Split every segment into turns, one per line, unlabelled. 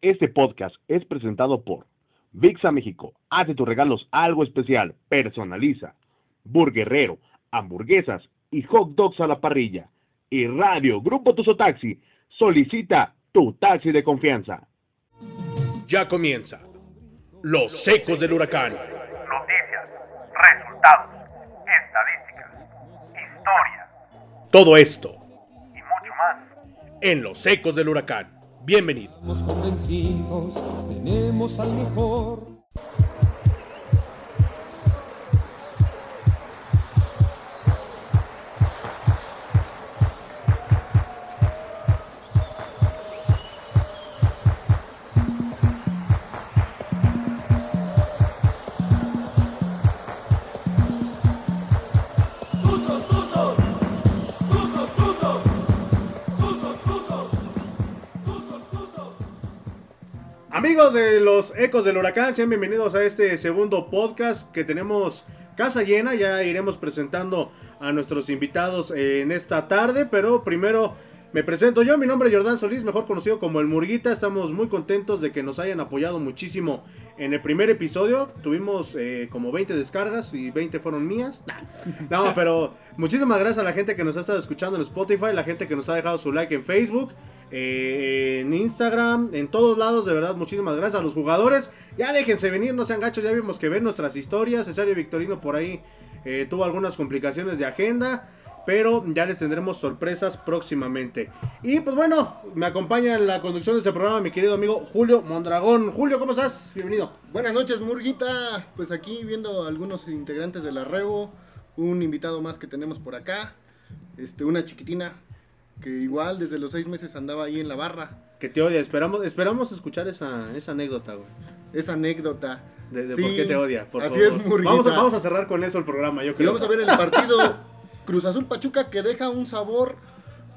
Este podcast es presentado por VIXA México. Hace tus regalos algo especial. Personaliza. Burguerrero, hamburguesas y hot dogs a la parrilla. Y Radio Grupo Tuso Taxi. Solicita tu taxi de confianza.
Ya comienza. Los ecos del huracán.
Noticias, resultados, estadísticas, historia
Todo esto
y mucho más.
en los ecos del huracán. Bienvenido.
Estamos convencidos, tenemos al mejor.
De los ecos del huracán, sean bienvenidos a este segundo podcast que tenemos casa llena. Ya iremos presentando a nuestros invitados en esta tarde, pero primero me presento yo. Mi nombre es Jordán Solís, mejor conocido como el Murguita. Estamos muy contentos de que nos hayan apoyado muchísimo en el primer episodio. Tuvimos eh, como 20 descargas y 20 fueron mías. Nah. No, pero muchísimas gracias a la gente que nos ha estado escuchando en Spotify, la gente que nos ha dejado su like en Facebook. eh, en Instagram, en todos lados, de verdad, muchísimas gracias a los jugadores. Ya déjense venir, no sean gachos, ya vimos que ven nuestras historias. Cesario Victorino por ahí eh, tuvo algunas complicaciones de agenda, pero ya les tendremos sorpresas próximamente. Y pues bueno, me acompaña en la conducción de este programa mi querido amigo Julio Mondragón. Julio, ¿cómo estás? Bienvenido.
Buenas noches, Murguita. Pues aquí viendo algunos integrantes de la Rebo, un invitado más que tenemos por acá, este, una chiquitina que igual desde los seis meses andaba ahí en la barra.
Que te odia, esperamos, esperamos escuchar esa, esa anécdota, güey.
Esa anécdota.
De, de
Sí,
por qué te odia, por
así
favor.
es, Murguita.
vamos, a, vamos a cerrar con eso el programa, yo
Y
creo.
vamos a ver el partido Cruz Azul Pachuca que deja un sabor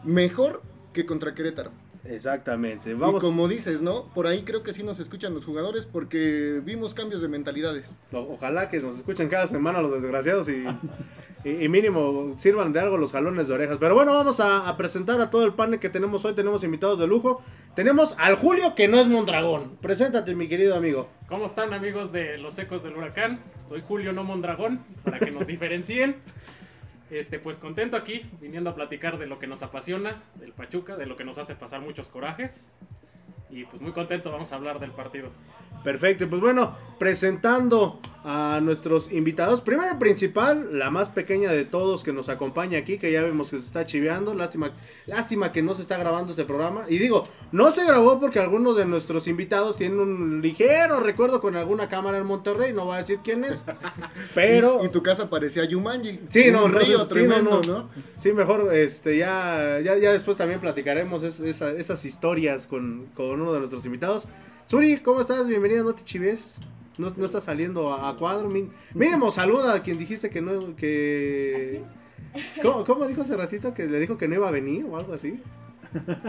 mejor que contra Querétaro.
Exactamente. Vamos.
Y como dices, ¿no? Por ahí creo que sí nos escuchan los jugadores porque vimos cambios de mentalidades.
O- Ojalá que nos escuchen cada semana los desgraciados y, y- y mínimo sirvan de algo los jalones de orejas. Pero bueno, vamos a, a presentar a todo el panel que tenemos hoy. Tenemos invitados de lujo. Tenemos al Julio que no es Mondragón. Preséntate, mi querido amigo.
¿Cómo están amigos de los ecos del huracán? Soy Julio No Mondragón, para que nos diferencien. Este, pues contento aquí, viniendo a platicar de lo que nos apasiona, del Pachuca, de lo que nos hace pasar muchos corajes. Y pues muy contento, vamos a hablar del partido.
Perfecto, pues bueno, presentando a nuestros invitados. Primero principal, la más pequeña de todos que nos acompaña aquí, que ya vemos que se está chiveando. Lástima, lástima que no se está grabando este programa. Y digo, no se grabó porque alguno de nuestros invitados tiene un ligero recuerdo con alguna cámara en Monterrey, no voy a decir quién es. Pero...
Y, y tu casa parecía Yumanji.
Sí,
un
no,
río
entonces, sí, no, no.
¿no?
Sí, mejor, este, ya, ya, ya después también platicaremos es- esa- esas historias con, con uno de nuestros invitados. Suri, ¿cómo estás? Bienvenida, no te chives. No, no estás saliendo a, a cuadro. Mínimo saluda a quien dijiste que no, que... ¿Cómo, cómo dijo hace ratito? Que le dijo que no iba a venir o algo así.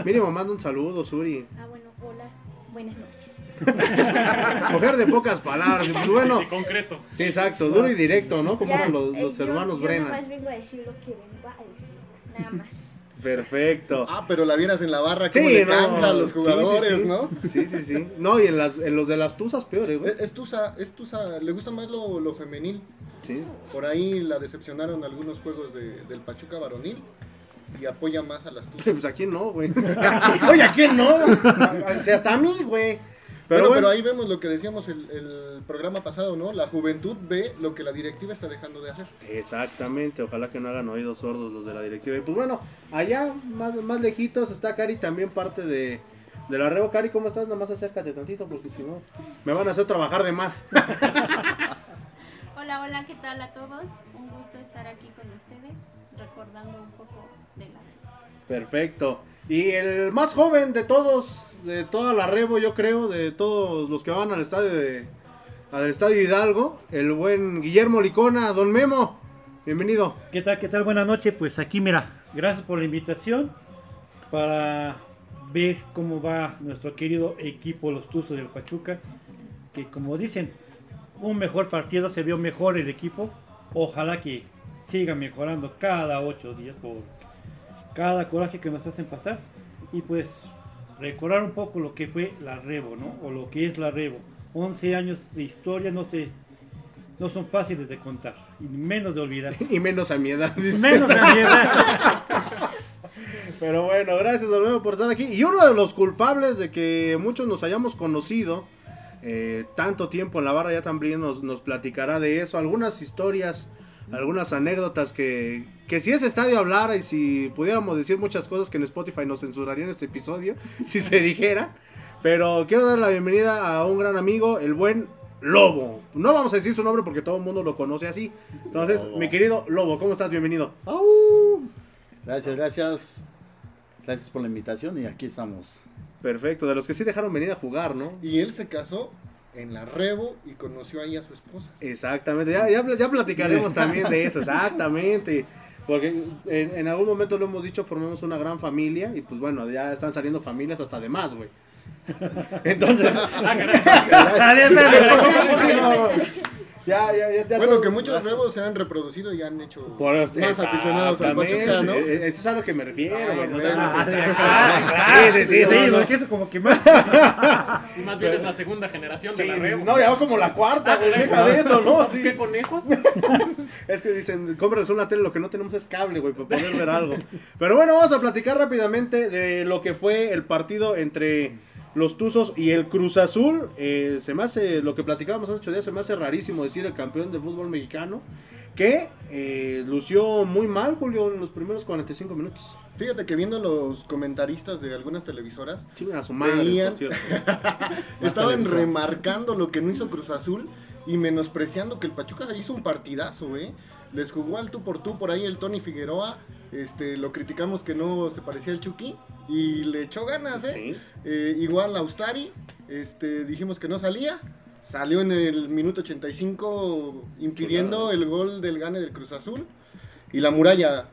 Mínimo manda un saludo, Suri.
Ah, bueno, hola, buenas noches.
Mujer de pocas palabras. Pues bueno,
Sí, concreto.
sí, exacto, duro y directo, ¿no? Como
Ya,
eran los,
eh,
los
yo-
hermanos
yo
Brena.
nomás vengo a decir lo que vengo a decir, nada más.
Perfecto.
Ah, pero la vieras en la barra,
Sí,
como le
no,
canta a los
sí, sí,
jugadores,
sí.
¿no?
Sí, sí, sí. No, y en, las, en los de las tuzas peores, güey.
Es, es tusa, es tusa, le gusta más lo, lo femenil.
Sí.
Por ahí la decepcionaron algunos juegos de- del Pachuca varonil y apoya más a las tusas.
Pues a quién no, güey. Oye, ¿a quién no? O sea, hasta a mí, güey. Pero,
Pero,
bueno,
pero ahí vemos lo que decíamos el, el programa pasado, ¿no? La juventud ve lo que la directiva está dejando de hacer.
Exactamente, ojalá que no hagan oídos sordos los de la directiva. Y pues bueno, allá, más, más lejitos, está Cari, también parte de, de la Rebo. Cari, ¿cómo estás? Nada más acércate tantito, porque si no, me van a hacer trabajar de más.
Hola, hola, ¿qué tal a todos? Un gusto estar aquí con ustedes, recordando un poco de la...
Perfecto. Y el más joven de todos, de toda la Rebo, yo creo, de todos los que van al estadio de, al estadio Hidalgo, el buen Guillermo Licona, don Memo. Bienvenido.
¿Qué tal? ¿Qué tal? Buenas noches. Pues aquí, mira, gracias por la invitación para ver cómo va nuestro querido equipo, los Tuzos del Pachuca. Que como dicen, un mejor partido, se vio mejor el equipo. Ojalá que siga mejorando cada ocho días cada coraje que nos hacen pasar. Y pues recordar un poco lo que fue la Rebo, ¿no? O lo que es la Rebo. 11 años de historia no se no son fáciles de contar, y menos de olvidar.
Y menos a mi edad.
menos de mi edad.
Pero bueno, gracias nuevo por estar aquí. Y uno de los culpables de que muchos nos hayamos conocido eh, tanto tiempo en la barra, ya también nos, nos platicará de eso. Algunas historias, algunas anécdotas que, que si ese estadio hablara y si pudiéramos decir muchas cosas que en Spotify nos censurarían este episodio, si se dijera. Pero quiero dar la bienvenida a un gran amigo, el buen Lobo. No vamos a decir su nombre porque todo el mundo lo conoce así. Entonces,
Lobo.
mi querido Lobo, ¿cómo estás? Bienvenido.
Gracias, gracias. Gracias por la invitación y aquí estamos.
Perfecto, de los que sí dejaron venir a jugar, ¿no?
Y él se casó en la Rebo y conoció ahí a su esposa.
Exactamente, ya, ya, ya platicaremos también de eso, exactamente. Porque en, en algún momento lo hemos dicho, formamos una gran familia y pues bueno, ya están saliendo familias hasta de más, güey. Entonces, Ya, ya, ya, ya
Bueno,
todo-
que muchos Rebos se han reproducido y han hecho
Por este-
más aficionados al Pachuca, ¿no?
eh, Eso es a lo que me refiero,
Ah,
güey. no
Ah, sí, claro.
Sí, sí, sí,
porque eso como que más.
Sí, más bien es la segunda generación de la
sí. No, ya va como la cuarta,
Ah,
güey. Deja de eso, ¿no?
¿Qué conejos?
Es que dicen, cómpranos una tele, lo que no tenemos es cable, güey, para poder ver algo. Pero bueno, vamos a platicar rápidamente de lo que fue el partido entre los Tuzos y el Cruz Azul. Eh, se me hace, lo que platicábamos hace ocho días, se me hace rarísimo decir el campeón del fútbol mexicano, que eh, lució muy mal, Julio, en los primeros 45 minutos.
Fíjate que viendo los comentaristas de algunas televisoras,
Chingan a su madre,
Veían- estaban remarcando lo que no hizo Cruz Azul y menospreciando que el Pachuca hizo un partidazo, ¿eh? Les jugó al tú por tú por ahí el Tony Figueroa, este, lo criticamos que no se parecía al Chucky y le echó ganas, ¿eh?
Sí.
Eh, igual Austari, este, dijimos que no salía, salió en el minuto 85 impidiendo el gol del gane del Cruz Azul y la muralla,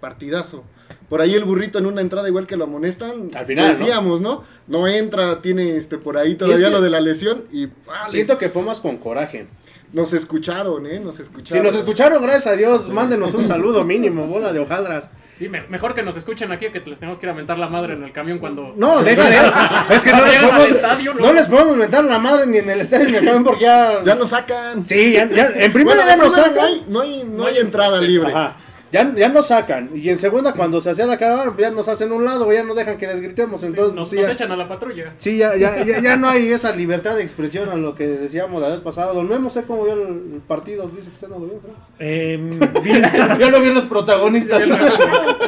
partidazo. Por ahí el burrito en una entrada igual que lo amonestan,
Al final,
decíamos, ¿no? ¿no? entra, tiene este por ahí todavía
que-
lo de la lesión y ¡ah!
Siento que fue más con coraje.
Nos escucharon, ¿eh? Nos
Si
escucharon.
nos escucharon, gracias a Dios, mándenos un saludo mínimo, bola de hojaldras.
Sí, me- mejor que nos escuchen aquí que les tenemos que ir a mentar la madre en el camión cuando.
No, deja de Es que no les, podemos,
estadio,
no les podemos mentar la madre ni en el estadio ni en el camión porque ya.
Ya nos sacan.
Sí, ya, ya- en primera
Bueno,
ya nos sacan.
No hay, no hay, no hay entrada libre.
Ajá. Ya, ya nos sacan. Y en segunda, cuando se hacía la caravana, pues ya nos hacen un lado, ya no dejan que les gritemos.
Sí,
Entonces,
nos,
sí,
nos
ya,
echan a la patrulla.
sí, ya, ya, ya, ya no hay esa libertad de expresión a lo que decíamos la vez pasada. Don Memo sé cómo vio el, el partido. Dice que usted no lo vio, creo.
Em, bien,
Yo lo vi en los protagonistas.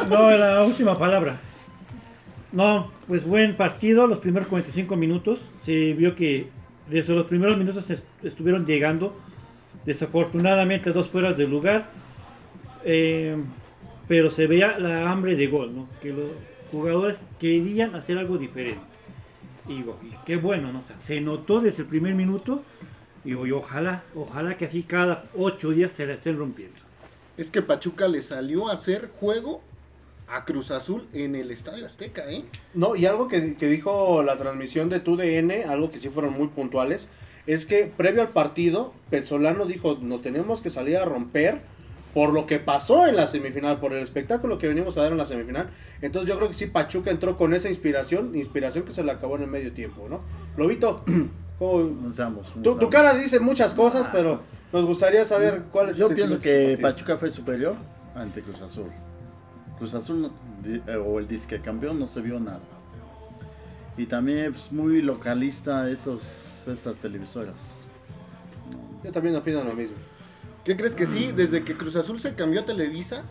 no, la última palabra. No, pues buen partido, los primeros 45 minutos. Se vio que desde los primeros minutos est- estuvieron llegando. Desafortunadamente dos fueras del lugar. Eh, pero se veía la hambre de gol, ¿no? Que los jugadores querían hacer algo diferente. Y digo, qué bueno, ¿no? O sea, se notó desde el primer minuto. Y digo, y ojalá, ojalá que así cada ocho días se la estén rompiendo.
Es que Pachuca le salió a hacer juego a Cruz Azul en el Estadio Azteca, ¿eh?
No, y algo que, que dijo la transmisión de TUDN, algo que sí fueron muy puntuales, es que previo al partido, Pezzolano dijo, nos tenemos que salir a romper por lo que pasó en la semifinal, por el espectáculo que venimos a dar en la semifinal. Entonces yo creo que sí, Pachuca entró con esa inspiración, inspiración que se le acabó en el medio tiempo, ¿no? Lobito, ¿cómo-
nos
tu, tu cara dice muchas cosas, pero nos gustaría saber cuál es tu
Yo pienso que. Pachuca fue superior ante Cruz Azul. Cruz Azul eh, o el disque campeón no se vio nada. Y también es muy localista esos, estas televisoras.
Yo también opino lo mismo.
¿Qué crees que sí? Desde que Cruz Azul se cambió a Televisa,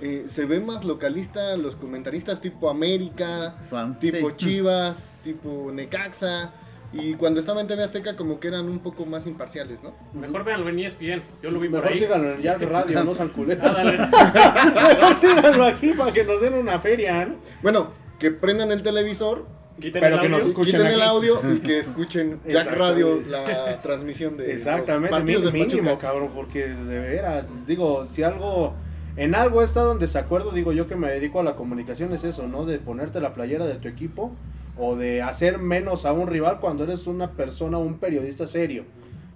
eh, se ve más localista los comentaristas tipo América,
Fan,
tipo
sí.
Chivas, tipo Necaxa. Y cuando estaba en TV Azteca como que eran un poco más imparciales, ¿no?
Mejor véanlo en ESPN. Yo lo vi por
Mejor
ahí.
síganlo en Jack Radio, no culeros.
Ah.
Mejor síganlo aquí para que nos den una feria, ¿no?
Bueno, que prendan el televisor,
Quiten
Pero
el
que
audio.
nos escuchen
quiten el audio y que escuchen Jack. Radio la transmisión de los
Exactamente,
partidos
mi-
del
mínimo,
Pachuca.
cabrón, porque de veras, digo, si algo, en algo he estado en desacuerdo, digo yo que me dedico a la comunicación, es eso, ¿no? De ponerte la playera de tu equipo o de hacer menos a un rival cuando eres una persona, un periodista serio.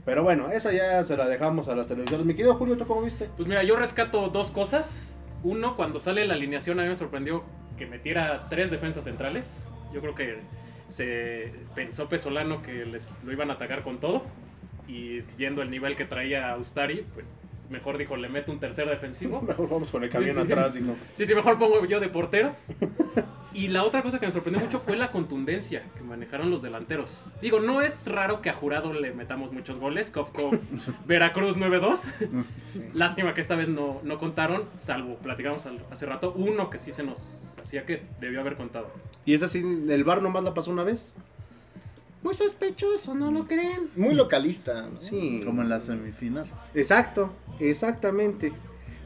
Pero bueno, esa ya se la dejamos a las televisiones. Mi querido Julio, ¿tú cómo viste?
Pues mira, yo rescato dos cosas. Uno, cuando sale la alineación, a mí me sorprendió que metiera tres defensas centrales. Yo creo que se pensó Pesolano que les lo iban a atacar con todo. Y viendo el nivel que traía Ustari, pues mejor dijo, le meto un tercer defensivo.
Mejor vamos con el camión
sí.
atrás, dijo.
Sí, sí, mejor pongo yo de portero. Y la otra cosa que me sorprendió mucho fue la contundencia que manejaron los delanteros. Digo, no es raro que a Jurado le metamos muchos goles. Kofko, Veracruz 9-2. Lástima que esta vez no, no contaron, salvo, platicamos al- hace rato, uno que sí se nos hacía que debió haber contado.
¿Y esa sí, el bar nomás la pasó una vez? Muy sospechoso, ¿no lo creen?
Muy localista. ¿no?
Sí.
Como en la semifinal.
Exacto, exactamente.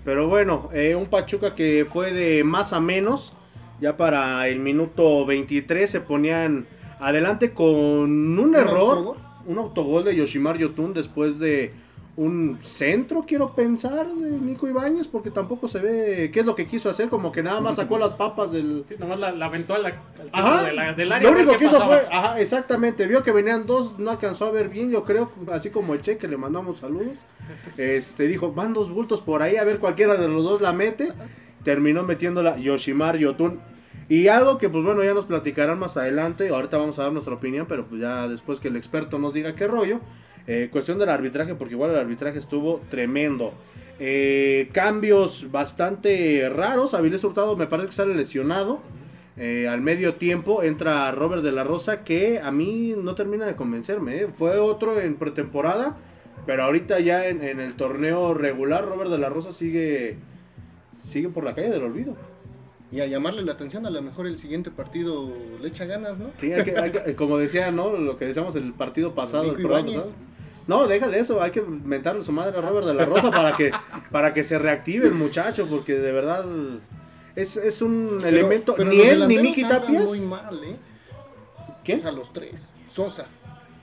Pero bueno, eh, un Pachuca que fue de más a menos. Ya para el minuto 23 se ponían adelante con un error.
autogol?
Un autogol de Yoshimar Yotun después de un centro, quiero pensar, de Nico Ibáñez, porque tampoco se ve qué es lo que quiso hacer, como que nada más sacó las papas del,
Sí, nomás la, la aventó al centro
Ajá.
de la- del área.
Lo único que hizo
pasaba.
fue, ajá, exactamente, vio que venían dos, no alcanzó a ver bien, yo creo, así como el Che que le mandamos saludos. Este dijo, van dos bultos por ahí, a ver cualquiera de los dos la mete. Terminó metiéndola Yoshimar Yotun. Y algo que pues bueno, ya nos platicarán más adelante, ahorita vamos a dar nuestra opinión, pero pues ya después que el experto nos diga qué rollo. Eh, cuestión del arbitraje, porque igual el arbitraje estuvo tremendo. Eh, cambios bastante raros. Avilés Hurtado me parece que sale lesionado. Eh, al medio tiempo entra Robert de la Rosa, que a mí no termina de convencerme. ¿eh? Fue otro en pretemporada, pero ahorita ya en, en el torneo regular, Robert de la Rosa sigue, sigue por la calle del olvido.
Y a llamarle la atención, a lo mejor el siguiente partido le echa ganas, ¿no?
Sí, hay que- hay que- como decía, ¿no? Lo que decíamos el partido pasado, el programa pasado. No, déjale eso, hay que mentarle su madre a Robert de la Rosa para que, para que se reactive el muchacho, porque de verdad es, es un
Pero-
elemento.
pero
ni él ni Miki Tapias.
muy mal, ¿eh?
¿Quién?
O sea, los tres. Sosa,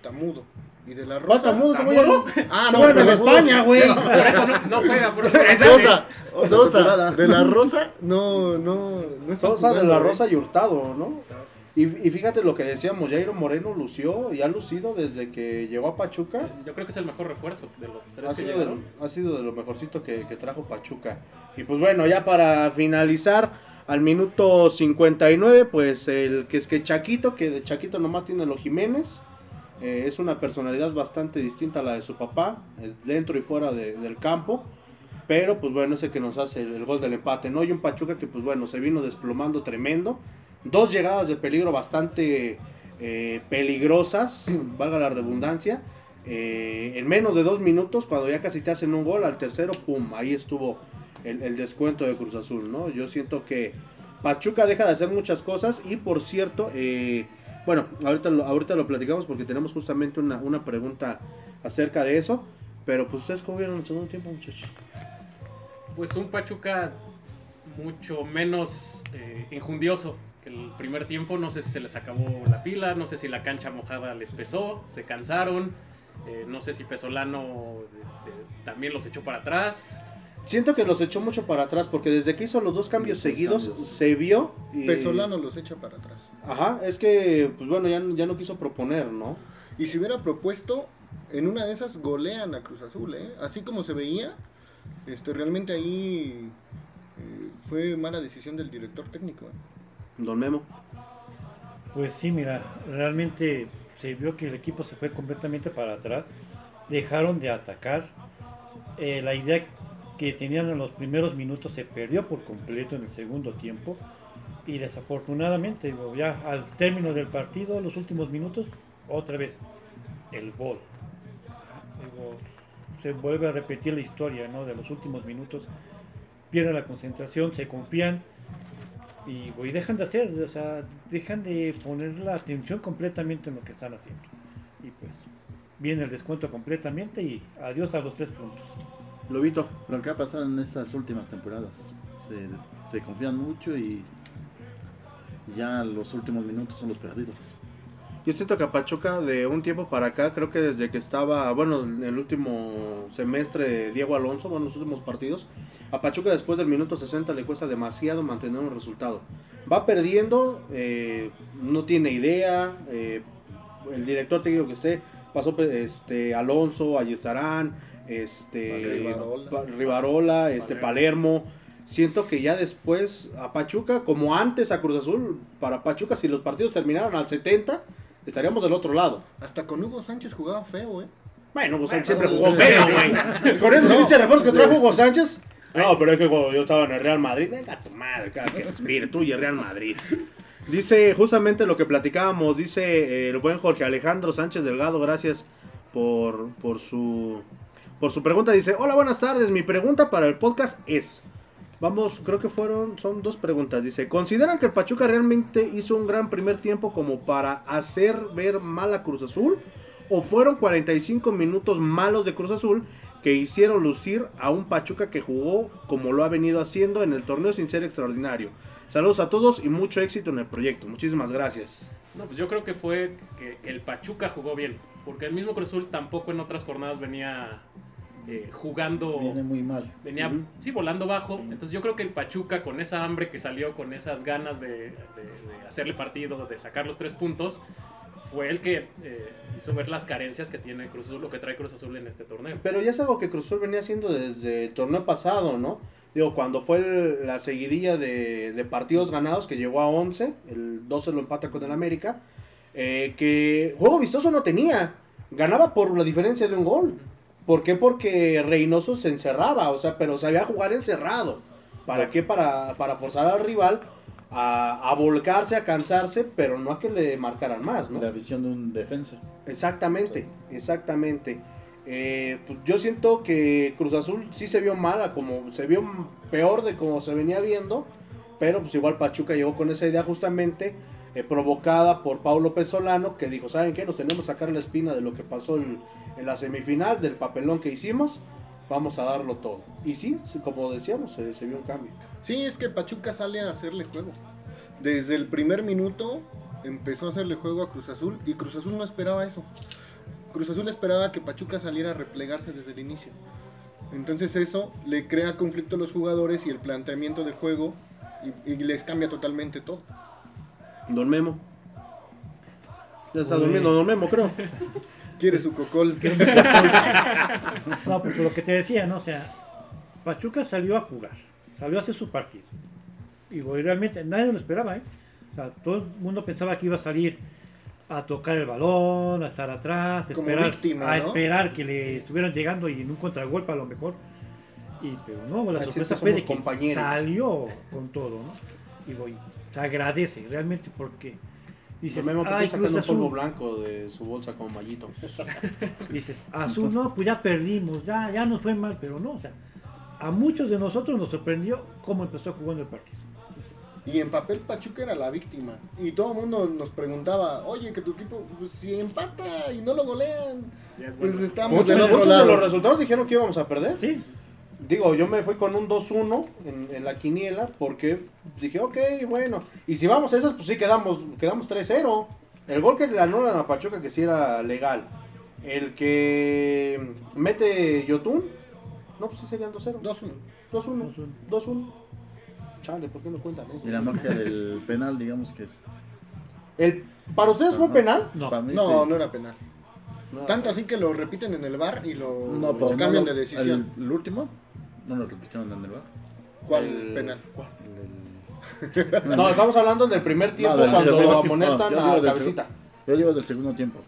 Tamudo y de la
¿Cuál
Rosa.
¿Tamudo? vayan-
Ah, no, Tamudo.
España, güey.
Por eso no, no juega. Por
Sosa, Sosa, de la Rosa, no, no, no
Sosa de la. Rosa y Hurtado, ¿no? Y, y fíjate lo que decíamos, Jairo Moreno lució y ha lucido desde que llegó a Pachuca.
Yo creo que es el mejor refuerzo de los tres
Ha
que
sido, de, ha sido de lo mejorcito que, que trajo Pachuca. Y pues bueno, ya para finalizar, al minuto 59, pues el que es que Chaquito, que de Chaquito nomás tiene los Jiménez. Eh, es una personalidad bastante distinta a la de su papá, eh, dentro y fuera de- del campo. Pero pues bueno, es el que nos hace el, gol del empate, ¿no? Y un Pachuca que pues bueno, se vino desplomando tremendo. Dos llegadas de peligro bastante eh, peligrosas, valga la redundancia. En menos de dos minutos, cuando ya casi te hacen un gol, al tercero, pum, ahí estuvo el, descuento de Cruz Azul, ¿no? Yo siento que Pachuca deja de hacer muchas cosas y por cierto, bueno, ahorita lo, ahorita lo platicamos porque tenemos justamente una, una pregunta acerca de eso, pero pues ustedes cómo vieron el segundo tiempo, muchachos.
Pues un Pachuca mucho menos eh, injundioso que el primer tiempo. No sé si se les acabó la pila, no sé si la cancha mojada les pesó, se cansaron. eh, no sé si Pesolano este, también los echó para atrás.
Siento que los echó mucho para atrás porque desde que hizo los dos cambios
Los
seguidos
cambios.
se vio. y-
Pesolano los echa para atrás.
Ajá, es que, pues bueno, ya, ya no quiso proponer, ¿no?
Y si hubiera propuesto, en una de esas golean a Cruz Azul, ¿eh? Así como se veía, este, realmente ahí eh, fue mala decisión del director técnico. ¿eh?
Don Memo.
Pues sí, mira, realmente se vio que el equipo se fue completamente para atrás. Dejaron de atacar. Eh, la idea que tenían en los primeros minutos se perdió por completo en el segundo tiempo. Y desafortunadamente, ya al término del partido, los últimos minutos, otra vez el gol. Se vuelve a repetir la historia ¿no? de los últimos minutos. Pierden la concentración, se confían y, y dejan de hacer, o sea, dejan de poner la atención completamente en lo que están haciendo. Y pues viene el descuento completamente y adiós a los tres puntos.
Lobito.
Lo que ha pasado en estas últimas temporadas. Se, confían mucho y ya los últimos minutos son los perdidos.
Yo siento que a Pachuca de un tiempo para acá, creo que desde que estaba, bueno, en el último semestre Diego Alonso, bueno, los últimos partidos, a Pachuca después del minuto 60 le cuesta demasiado mantener un resultado. Va perdiendo, eh, no tiene idea, eh, el director técnico que esté, pasó este, Alonso, Ayestarán, este,
Rivarola.
Este, Palermo. siento que ya después a Pachuca, como antes a Cruz Azul, para Pachuca, si los partidos terminaran al 70, estaríamos del otro lado.
Hasta con Hugo Sánchez jugaba feo, ¿eh?
Bueno, Hugo Sánchez siempre jugó feo, güey. Con esos pinches refuerzos que trajo Hugo Sánchez. No, pero es que cuando yo estaba en el Real Madrid, venga tu madre, que respires, tú y el Real Madrid. Dice justamente lo que platicábamos, dice eh, el buen Jorge Alejandro Sánchez Delgado, gracias por, por su por su pregunta. Dice, hola, buenas tardes, mi pregunta para el podcast es, vamos, creo que fueron, son dos preguntas. Dice, ¿consideran que el Pachuca realmente hizo un gran primer tiempo como para hacer ver mal a Cruz Azul? ¿O fueron 45 minutos malos de Cruz Azul que hicieron lucir a un Pachuca que jugó como lo ha venido haciendo en el torneo sin ser extraordinario? Saludos a todos y mucho éxito en el proyecto. Muchísimas gracias.
No, pues yo creo que fue que el Pachuca jugó bien. Porque el mismo Cruz Azul tampoco en otras jornadas venía eh, jugando.
Viene muy mal.
Venía, sí, volando bajo. Entonces yo creo que el Pachuca, con esa hambre que salió, con esas ganas de, de- de hacerle partido, de sacar los tres puntos, fue el que eh, hizo ver las carencias que tiene Cruz Azul, lo que trae Cruz Azul en este torneo.
Pero ya es algo que Cruz Azul venía haciendo desde el torneo pasado, ¿no? Digo, cuando fue el- la seguidilla de, de partidos ganados, que llegó a 11, el 12 lo empata con el América, eh, que juego vistoso no tenía, ganaba por la diferencia de un gol. ¿Por qué? Porque Reynoso se encerraba, o sea, pero sabía jugar encerrado. ¿Para qué? Para, para forzar al rival a, a volcarse, a cansarse, pero no a que le marcaran más, ¿no?
La visión de un defensa.
Exactamente, exactamente. Eh, pues yo siento que Cruz Azul sí se vio mala, como se vio peor de como se venía viendo, pero pues igual Pachuca llegó con esa idea justamente eh, provocada por Paulo Pesolano, que dijo, ¿saben qué? Nos tenemos que sacar la espina de lo que pasó en la semifinal, del papelón que hicimos, vamos a darlo todo. Y sí, como decíamos, se, se vio un cambio.
Sí, es que Pachuca sale a hacerle juego. Desde el primer minuto empezó a hacerle juego a Cruz Azul y Cruz Azul no esperaba eso. Cruz Azul esperaba que Pachuca saliera a replegarse desde el inicio. Entonces eso le crea conflicto a los jugadores y el planteamiento de juego y les cambia totalmente todo.
Don Memo. Ya está
Uy.
durmiendo Don Memo, creo.
Quiere su cocol.
No, pues lo que te decía, ¿no? O sea, Pachuca salió a jugar, salió a hacer su partido. Y realmente nadie lo esperaba, ¿eh? O sea, todo el mundo pensaba que iba a salir a tocar el balón, a estar atrás, a
Como
esperar,
víctima,
a
¿no?
esperar que le estuvieran llegando y en un contragolpe a lo mejor. Y, pero no, la
Así
sorpresa
que
fue de que
compañeros.
salió con todo, ¿no? Y güey, se agradece realmente porque dices,
Don Memo, ¿por qué
ay,
sacando
Cruz
polvo
Azul,
blanco de su bolsa como mallito?
Dices, azul, no, pues ya perdimos, ya, ya nos fue mal, pero no, o sea, a muchos de nosotros nos sorprendió cómo empezó jugando el partido.
Y en papel Pachuca era la víctima. Y todo el mundo nos preguntaba, oye, que tu equipo, pues si empata y no lo golean,
es
pues
bueno.
estamos
Muchos, de los resultados dijeron que íbamos a perder.
Sí,
Digo, yo me fui con un 2-1 en, en la quiniela porque dije, ok, bueno. Y si vamos a esas, pues sí quedamos, quedamos 3-0. El gol que le anulan a Pachuca, que sí era legal. El que mete Yotun, no, pues sí serían 2-0.
2-1.
2-1. 2-1. Chale, ¿por qué no cuentan eso?
Y la magia del penal, digamos que es.
El, ¿Para ustedes fue penal?
no.
Para mí,
No,
sí.
no era penal. Tanto así que lo repiten en el bar y lo,
No,
lo
pero
cambian
no
de decisión.
El, el último, no lo repitieron en el bar.
¿Cuál
El-
penal?
El del-
No, estamos hablando del primer tiempo
del
cuando
tiempo.
amonestan
No,
a
digo del
Cabecita.
Yo digo del segundo tiempo.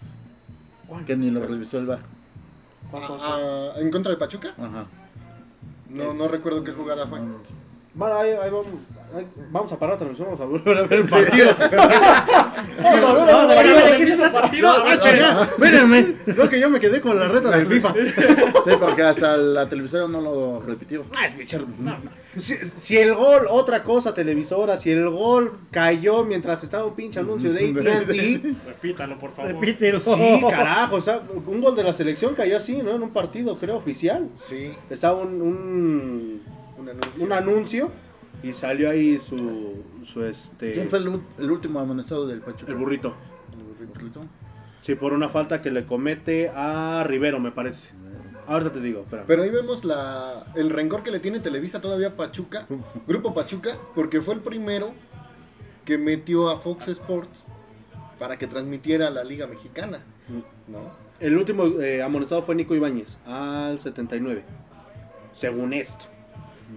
Que ni lo revisó el bar.
Ah, ¿En contra de Pachuca?
Ajá.
No, no recuerdo qué jugada fue.
Bueno, ahí, ahí vamos, vamos a parar la transmisión, vamos a volver a ver el partido. vamos a ver
No, no,
el
no,
partido.
partido. A ver,
Ah, Espérenme, creo que yo me quedé con la reta del FIFA.
Sí, porque hasta la televisora no lo repitió.
Ah, es bichar. Si, si el gol, otra cosa, televisora, si el gol cayó mientras estaba un pinche anuncio de AT&T,
Repítalo, por favor.
Repítelo.
sí, carajo, o sea, un gol de la selección cayó así, ¿no? En un partido, creo, oficial.
Sí,
Estaba un, un,
un anuncio.
un anuncio y salió ahí su, su este...
¿Quién fue el, último amonestado del Pachuca?
El burrito.
El burrito.
Sí, por una falta que le comete a Rivero, me parece. Ahorita te digo, espera.
Pero ahí vemos la, el rencor que le tiene Televisa todavía a Pachuca, Grupo Pachuca, porque fue el primero que metió a Fox Sports para que transmitiera la Liga Mexicana. ¿no?
El último eh, amonestado fue Nico Ibáñez, al 79. Según esto.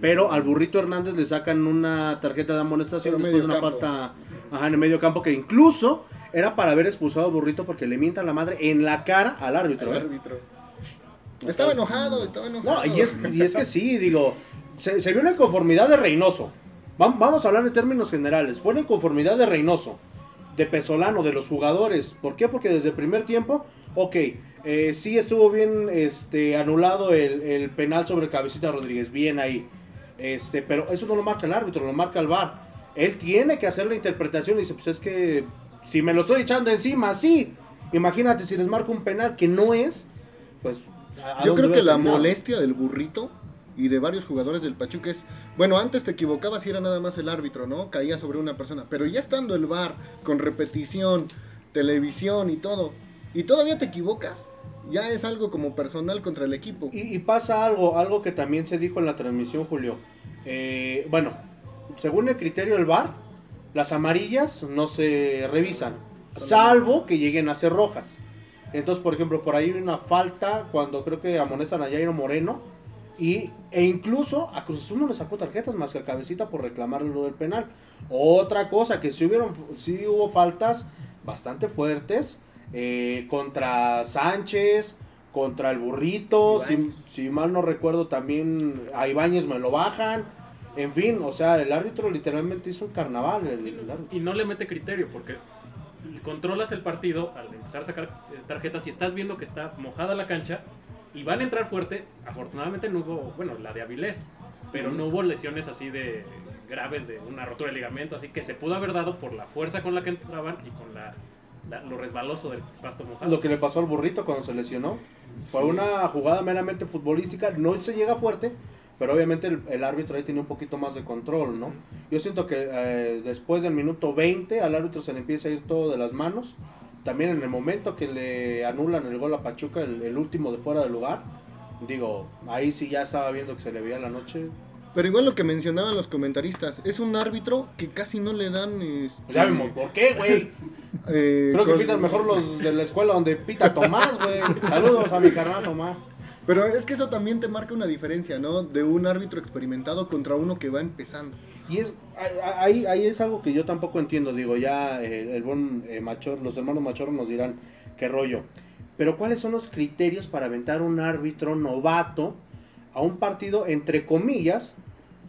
Pero al burrito Hernández le sacan una tarjeta de amonestación
En
después de una
campo.
falta ajá, en el medio campo que incluso era para haber expulsado al burrito porque le mientan la madre en la cara al árbitro. ¿eh?
árbitro. Estaba enojado, estaba enojado.
No, y es, y es que sí, digo, se, se vio una inconformidad de Reynoso. Vam- Vamos a hablar en términos generales. Fue una inconformidad de Reynoso, de Pesolano, de los jugadores. ¿Por qué? Porque desde el primer tiempo, ok, eh, sí estuvo bien este, anulado el, el penal sobre Cabecita Rodríguez, bien ahí. Este, pero eso no lo marca el árbitro, lo marca el VAR. Él tiene que hacer la interpretación y dice, pues es que si me lo estoy echando encima, sí. Imagínate si les marca un penal que no es, pues... ¿a- a
Yo creo que la molestia del burrito y de varios jugadores del Pachuca es, bueno, antes te equivocabas y era nada más el árbitro, ¿no? Caía sobre una persona, pero ya estando el VAR con repetición, televisión y todo, y todavía te equivocas, ya es algo como personal contra el equipo.
Y, pasa algo, algo que también se dijo en la transmisión, Julio. Eh, bueno, según el criterio del VAR, las amarillas no se revisan, salvo que lleguen a ser rojas. Entonces, por ejemplo, por ahí hay una falta cuando creo que amonestan a Jairo Moreno. Y, e incluso a Cruz Azul no le sacó tarjetas más que a Cabecita por reclamar lo del penal. Otra cosa, que sí, hubieron, sí hubo faltas bastante fuertes eh, contra Sánchez, contra el Burrito, si, mal no recuerdo también a Ibáñez me lo bajan. En fin, o sea, el árbitro literalmente hizo un carnaval. el- el árbitro.
Y no le mete criterio porque controlas el partido al empezar a sacar eh, tarjetas y estás viendo que está mojada la cancha y van a entrar fuerte. Afortunadamente no hubo, bueno, la de Avilés, pero no hubo lesiones así de graves de una rotura de ligamento, así que se pudo haber dado por la fuerza con la que entraban y con la, la- lo resbaloso del pasto mojado.
Lo que le pasó al burrito cuando se lesionó. Fue una jugada meramente futbolística. No se llega fuerte, pero obviamente el, el árbitro ahí tenía un poquito más de control, ¿no? Yo siento que eh, después del minuto 20 al árbitro se le empieza a ir todo de las manos. También en el momento que le anulan el gol a Pachuca, el, el último de fuera de lugar. Digo, ahí sí ya estaba viendo que se le veía la noche.
Pero igual lo que mencionaban los comentaristas, es un árbitro que casi no le dan... este,
ya vimos, ¿por qué, güey?
eh,
Creo que
con-
pitan mejor los de la escuela donde pita Tomás, güey. Saludos a mi carnal Tomás.
Pero es que eso también te marca una diferencia, ¿no? De un árbitro experimentado contra uno que va empezando.
Y es ahí, ahí es algo que yo tampoco entiendo. Digo, ya eh, el buen eh, Machor, los hermanos Machor nos dirán qué rollo. Pero ¿cuáles son los criterios para aventar un árbitro novato a un partido, entre comillas,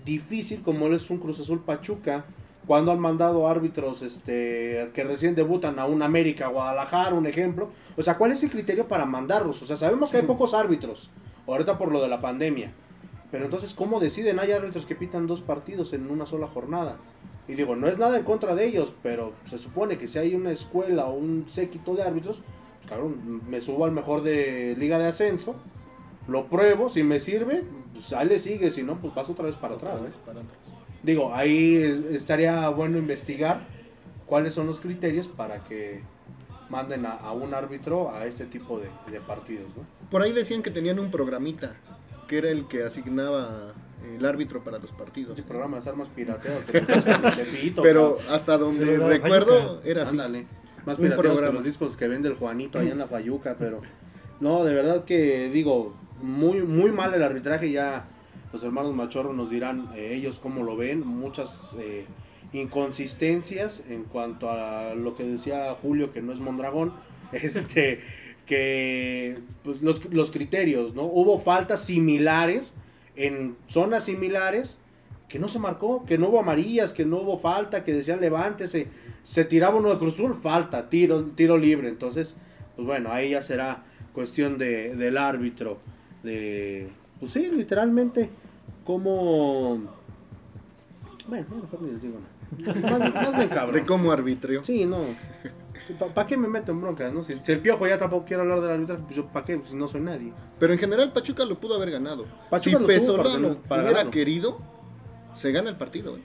difícil como es un Cruz Azul Pachuca? Cuando han mandado árbitros este, que recién debutan a un América Guadalajara, un ejemplo. O sea, ¿cuál es el criterio para mandarlos? O sea, sabemos que hay pocos árbitros, ahorita por lo de la pandemia. Pero entonces, ¿cómo deciden? Hay árbitros que pitan dos partidos en una sola jornada. Y digo, no es nada en contra de ellos, pero se supone que si hay una escuela o un séquito de árbitros, pues cabrón, me subo al mejor de liga de ascenso, lo pruebo, si me sirve, pues sale, sigue, si no, pues paso otra vez para atrás. ¿no? Digo, ahí eh, estaría bueno investigar cuáles son los criterios para que manden a, a un árbitro a este tipo de, de partidos, ¿no?
Por ahí decían que tenían un programita, que era el que asignaba el árbitro para los partidos.
El programa de armas pirateadas,
Pero
cabrón.
hasta donde
Pero
recuerdo era así.
Ándale. Más pirateados que los discos que vende el Juanito allá en la Fayuca, pero no, de verdad que digo, muy muy mal el arbitraje ya los hermanos Machorro nos dirán eh, ellos cómo lo ven, muchas eh, inconsistencias en cuanto a lo que decía Julio que no es Mondragón, este que pues, los, los criterios, ¿no? Hubo faltas similares en zonas similares que no se marcó, que no hubo amarillas, que no hubo falta, que decían levántese, se tiraba uno de Cruzul, falta, tiro, tiro libre. Entonces, pues bueno, ahí ya será cuestión de, del árbitro, de, pues sí, literalmente, como... Bueno, no, mejor ni les digo nada. Más, más cabrón.
De cómo arbitrio.
Sí, no. ¿Para qué me meto en broncas, no? Si, si el piojo ya tampoco quiere hablar del arbitraje, pues yo ¿para qué? Si no soy nadie.
Pero en general Pachuca lo pudo haber ganado.
Pachuca
si
lo tuvo para
Pesolano
tener- para
hubiera
ganarlo.
querido, se gana el partido. ¿eh?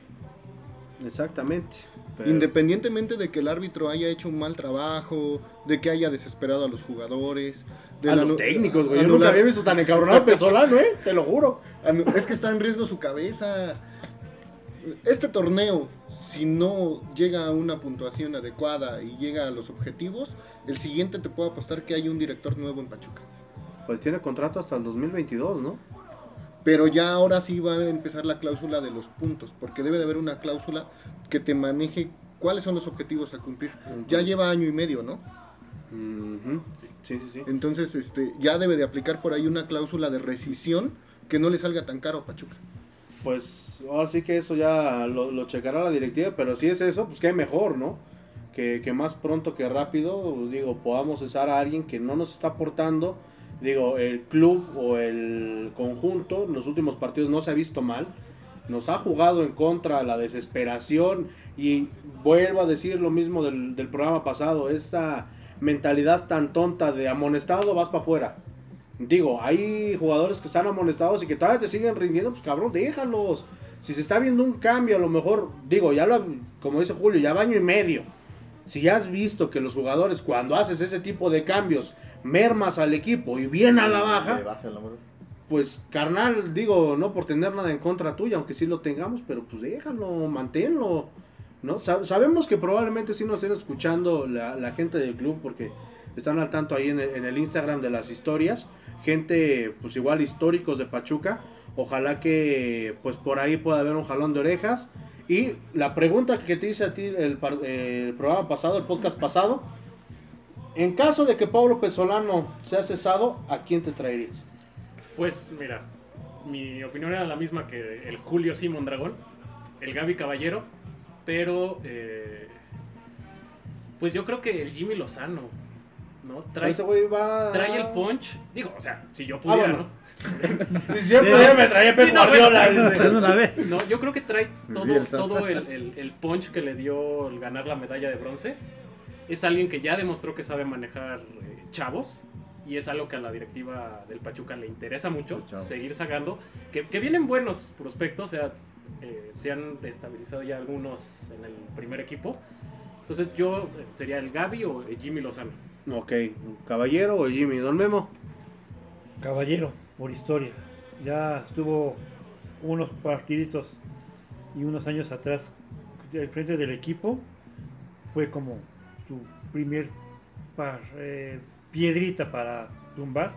Exactamente. Pero-
Independientemente de que el árbitro haya hecho un mal trabajo, de que haya desesperado a los jugadores. de
a los técnicos, güey. Yo nunca había visto tan encabronado a Pesolano, ¿eh? Te lo juro.
Es que está en riesgo su cabeza. Este torneo, si no llega a una puntuación adecuada y llega a los objetivos, el siguiente te puedo apostar que hay un director nuevo en Pachuca.
Pues tiene contrato hasta el 2022, ¿no?
Pero ya ahora sí va a empezar la cláusula de los puntos, porque debe de haber una cláusula que te maneje cuáles son los objetivos a cumplir. Ya lleva año y medio, ¿no?
Sí, sí, sí.
Entonces, este, ya debe de aplicar por ahí una cláusula de rescisión que no le salga tan caro a Pachuca.
Pues ahora sí que eso ya lo, lo checará la directiva, pero si es eso, pues qué mejor, ¿no? Que, que más pronto que rápido, pues, digo, podamos cesar a alguien que no nos está aportando. Digo, el club o el conjunto los últimos partidos no se ha visto mal. Nos ha jugado en contra la desesperación y vuelvo a decir lo mismo del, del programa pasado, esta mentalidad tan tonta de amonestado vas para afuera. Digo, hay jugadores que están amonestados y que todavía te siguen rindiendo, pues cabrón, déjalos. Si se está viendo un cambio, a lo mejor, digo, ya lo, como dice Julio, ya baño y medio. Si has visto que los jugadores cuando haces ese tipo de cambios mermas al equipo y bien a la baja, pues carnal, digo, no por tener nada en contra tuya, aunque sí lo tengamos, pero pues déjalo, manténlo. ¿no? Sab- sabemos que probablemente sí nos estén escuchando la, la gente del club porque están al tanto ahí en el, en el Instagram de las historias. Gente, pues igual históricos de Pachuca. Ojalá que pues por ahí pueda haber un jalón de orejas. Y la pregunta que te hice a ti el, programa pasado, el podcast pasado. En caso de que Pablo Pesolano sea cesado, ¿a quién te traerías?
Pues mira, mi opinión era la misma que el Julio Simón Dragón, el Gaby Caballero, pero eh, pues yo creo que el Jimmy Lozano, ¿no? Trae,
Ese güey va...
trae el punch, digo, o sea, si yo pudiera,
bueno.
¿no?
Yo pudiera, me traía Pep
Sí, no,
Guardiola,
bueno,
dice.
De una vez.
No, yo creo que trae todo, el, el- el punch que le dio el ganar la medalla de bronce. Es alguien que ya demostró que sabe manejar eh, chavos. Y es algo que a la directiva del Pachuca le interesa mucho,
Chavo.
seguir sacando. Que, que vienen buenos prospectos, o sea, eh, se han estabilizado ya algunos en el primer equipo. Entonces yo eh, sería el Gaby o el Jimmy Lozano.
Ok, Caballero o Jimmy, Don Memo.
Caballero, por historia. Ya estuvo unos partiditos y unos años atrás al frente del equipo. Fue como su primer eh, piedrita para tumbar.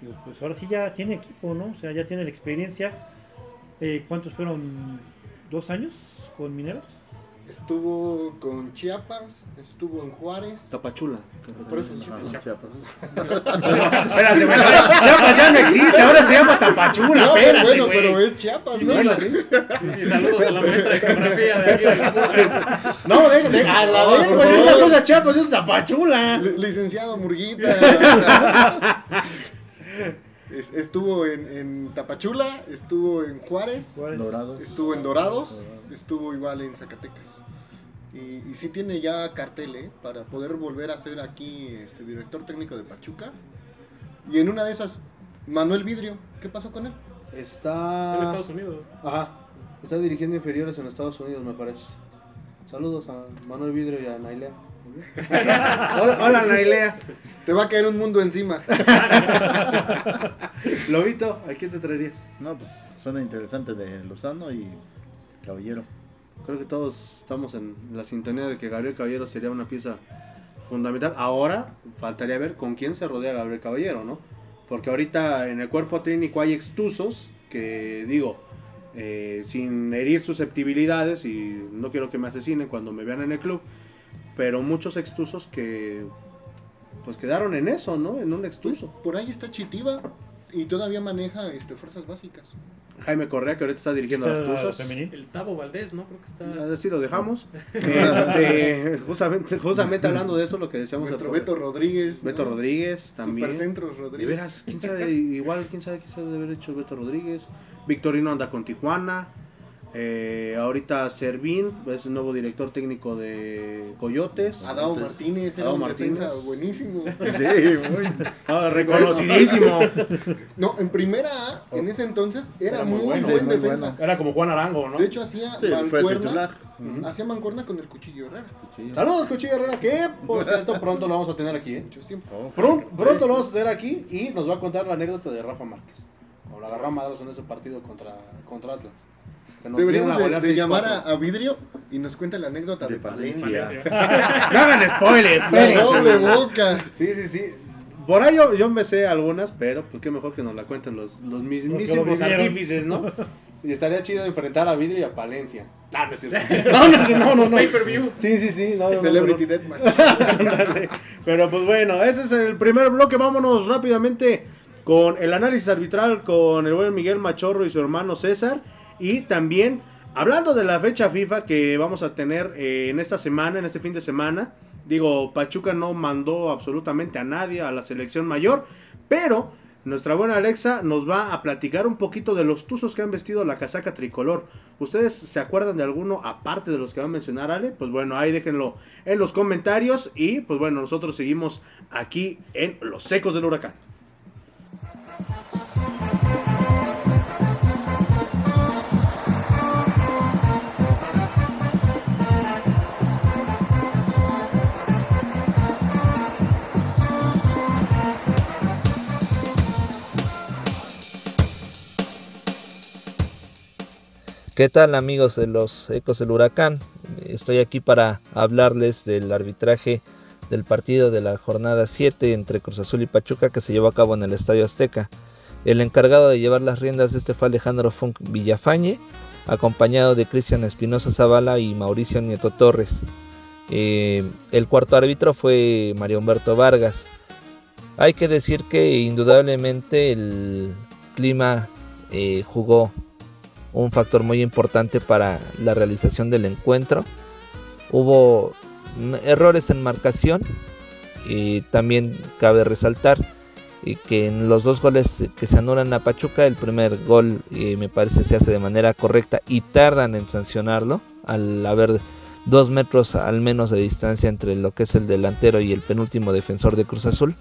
Digo, pues ahora sí ya tiene equipo, ¿no? O sea, ya tiene la experiencia. Eh, ¿Cuántos fueron? ¿Dos años con Mineros?
Estuvo con Chiapas, estuvo en Juárez.
Tapachula.
Por eso
Ajá,
Chiapas.
Chiapas.
Espérate. Chiapas ya no existe, ahora se llama Tapachula.
No,
espérate,
bueno, pero es Chiapas,
Sí,
¿no?
sí,
Bueno,
sí.
sí.
Saludos a la maestra de geografía de aquí de la
No, de, de- a la
No,
vez,
por
güey. Es
favor.
una cosa Chiapas, es Tapachula.
Li- Licenciado Murguita. Es- estuvo en, en Tapachula, estuvo en Juárez, estuvo en Dorados, estuvo igual en Zacatecas. Y, y sí tiene ya cartel ¿eh? para poder volver a ser aquí este director técnico de Pachuca. Y en una de esas, Manuel Vidrio, ¿qué pasó con él?
Está.
en Estados Unidos.
Ajá. Está dirigiendo inferiores en Estados Unidos, me parece. Saludos a Manuel Vidrio y a Nailea. Hola, hola, Nailea.
Te va a caer un mundo encima.
Lobito, ¿a quién te traerías?
No, pues suena interesante de Lozano y Caballero.
Creo que todos estamos en la sintonía de que Gabriel Caballero sería una pieza fundamental. Ahora faltaría ver con quién se rodea Gabriel Caballero, ¿no? Porque ahorita en el cuerpo técnico hay extusos que, digo, eh, sin herir susceptibilidades y no quiero que me asesinen cuando me vean en el club, pero muchos extusos que pues quedaron en eso, ¿no? En un extuso.
Por ahí está Chitiba y todavía maneja este, fuerzas básicas.
Jaime Correa, que ahorita está dirigiendo las Tuzas.
El Tavo Valdés, ¿no? Creo que está.
Así lo dejamos. Este, justamente, justamente hablando de eso, lo que decíamos
Nuestro Beto Rodríguez.
Beto
¿no?
Rodríguez también.
Supercentros
De
Rodríguez.
veras, quién sabe, igual quién sabe qué se ha de haber hecho Beto Rodríguez. Victorino anda con Tijuana. Eh, ahorita Servín es el nuevo director técnico de Coyotes.
Adao Martínez era
Adao
un
Martínez.
defensa buenísimo.
Sí, muy.
Ah, reconocidísimo.
No, en primera A, en ese entonces, era,
Era muy
muy,
bueno,
buen
muy
defensa.
bueno.
Era como Juan Arango, ¿no?
De hecho, hacía
Sí,
mancuerna. Hacía mancuerna con el cuchillo Herrera.
Saludos, Cuchillo Herrera, que por cierto pronto lo vamos a tener aquí. ¿eh?
Muchos tiempos.
Oh,
Pronto, pronto lo vamos a tener aquí y nos va a contar la anécdota de Rafa Márquez. Como la agarró a en ese partido contra, contra Atlas. Que nos
Deberíamos de, de
6-4.
llamar a, a Vidrio y nos cuenta la anécdota de,
De
Palencia.
Palencia.
No hagan spoilers, espérense.
doble boca.
Sí, sí, sí. Por ahí yo, yo me sé algunas, pero pues qué mejor que nos la cuenten los, los mismísimos artífices, ¿no? Y estaría chido enfrentar a Vidrio y a Palencia. Ah, no es cierto. No, no, no, no, no.
Pay-per-view.
Sí, sí, sí. No,
Celebrity
no.
Deathmatch.
Pero pues bueno, ese es el primer bloque. Vámonos rápidamente con el análisis arbitral con el buen Miguel Machorro y su hermano César. Y también hablando de la fecha FIFA que vamos a tener eh, en esta semana, en este fin de semana. Digo, Pachuca no mandó absolutamente a nadie a la selección mayor, pero nuestra buena Alexa nos va a platicar un poquito de los tuzos que han vestido la casaca tricolor. ¿Ustedes se acuerdan de alguno aparte de los que va a mencionar Ale? Pues bueno, ahí déjenlo en los comentarios y pues bueno, nosotros seguimos aquí en Los Secos del Huracán.
¿Qué tal amigos de los Ecos del Huracán? Estoy aquí para hablarles del arbitraje del partido de la jornada 7 entre Cruz Azul y Pachuca que se llevó a cabo en el Estadio Azteca. El encargado de llevar las riendas de este fue Alejandro Funk Villafañe, acompañado de Cristian Espinosa Zavala y Mauricio Nieto Torres. Eh, el cuarto árbitro fue Mario Humberto Vargas. Hay que decir que indudablemente el clima eh, jugó un factor muy importante para la realización del encuentro. Hubo mm, errores en marcación y también cabe resaltar que en los dos goles que se anulan a Pachuca, el primer gol eh, me parece se hace de manera correcta y tardan en sancionarlo al haber dos metros al menos de distancia entre lo que es el delantero y el penúltimo defensor de Cruz Azul.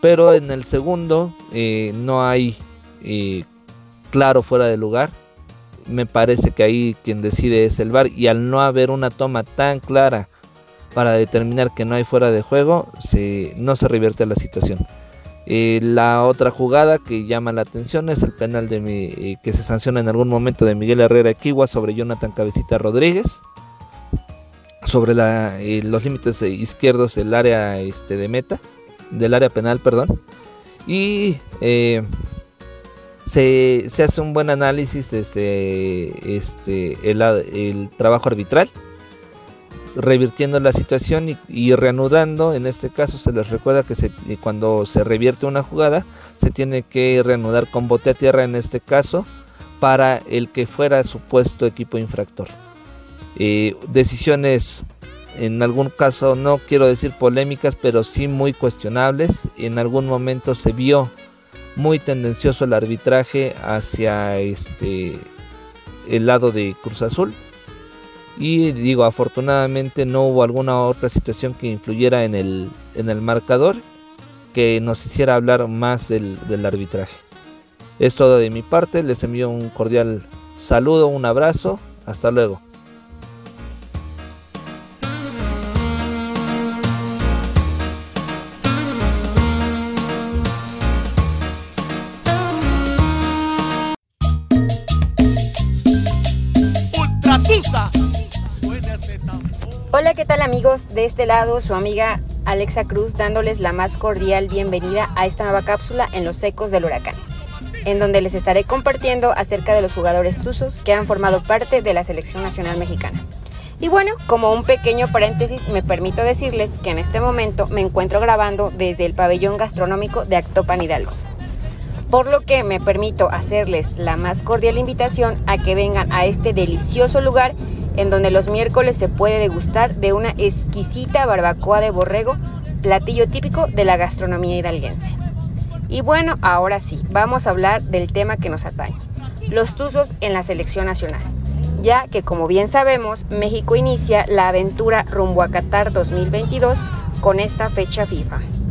Pero en el segundo eh, no hay eh, claro fuera de lugar. Me parece que ahí quien decide es el VAR y al no haber una toma tan clara para determinar que no hay fuera de juego, se, no se revierte la situación. Eh, la otra jugada que llama la atención es el penal de mi, eh, que se sanciona en algún momento de Miguel Herrera Equigua sobre Jonathan Cabecita Rodríguez. Sobre eh, los límites izquierdos del área este, de meta, del área penal, perdón. Y se, hace un buen análisis desde este, el, trabajo arbitral, revirtiendo la situación y, reanudando. En este caso se les recuerda que eh, cuando se revierte una jugada se tiene que reanudar con bote a tierra en este caso para el que fuera supuesto equipo infractor. Eh, decisiones en algún caso no quiero decir polémicas pero sí muy cuestionables en algún momento se vio muy tendencioso el arbitraje hacia este el lado de Cruz Azul. Y digo afortunadamente no hubo alguna otra situación que influyera en el, en el marcador que nos hiciera hablar más del, del arbitraje. Es todo de mi parte les envío un cordial saludo un abrazo hasta luego
tal amigos? De este lado, su amiga Alexa Cruz dándoles la más cordial bienvenida a esta nueva cápsula en los ecos del huracán, en donde les estaré compartiendo acerca de los jugadores tuzos que han formado parte de la selección nacional mexicana. Y bueno, como un pequeño paréntesis, me permito decirles que en este momento me encuentro grabando desde el pabellón gastronómico de Actopan Hidalgo. Por lo que me permito hacerles la más cordial invitación a que vengan a este delicioso lugar en donde los miércoles se puede degustar de una exquisita barbacoa de borrego, platillo típico de la gastronomía hidalguense. Y bueno, ahora sí, vamos a hablar del tema que nos atañe, los tuzos en la selección nacional, ya que como bien sabemos, México inicia la aventura rumbo a Qatar 2022 con esta fecha FIFA.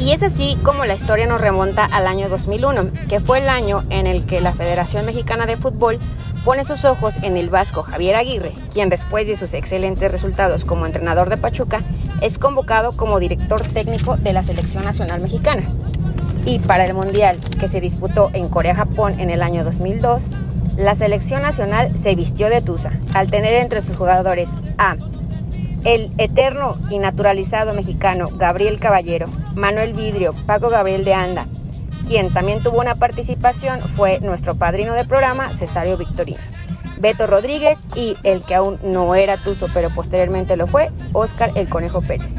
Y es así como la historia nos remonta al año 2001, que fue el año en el que la Federación Mexicana de Fútbol pone sus ojos en el vasco Javier Aguirre, quien después de sus excelentes resultados como entrenador de Pachuca, es convocado como director técnico de la Selección Nacional Mexicana. Y para el Mundial que se disputó en Corea-Japón en el año 2002, la selección nacional se vistió de Tusa, al tener entre sus jugadores a El eterno y naturalizado mexicano Gabriel Caballero, Manuel Vidrio, Paco Gabriel de Anda, quien también tuvo una participación fue nuestro padrino de programa, Cesario Victorino. Beto Rodríguez y el que aún no era Tuzo, pero posteriormente lo fue, Óscar el Conejo Pérez.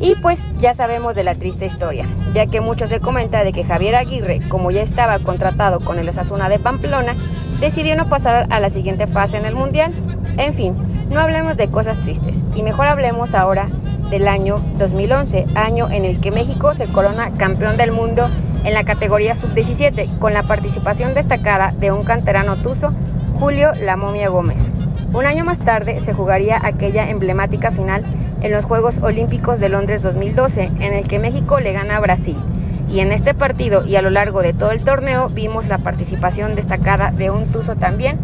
Y pues ya sabemos de la triste historia, ya que mucho se comenta de que Javier Aguirre, como ya estaba contratado con el Osasuna de Pamplona, decidió no pasar a la siguiente fase en el Mundial. En fin, no hablemos de cosas tristes y mejor hablemos ahora del año 2011, año en el que México se corona campeón del mundo en la categoría sub-17, con la participación destacada de un canterano tuzo, Julio La Momia Gómez. Un año más tarde se jugaría aquella emblemática final en los Juegos Olímpicos de Londres 2012, en el que México le gana a Brasil. Y en este partido y a lo largo de todo el torneo vimos la participación destacada de un tuzo también,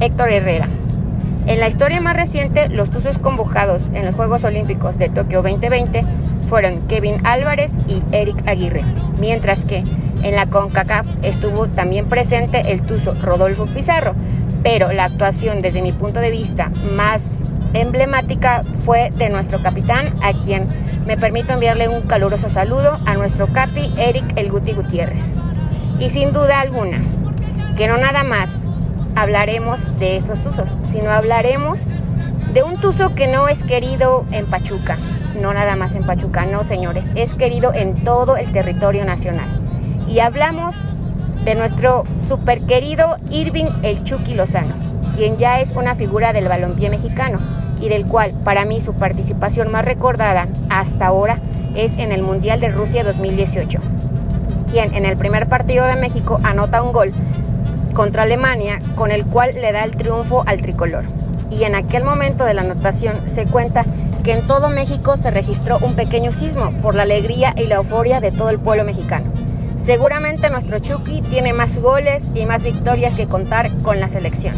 Héctor Herrera. En la historia más reciente, los tuzos convocados en los Juegos Olímpicos de Tokio 2020 fueron Kevin Álvarez y Eric Aguirre, mientras que en la CONCACAF estuvo también presente el tuzo Rodolfo Pizarro, pero la actuación desde mi punto de vista más emblemática fue de nuestro capitán, a quien me permito enviarle un caluroso saludo a nuestro capi Eric El Guti Gutiérrez. Y sin duda alguna, que no nada más hablaremos de estos tuzos, sino hablaremos de un tuzo que no es querido en Pachuca, no nada más en Pachuca, no señores, es querido en todo el territorio nacional. Y hablamos de nuestro super querido Irving El Chucky Lozano, quien ya es una figura del balompié mexicano y del cual para mí su participación más recordada hasta ahora es en el Mundial de Rusia 2018, quien en el primer partido de México anota un gol contra Alemania con el cual le da el triunfo al tricolor. Y en aquel momento de la anotación se cuenta que en todo México se registró un pequeño sismo por la alegría y la euforia de todo el pueblo mexicano. Seguramente nuestro Chucky tiene más goles y más victorias que contar con la selección.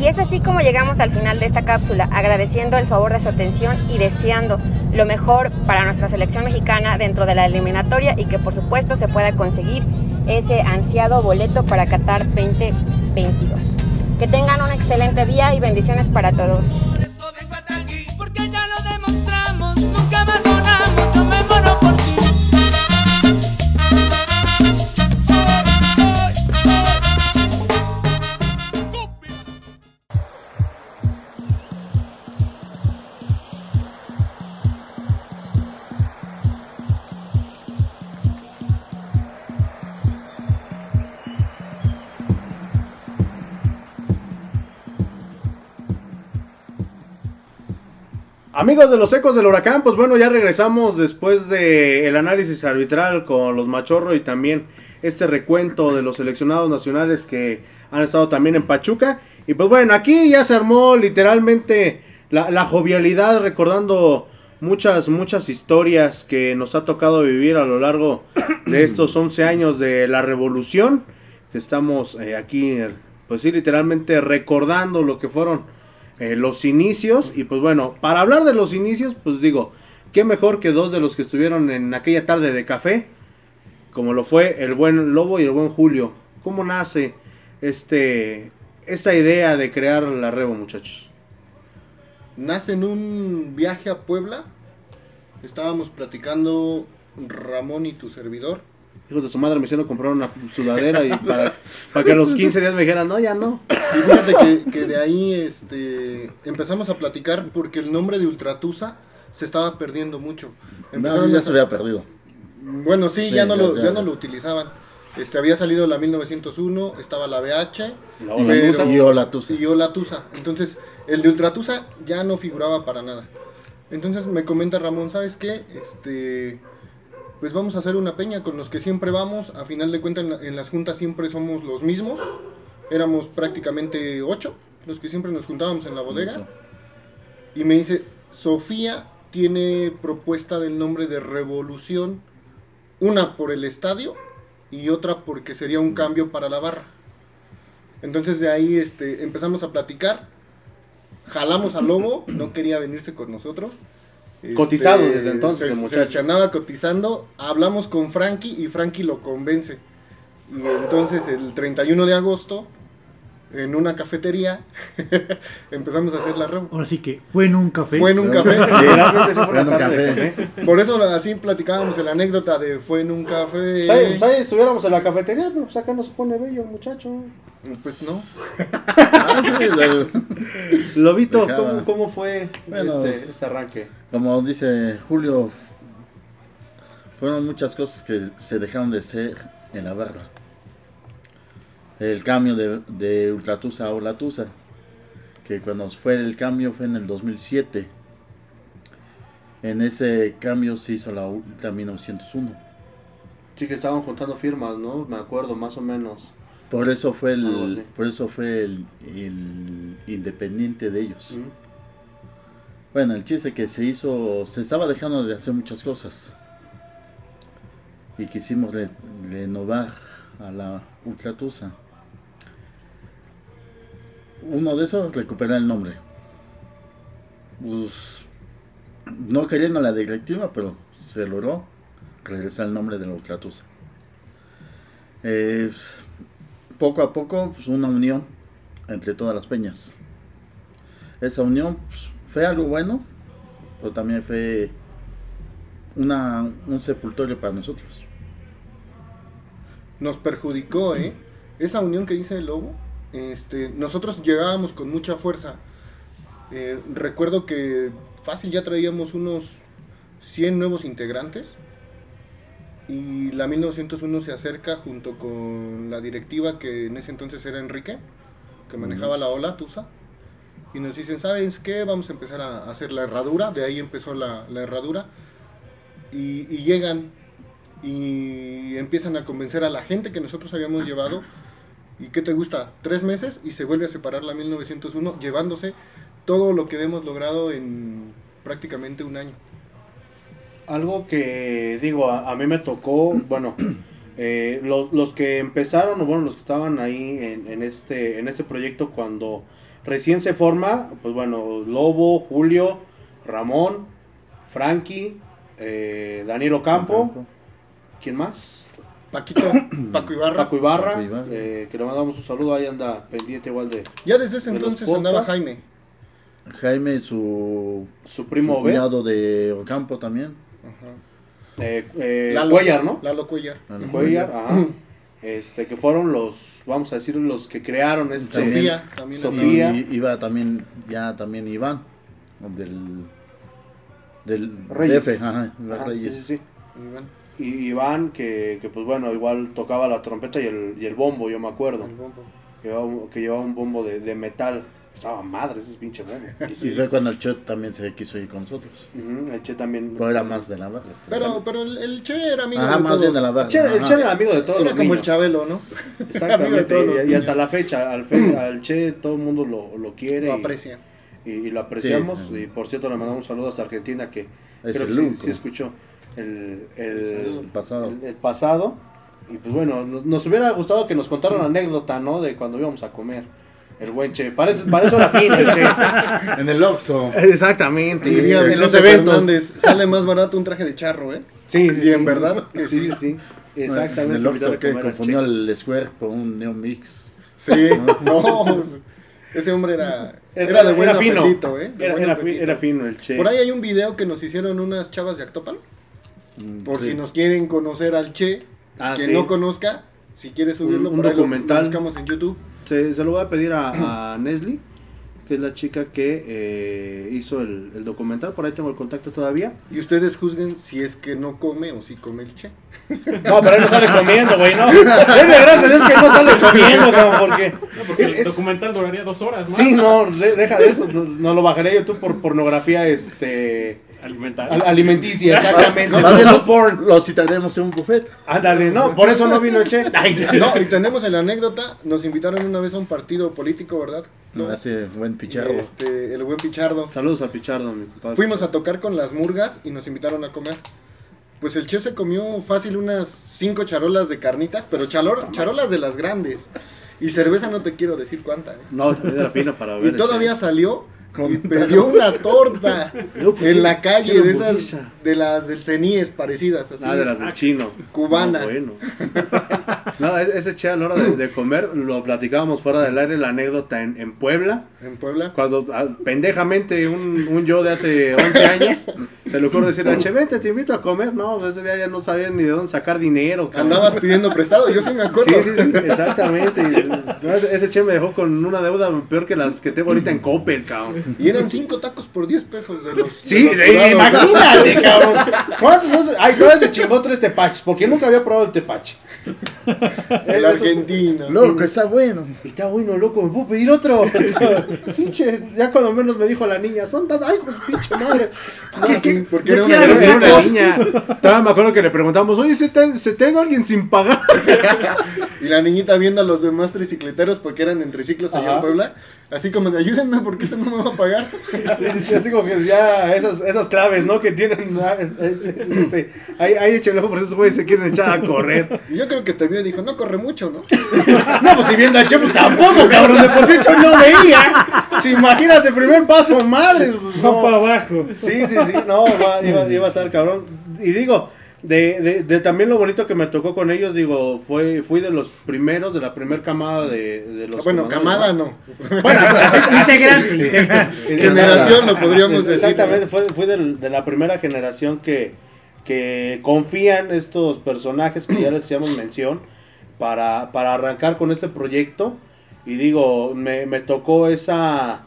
Y es así como llegamos al final de esta cápsula, agradeciendo el favor de su atención y deseando lo mejor para nuestra selección mexicana dentro de la eliminatoria y que por supuesto se pueda conseguir ese ansiado boleto para Qatar 2022. Que tengan un excelente día y bendiciones para todos.
Amigos de los ecos del huracán, pues bueno, ya regresamos después del el análisis arbitral con los machorros y también este recuento de los seleccionados nacionales que han estado también en Pachuca. Y pues bueno, aquí ya se armó literalmente la, jovialidad recordando muchas, muchas historias que nos ha tocado vivir a lo largo de estos 11 años de la revolución. Estamos eh, aquí, pues sí, literalmente recordando lo que fueron eh, los inicios. Y pues bueno, para hablar de los inicios, pues digo, qué mejor que dos de los que estuvieron en aquella tarde de café, como lo fue el buen Lobo y el buen Julio. ¿Cómo nace este esta idea de crear la Rebo, muchachos?
Nace en un viaje a Puebla. Estábamos platicando Ramón y tu servidor.
Hijos de su madre me hicieron comprar una sudadera y para, para que a los 15 días me dijeran, no, ya no.
Y fíjate que, que de ahí este, empezamos a platicar porque el nombre de Ultratusa se estaba perdiendo mucho.
No, ya se había perdido.
Bueno, sí,
Sí,
ya, no lo, ya no lo utilizaban. Este, había salido la 1901, estaba la BH
La. Y Olatusa.
y Olatusa. Entonces, el de Ultratusa ya no figuraba para nada. Entonces me comenta Ramón, ¿sabes qué? Este, pues vamos a hacer una peña con los que siempre vamos. A final de cuentas, en, la- en las juntas siempre somos los mismos. Éramos prácticamente ocho los que siempre nos juntábamos en la bodega. Y me dice, Sofía tiene propuesta del nombre de Revolución. Una por el estadio y otra porque sería un cambio para la barra. Entonces de ahí este, empezamos a platicar. Jalamos al lobo, no quería venirse con nosotros. Este,
Cotizado desde entonces,
se,
el
se-
muchacho.
se andaba cotizando. Hablamos con Frankie y Frankie lo convence. Y entonces el 31 de agosto en una cafetería. Empezamos a hacer la rebo.
Ahora sí que fue en un café.
Fue en un café.
Café.
Por eso así platicábamos la anécdota de fue en un café.
¿Sabes? Ahí estuviéramos en la cafetería, pero pues acá no se pone bello, muchacho.
Pues no.
Ah,
Lobito. ¿cómo, cómo fue
Bueno.
este, este arranque?
como dice Julio, fueron muchas cosas que se dejaron de hacer en la barra. El cambio de, de Ultratusa a Olatusa, que cuando fue el cambio fue en el 2007. En ese cambio se hizo la Ultra 1901.
Sí que estaban juntando firmas, ¿no? Me acuerdo, más o menos.
Por eso fue el, por eso fue el, el independiente de ellos.
¿Mm?
Bueno, el chiste que se hizo, se estaba dejando de hacer muchas cosas. Y quisimos re- renovar a la Ultratusa. Uno de esos, recuperar el nombre. Pues, no queriendo la directiva, pero se logró regresar el nombre de la Ultratusa. Poco a poco, pues, una unión entre todas las peñas. Esa unión pues, fue algo bueno, pero también fue una, un sepultorio para nosotros.
Nos perjudicó, ¿eh? Esa unión que dice el lobo. Este, nosotros llegábamos con mucha fuerza. Eh, recuerdo que fácil ya traíamos unos 100 nuevos integrantes. Y la 1901 se acerca junto con la directiva que en ese entonces era Enrique, que manejaba la ola, Tusa. Y nos dicen, ¿sabes qué? Vamos a empezar a hacer la herradura. De ahí empezó la, la herradura. Y, y llegan y empiezan a convencer a la gente que nosotros habíamos llevado. ¿Y qué te gusta? Tres meses y se vuelve a separar la 1901, llevándose todo lo que hemos logrado en prácticamente un año.
Algo que digo, a, a mí me tocó, bueno, eh, los, los que empezaron, o bueno, los que estaban ahí en, en este, en este proyecto cuando recién se forma, pues bueno, Lobo, Julio, Ramón, Frankie, eh, Daniel Ocampo, ¿quién más?
Paquito, Paco Ibarra.
Paco Ibarra,
Paco Ibarra.
eh, que le mandamos un saludo, ahí anda pendiente igual de
Ya desde ese
de
entonces andaba. Jaime.
Jaime, su,
su primo
su cuñado de Ocampo también.
eh, eh,
Lalo,
Cuellar, ¿no?
Lalo Cuellar.
Lalo
Cuellar, ajá. Este, que fueron los, vamos a decir, los que crearon este.
Sofía, también.
Sofía.
Y iba también, ya también Iván, del, del
Reyes.
DF, ajá, Iván
Ajá, sí,
Reyes.
sí, sí.
Y bueno,
Y Iván, que, que pues bueno, igual tocaba la trompeta y el, y el bombo, yo me acuerdo.
el bombo.
Que llevaba un, que llevaba un bombo de, de metal. Estaba madre ese pinche bombo.
Y fue cuando el Chet también se quiso ir con nosotros.
El Che también.
Pero era más de la barra.
Pero, pero el, el Che era amigo
Ajá,
de
más
todos.
bien de la barra.
El Che, el. Che era amigo de todos
Era
los
como el. Chabelo, ¿no?
Exactamente. y, hasta la fecha, al, fe- al Che todo el mundo lo, lo quiere.
Lo
y-
aprecia.
Y, y lo apreciamos.
Sí.
Y por cierto, le mandamos un saludo hasta Argentina que
Es
creo que sí, sí escuchó el, el,
El pasado.
el- el pasado. Y pues bueno, nos, nos hubiera gustado que nos contaran una anécdota, ¿no? De cuando íbamos a comer. El buen Che. Para eso, para eso era fin el Che.
En el Oxxo.
Exactamente.
Diría
en los eventos.
Fernández, sale más barato un traje de charro, ¿eh?
Sí, sí,
Y en
sí.
verdad que
sí,
sí.
sí, sí.
En
Exactamente.
el Oxxo que
al
confundió el Square con un Neo Mix.
Sí, no, pues, ese hombre era,
Era-
era de buen
era fino.
apetito, ¿eh? De
Era,
buen apetito.
era fino el Che.
Por ahí hay un video que nos hicieron unas chavas de Actopan. Por
sí.
si nos quieren conocer al Che,
Ah,
que
sí.
no conozca, si quiere subirlo,
Un-
por
documental.
Lo buscamos en YouTube.
Se, se lo voy a pedir a, a Nesli, que es la chica que eh, hizo el, el documental. Por ahí tengo el contacto todavía.
Y ustedes juzguen si es que no come o si come el Che.
No, pero él no sale comiendo, güey, no. Dile gracias, es que no sale comiendo, como porque.
No, porque el
Es-
documental duraría dos horas más.
Sí, no, de- deja de eso. No, no lo bajaré yo tú por pornografía este
Alimentaria.
al- alimenticia, exactamente.
Más bien
No,
lo,
porn.
lo citaremos en un buffet.
Ándale, no, por eso no vino el Che.
No, y tenemos en la anécdota, nos invitaron una vez a un partido político, ¿verdad? No.
Hace buen pichardo.
Este, el buen Pichardo.
Saludos al Pichardo, mi compadre.
Fuimos a tocar con las murgas y nos invitaron a comer. Pues el Che se comió fácil unas cinco charolas de carnitas, pero chalor- charolas de las grandes. Y cerveza no te quiero decir cuánta. ¿eh?
No, también era fino para ver.
Y todavía
Che.
salió y pidió una torta
No,
en la calle de esas de las del Ceníes parecidas así.
Ah, de las del chino.
Cubana.
No, bueno. No, es- ese che a la hora de, de comer, lo platicábamos fuera del aire, la anécdota en, en Puebla.
En Puebla.
Cuando ah, pendejamente un, un yo de hace 11 años se le ocurre decir, che, vente, te invito a comer. No, pues ese día ya no sabían ni de dónde sacar dinero. cabrón.
Andabas pidiendo prestado, yo sí me acuerdo.
Sí, sí, sí, exactamente. No, ese, ese che me dejó con una deuda peor que las que tengo ahorita en Coppel, cabrón.
Y eran cinco tacos por 10 pesos de los.
Sí,
de los sudados.
imagínate, cabrón. ¿Cuántos Ay, todavía se chingó tres tepaches, porque nunca había probado el tepache.
El argentino.
Loco, está bueno.
Y está bueno, loco, ¿me puedo pedir otro? sí, che, ya cuando menos me dijo la niña, son tan, ay, pues pinche madre. No,
¿Qué-
sí,
qué- porque era una
era,
niña?
era una niña. Todavía me acuerdo que le preguntamos, oye, ¿se te, se tengo alguien sin pagar?
Y la niñita viendo a los demás tricicleteros porque eran en triciclos allá
Ajá.
en Puebla. Así como de ayúdenme porque este no me va a pagar.
Sí, sí, sí, así como que ya esas, esas claves, ¿no? Que tienen. ah, eh, este, ahí, ahí échale ojo, por esos güeyes se quieren echar a correr.
Y yo creo que te vio y dijo, no corre mucho, ¿no?
No, pues si viendo a Che, pues tampoco, cabrón. De por sí yo no veía. Si imagínate, primer paso, madre. Pues,
No
no.
para abajo.
Sí, sí, sí, no, va- iba, iba a estar cabrón. Y digo, de, de, de también lo bonito que me tocó con ellos, digo, fue, fui de los primeros, de la primer camada de, de los...
bueno, camada
¿no?
no.
Bueno, así, así,
Integrante,
sí.
Generación, lo podríamos decir.
Exactamente, fue, fui de la primera generación que, que confían estos personajes que ya les hacíamos mención para, para arrancar con este proyecto. Y digo, me, me tocó esa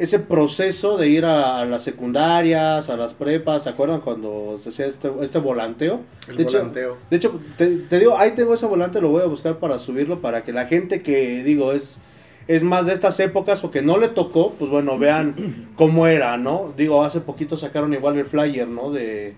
ese proceso de ir a, a las secundarias, a las prepas, ¿se acuerdan cuando se hacía este, este volanteo?
El
de hecho,
volanteo.
de hecho te, te digo, ahí tengo ese volante, lo voy a buscar para subirlo, para que la gente que, digo, es, es más de estas épocas o que no le tocó, pues bueno, vean cómo era, ¿no? Digo, hace poquito sacaron igual el flyer, ¿no? De,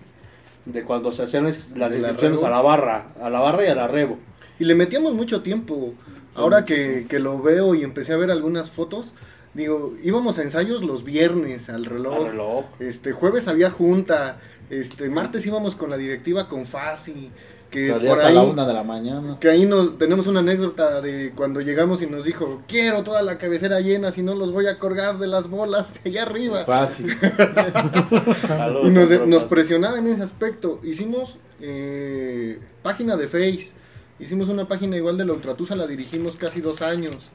de cuando se hacían las, las
De la
inscripciones a la barra, a la barra y a la rebo.
Y le metíamos mucho tiempo. Ahora que, que lo veo y empecé a ver algunas fotos, digo, íbamos a ensayos los viernes al reloj.
Al reloj.
Este, jueves había junta. Este, martes íbamos con la directiva con Fasi. Que
Salías
por
a
ahí,
la una de la mañana.
que ahí nos, tenemos una anécdota de cuando llegamos y nos dijo, quiero toda la cabecera llena, si no los voy a colgar de las bolas de allá arriba.
Fácil.
Saludos,
Y nos, nos presionaba en ese aspecto. Hicimos eh, página de Face. Hicimos una página igual de la Ultratusa, la dirigimos casi dos años.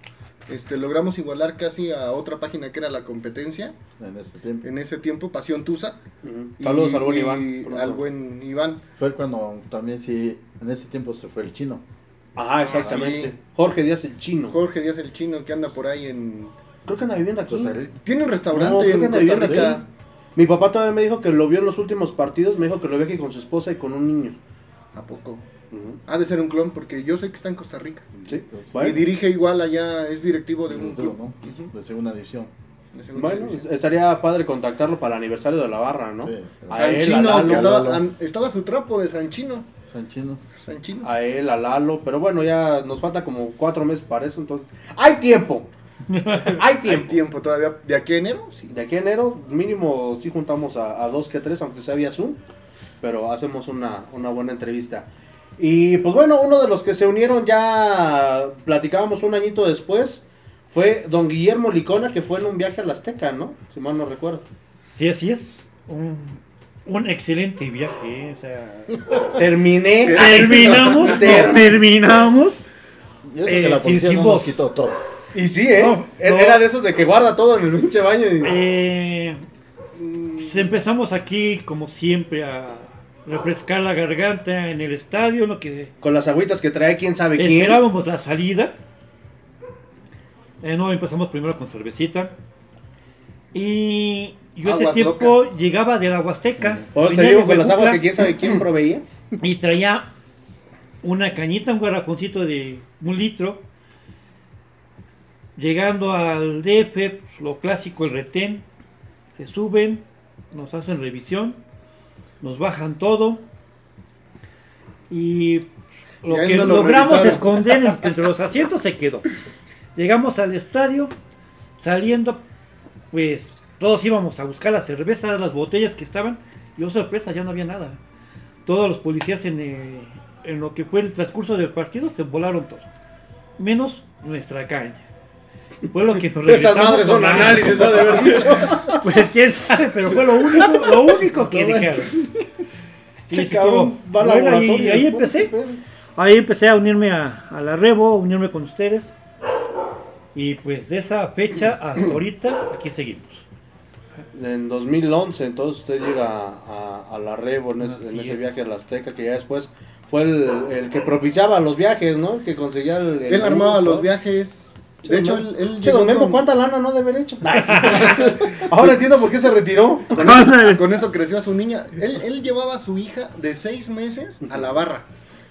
Este, logramos igualar casi a otra página que era la competencia.
En ese tiempo.
En ese tiempo, Pasión Tusa.
Saludos
Y-
al buen
y
Iván. pronto.
Al buen Iván.
Fue cuando también sí, en ese tiempo se fue el chino.
Ajá, exactamente.
sí.
Jorge Díaz el chino.
Jorge Díaz el Chino que anda por ahí en...
Creo que anda viviendo aquí.
Costa Rica.
Tiene un
No,
restaurante
creo
en
que anda viviendo aquí. Mi papá todavía me dijo que lo vio en los últimos partidos. Me dijo que lo vio aquí con su esposa y con un niño.
¿A poco? Ha de ser un clon porque yo sé que está en Costa Rica.
Sí.
Y
Bueno,
dirige igual allá, es directivo de un club.
De segunda división.
Bueno,
división.
estaría padre contactarlo para el aniversario de la barra, ¿no?
Sí.
A él, a
Sanchino,
Lalo,
estaba,
Lalo.
an- estaba su trapo de Sanchino.
San chino.
Sanchino.
a él, a Lalo, pero bueno, ya nos falta como cuatro meses para eso, entonces hay tiempo, hay
Hay
tiempo.
tiempo todavía. ¿De aquí a enero? Sí.
De aquí a enero mínimo sí juntamos a, a dos que tres, aunque sea vía Zoom, pero hacemos una, una buena entrevista. Y pues bueno, uno de los que se unieron ya platicábamos un añito después, fue don Guillermo Licona, que fue en un viaje a la Azteca, ¿no? Si mal no recuerdo.
Sí, así es. Un, un excelente viaje. ¿eh? O sea,
Terminé.
terminamos,
Ter-
terminamos.
Y eso
Eh,
que la
sin-
policía no nos quitó todo.
Y sí, ¿eh?
No,
Él
no.
Era de esos de que guarda todo en el pinche baño. Y...
Eh, pues empezamos aquí, como siempre, a refrescar la garganta en el estadio, lo que
Con las agüitas que trae quién sabe quién.
esperábamos la salida. Eh, no, empezamos primero con cervecita. Y yo ese tiempo
locas.
llegaba de la Huasteca.
O te
venía
digo
de
con las aguas que quién sabe quién proveía.
Y traía una cañita, un garrafoncito de un litro. Llegando al DF, pues, lo clásico, el retén. Se suben, nos hacen revisión, nos bajan todo. Y lo
Y
que
no lo
logramos
revisaron.
esconder en- entre los asientos se quedó. Llegamos al estadio, saliendo, pues todos íbamos a buscar la cerveza, las botellas que estaban. Y oh sorpresa, ya no había nada. Todos los policías en, eh, en lo que fue el transcurso del partido se volaron todos. Menos nuestra caña. Fue lo que nos
Esas madres son análisis, ha de haber dicho.
Pues quién sabe, pero fue lo único, lo único que dijeron. Sí, sí,
cabrón
estuvo
va
bueno,
laboratorio.
y ahí empecé. ahí empecé a unirme a, a la Rebo, a unirme con ustedes. Y pues de esa fecha hasta ahorita, aquí seguimos.
En 2011, entonces usted llega a, a la Rebo en, ese- en ese
es.
viaje a la Azteca, que ya después fue el, el que propiciaba los viajes, ¿no? Que conseguía el... el
Él armaba los viajes. De hecho, él, él
Che, don Memo,
con-
¿cuánta lana no debe haber hecho? Ahora entiendo por qué se retiró.
Con eso, con eso creció a su niña. Él, él llevaba a su hija de seis meses a la barra.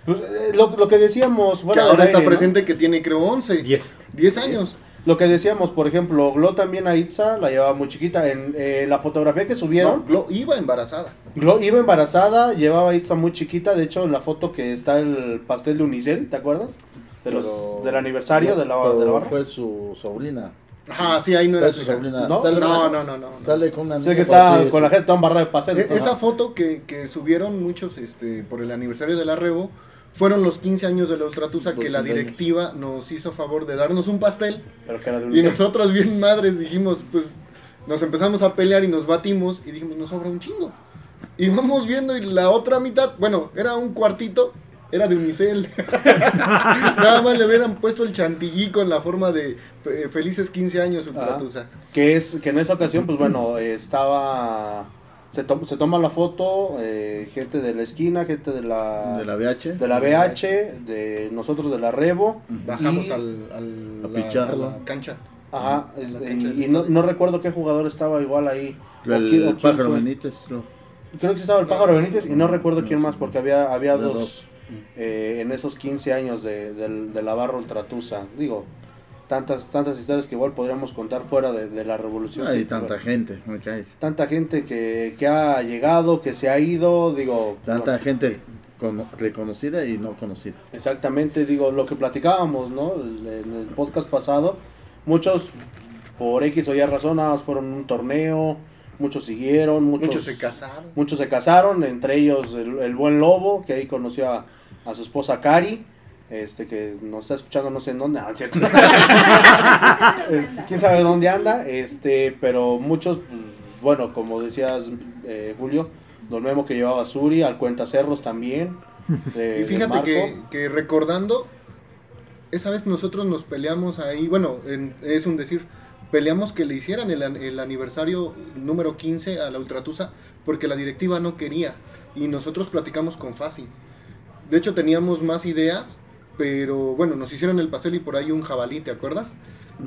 Pues, eh, lo, lo que decíamos
Que
fuera del
ahora está
aire, ¿no?
presente que tiene creo 11.
10.
10 años.
Lo que decíamos, por ejemplo, Glo también a Itza la llevaba muy chiquita. En eh, la fotografía que subieron,
No, Glo iba embarazada.
Glo iba embarazada, llevaba a Itza muy chiquita. De hecho, en la foto que está el pastel de Unicel, ¿te acuerdas? De los,
Pero-
del aniversario de la, de la barra.
fue su sobrina.
Ajá, sí, ahí no era su
sobrina.
¿No?
Sale,
No, no, no, no.
Sale con una
Sé
niña
que está
así
con la gente toda barra de pastel.
E-
entonces-
Esa foto que, que subieron muchos este, por el aniversario de la Rebo fueron los 15 años de la Ultratusa que la
15 años.
directiva nos hizo favor de darnos un pastel
Pero que era de
y nosotros bien madres dijimos, pues nos empezamos a pelear y nos batimos y dijimos, nos sobra un chingo. Y vamos viendo y la otra mitad, bueno, era un cuartito, era de Unicel. Nada más le hubieran puesto el chantilly con la forma de eh, felices 15 años Ultratusa.
Que es que en esa ocasión, pues bueno, eh, estaba. Se, to- se toma la foto, eh, gente de la esquina, gente de la.
De la VH.
de la BH, de nosotros de la Revo.
Bajamos
y-
al, al-
A
la-
picharlo.
a la cancha.
Ajá, es-
la
y,
cancha de
y no, no recuerdo qué jugador estaba igual ahí. O
El,
quién- o quién
pájaro
fue.
Benítez. creo.
Creo que estaba el pájaro Benítez y no recuerdo quién más, porque había, había
Había
dos
dos.
Eh, en esos 15 años de, del- de la barra Ultratusa. Digo, tantas, tantas historias que igual podríamos contar fuera de, de la revolución.
Hay tanta gente,
tanta gente que, que ha llegado, que se ha ido, digo,
Tanta
bueno,
gente cono- reconocida y no conocida.
exactamente, digo, lo que platicábamos, ¿no? En el podcast pasado, muchos por X o Y razón nada más fueron un torneo, muchos siguieron, muchos,
Muchos se casaron.
muchos se casaron, entre ellos el, el buen Lobo, que ahí conoció a, a su esposa Cari, este que nos está escuchando no sé en dónde, es cierto. Este, quién sabe dónde anda, este, pero muchos, pues, bueno, como decías eh, Julio, Don Memo que llevaba a Suri, al Cuenta Cerros también. de-
Y fíjate
Marco.
que, que recordando, esa vez nosotros nos peleamos ahí, bueno, en- es un decir, peleamos que le hicieran el, an- el aniversario número 15 a la Ultratusa porque la directiva no quería y nosotros platicamos con Fasi. De hecho teníamos más ideas, pero bueno, nos hicieron el pastel y por ahí un jabalí, ¿te acuerdas?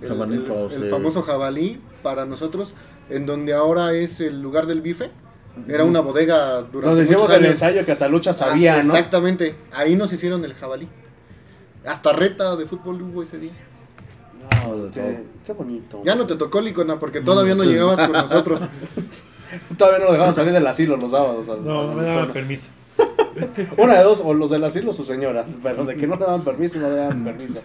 El-
jabalí
el,
para
el
ustedes.
famoso jabalí para nosotros, en donde ahora es el lugar del bife. Era una bodega durante
Donde hicimos el ensayo que hasta Lucha
Ah,
sabía, ¿no?
Exactamente, ahí nos hicieron el jabalí. Hasta reta de fútbol hubo ese día.
No,
Qué,
todo.
qué bonito.
Ya no te tocó Licona porque todavía no
sí.
llegabas con nosotros.
Todavía no lo dejaban salir del asilo los sábados. al-
No,
al
no me daban permiso.
Una de dos, o los del asilo o su señora, pero de que no le daban permiso, no le daban permiso.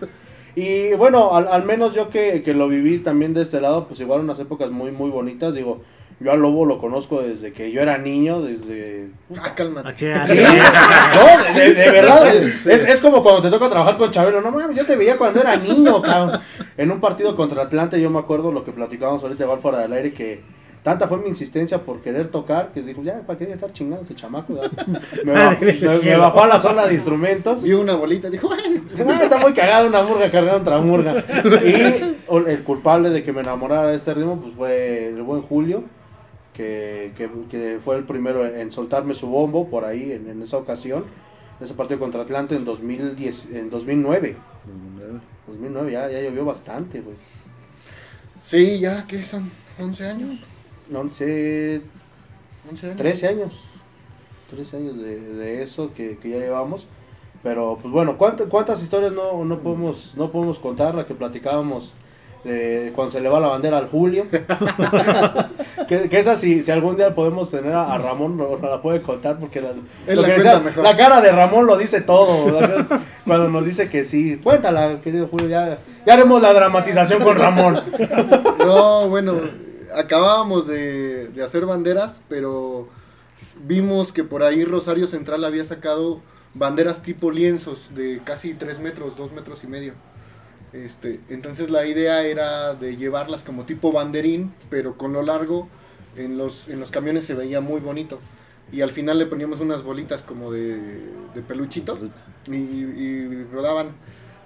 Y bueno, al, al menos yo que, que lo viví también de este lado, pues igual unas épocas muy, muy bonitas. Digo, yo al lobo lo conozco desde que yo era niño, desde...
Ah, cálmate.
Sí, no, de, de- de verdad, es, es como cuando te toca trabajar con Chabelo, no mames, yo te veía cuando era niño, cabrón. En un partido contra Atlante, yo me acuerdo lo que platicábamos ahorita igual fuera del aire, que tanta fue mi insistencia por querer tocar, que dijo, ya, ¿para qué estar chingando ese chamaco? ya?". Me, bajó, me- me bajó a la zona de instrumentos.
Vio una bolita y dijo, bueno.
Ah, está muy cagada una murga cargando otra murga. Y el culpable de que me enamorara de este ritmo pues fue el buen Julio, que, que, que fue el primero en, soltarme su bombo por ahí en, en esa ocasión, en ese partido contra Atlante en 2010, en 2009. 2009 ya, ya llovió bastante, güey.
Sí, ya, ¿qué son? ¿11 años?
11,
11 años.
13 años. 13 años de, de eso que, que ya llevamos. Pero pues bueno, ¿cuántas, cuántas historias no, no, podemos, no podemos contar? La que platicábamos de cuando se le va la bandera al Julio. que, que esa si, si algún día podemos tener a, a Ramón, nos la puede contar porque la, lo
la
que decía, la cara de Ramón lo dice todo. cuando nos dice que sí. Cuéntala, querido Julio, ya, ya haremos la dramatización con Ramón.
No, bueno, acabábamos de, de hacer banderas, pero vimos que por ahí Rosario Central había sacado banderas tipo lienzos de casi 3 metros, 2 metros y medio. Este, entonces la idea era de llevarlas como tipo banderín, pero con lo largo en los, en los camiones se veía muy bonito. y al final le poníamos unas bolitas como de, de peluchito y, y rodaban.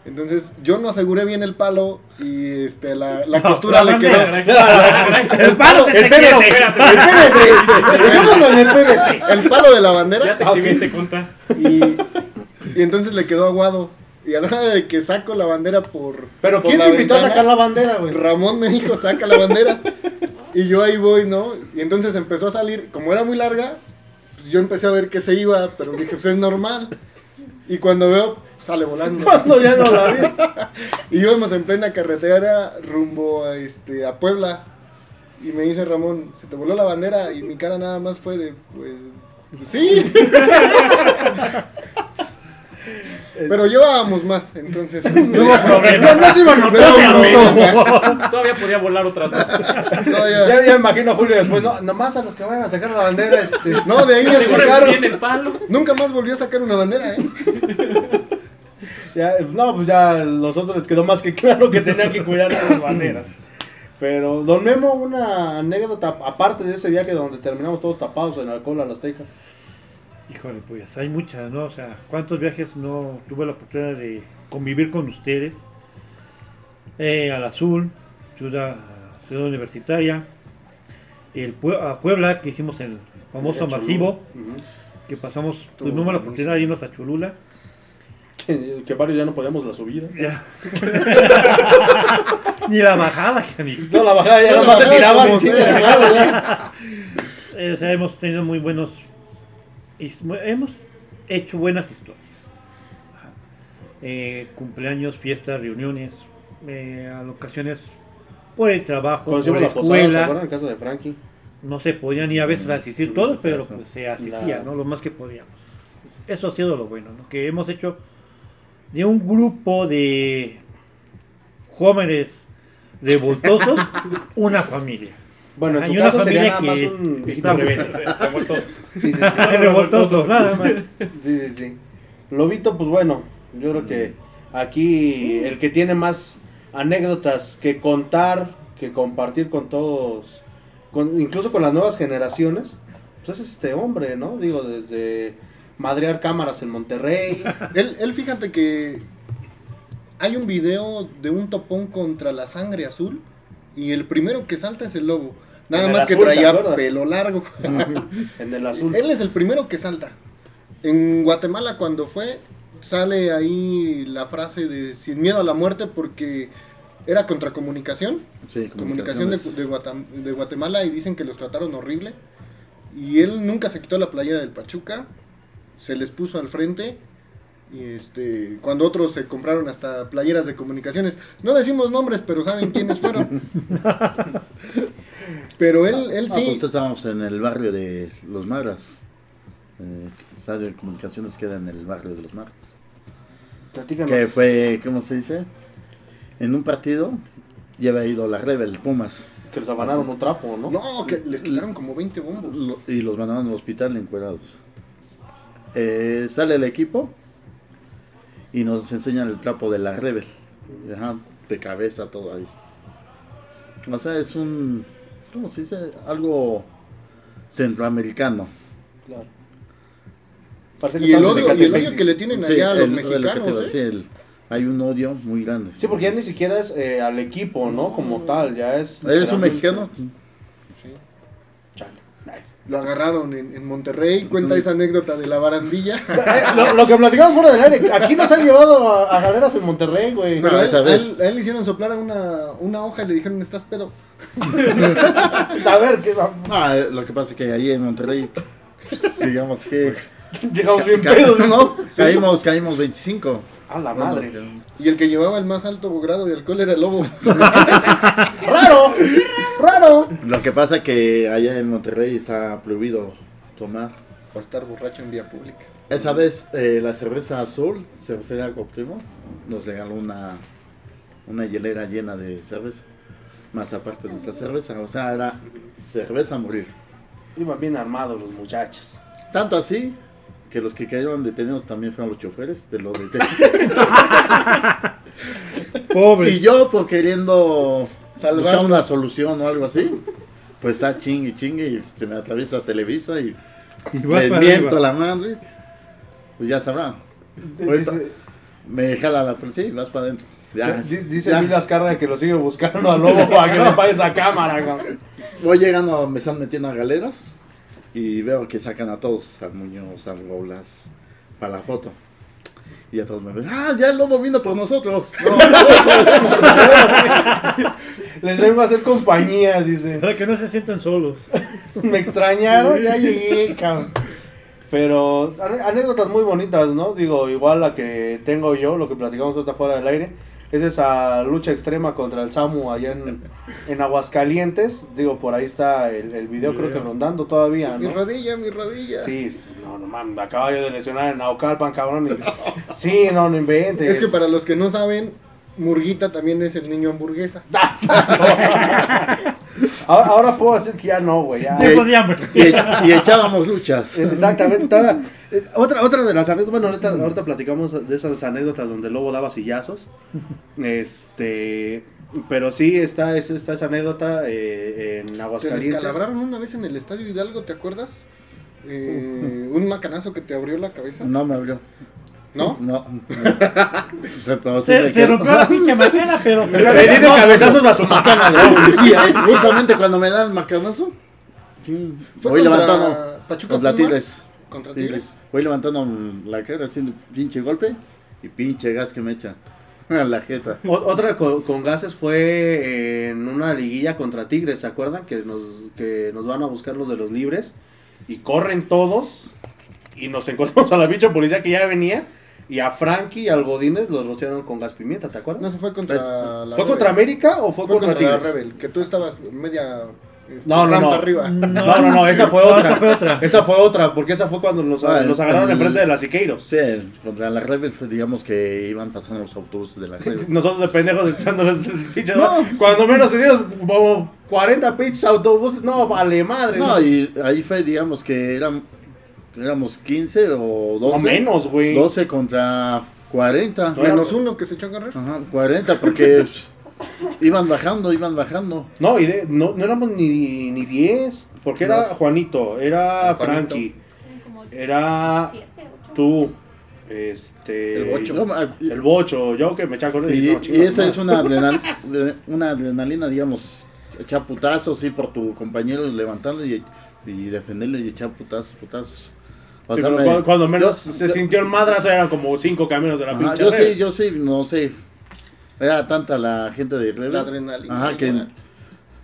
Entonces yo no aseguré bien el palo y este la, la costura le quedó. el palo, el PVC, el PVC, dejémoslo en el PVC, el palo de la bandera.
Ya te
ok.
exhibiste, conta.
Y, y entonces le quedó aguado. Y a la hora de que saco la bandera por.
Pero
por
¿quién te invitó a sacar la bandera, güey?
Ramón me dijo, saca la bandera. y yo ahí voy, ¿no? Y entonces empezó a salir, como era muy larga, pues yo empecé a ver que se iba, pero dije, pues es normal. Y cuando veo, sale volando.
Cuando ya no la ves.
y íbamos en plena carretera rumbo a, este, a Puebla. Y me dice Ramón, se te voló la bandera y mi cara nada más fue de, pues, sí. Pero llevábamos más, entonces.
No hubo problema. No, no se.
Todavía podía volar otras dos.
Ya, ya imagino a Julio después, no, nomás a los que vayan a sacar la bandera, este.
No, de ahí
Se
me sacaron.
bien el palo.
Nunca más volvió a sacar una bandera, ¿eh?
Ya, no, pues ya a los otros les quedó más que claro que tenían que cuidar las banderas. Pero, don Memo, una anécdota aparte de ese viaje donde terminamos todos tapados en alcohol a la Azteca.
Híjole, pues hay muchas, ¿no? O sea, ¿cuántos viajes no tuve la oportunidad de convivir con ustedes? Eh, al Azul, ciudad, ciudad universitaria, el Pue- a Puebla, que hicimos el famoso masivo, que pasamos, tuvimos la oportunidad de irnos a Cholula.
Que, que varios ya no podíamos la subida.
Ya. Ni la bajada, canijo.
No, la bajada ya
No,
nomás te tirabas
o sea, hemos tenido muy buenos. Hemos hecho buenas historias. Ajá. Eh, cumpleaños, fiestas, reuniones, eh, a ocasiones por el trabajo, por la
la posada, ¿se
escuela.
acuerdan? En casa de Frankie.
No se podían ni a veces asistir todos, pero pues, se asistía,
La-
¿no? Lo más que podíamos. Eso ha sido lo bueno, ¿no? Que hemos hecho de un grupo de jóvenes revoltosos una familia.
Bueno, en tu
una
caso sería nada más un viejito rebelde.
Revoltosos.
Sí, sí, sí.
revoltosos, nada más.
Sí, sí, sí. Lobito, pues bueno, yo creo que aquí el que tiene más anécdotas que contar, que compartir con todos, con, incluso con las nuevas generaciones, pues es este hombre, ¿no? Digo, desde madrear cámaras en Monterrey.
Él, él fíjate que hay un video de un topón contra la sangre azul y el primero que salta es el lobo. Nada más que
azul, ¿te
traía pelo largo.
en el azul.
Él es el primero que salta. En Guatemala cuando fue, sale ahí la frase de sin miedo a la muerte porque era contra comunicación.
Sí,
Comunicación de,
comunicaciones.
de Guatam- de Guatemala y dicen que los trataron horrible. Y él nunca se quitó la playera del Pachuca, se les puso al frente. Y este, cuando otros se compraron hasta playeras de comunicaciones, no decimos nombres, pero saben quiénes fueron. pero él, él
Ah,
sí.
pues estábamos en el barrio de Los Magras. Eh, el estadio de comunicaciones queda en el barrio de Los Magras.
Platícanos.
Que fue, ¿cómo se dice? En un partido ya había ido la Rebel Pumas.
Que les abanaron un trapo, ¿no?
No, que les quitaron como 20 bombos.
Lo- y los mandaron al hospital encuerados. Eh, sale el equipo y nos enseñan el trapo de la Rebel. Ajá, de cabeza todo ahí. O sea, es un, ¿cómo se dice? Algo centroamericano.
Claro. Parece que
Y el odio, y el odio que le tienen
Sí,
allá a los
el- lo
mexicanos. ¿eh?
el- hay un odio muy grande.
Sí, porque ya ni siquiera es eh, al equipo, ¿no? Como tal, ya es...
¿Eres un mexicano?
Lo agarraron en, en Monterrey, cuenta esa anécdota de la barandilla.
Eh, lo, lo que platicamos fuera del aire, aquí nos han llevado a, a galeras en Monterrey, güey.
A, él,
esa
a
vez.
él- a él le hicieron soplar una, una hoja y le dijeron, estás pedo.
A ver, ¿qué va?
Ah, eh, lo que pasa es que ahí en Monterrey, digamos que...
Llegamos bien pedos,
¿no? Caímos, caímos 25.
A la madre.
Y el que llevaba el más alto grado de alcohol era el lobo.
¡Raro! ¡Raro!
Lo que pasa que allá en Monterrey está prohibido tomar.
O estar borracho en vía pública.
Esa vez eh, la cerveza azul, cervecería Cuauhtémoc, nos regaló una, una hielera llena de cerveza. Más aparte de nuestra cerveza, o sea, era cerveza a morir.
Iban bien armados los muchachos.
Tanto así que los que cayeron detenidos también fueron los choferes de los detenidos.
Pobre.
Y yo por queriendo buscar
Salvarlos.
una solución o algo así, pues está chingue y chingue y se me atraviesa Televisa y
Y
le miento
arriba.
la madre, pues ya sabrá. Ahorita me jala la policía y vas para adentro. Ya,
Di- Dice
ya.
Milas Carra que lo sigue buscando al lobo para que le pague esa cámara. cabrón.
Voy llegando, me están metiendo a galeras y veo que sacan a todos, al Muñoz, al Goulas, para la foto. Y a todos me ven, ah, ya el lobo vino por nosotros. No,
Les vengo a hacer compañía, dice.
Para que no se sientan solos.
Me extrañaron, ya llegué, cabrón. Pero anécdotas muy bonitas, ¿no? Digo, igual la que tengo yo, lo que platicamos ahorita fuera del aire, es esa lucha extrema contra el Samu allá en, en Aguascalientes. Digo, por ahí está el, el video, creo que rondando todavía,
Mi
¿no?
rodilla, mi rodilla.
Sí, no, no mames, me acaba yo de lesionar en Naucalpan, cabrón. y- Sí, no, no inventes.
Es que para los que no saben, Murguita también es el niño hamburguesa.
ahora, ahora puedo decir que ya no, güey. ya.
De hambre.
y, y echábamos luchas.
Exactamente. estaba- eh, otra, otra de las anécdotas, bueno, ahorita, ahorita platicamos de esas anécdotas donde el lobo daba sillazos. Este, pero sí está, es- está esa anécdota eh, en
Se
Aguascalientes.
descalabraron una vez en el estadio Hidalgo, ¿te acuerdas? Eh, un macanazo que te abrió la cabeza.
No me abrió.
¿No?
No. se,
Se, rompió la pinche macana, pero.
Le di de cabezazos a su macana, ¿no?
Policía, es justamente cuando me dan el macanazo. sí, voy levantando.
Pachuca
Tigres.
contra
Tigres. Voy levantando la cara haciendo pinche golpe y pinche gas que me echan la jeta.
O- Otra con, con gases fue en una liguilla contra Tigres, ¿se acuerdan? Que nos, que nos van a buscar los de los libres y corren todos y nos encontramos a la pinche policía que ya venía y a Frankie y al Godínez los rociaron con gas pimienta, ¿te acuerdas?
No, se fue contra la
¿Fue
Rebel.
contra América o fue, contra,
la
Tigres?
Rebel, que tú estabas media este,
No, no, no.
arriba.
No, no, no, esa fue
No,
otra.
esa fue otra.
Esa fue otra, porque esa fue cuando nos,
Ah,
nos agarraron
el-
enfrente de las Siqueiros.
Sí, contra la Rebel fue, digamos que iban pasando los autobuses de la Rebel.
Nosotros de pendejos echándoles el pinche.
No.
Cuando menos se dio como 40 pinches autobuses. No, vale madre.
No, y ahí fue, digamos que eran, éramos 15 o 12.
No menos, güey.
12 contra 40.
Menos uno que se echó a correr.
Ajá, 40 porque iban bajando, iban bajando.
No, y de- no, no éramos ni, ni 10. Porque era. Juanito, era
Juanito.
Frankie, era
siete, ocho.
tú, este.
El Bocho.
Ma-
El bocho, yo que me eché a correr.
Y,
no,
y esa es una, adrenal- una adrenalina, digamos, echar putazos, sí, por tu compañero, levantarlo y, y defenderlo y echar putazos, putazos. O
Sí,
sea,
cuando,
me-
cuando- cuando menos
yo-
se
yo-
sintió el madrazo eran como 5 caminos de la
Ajá,
pinche.
yo
red.
sí, yo sí, no sé. Era tanta la gente de Rebel.
La adrenalina.
Ajá, que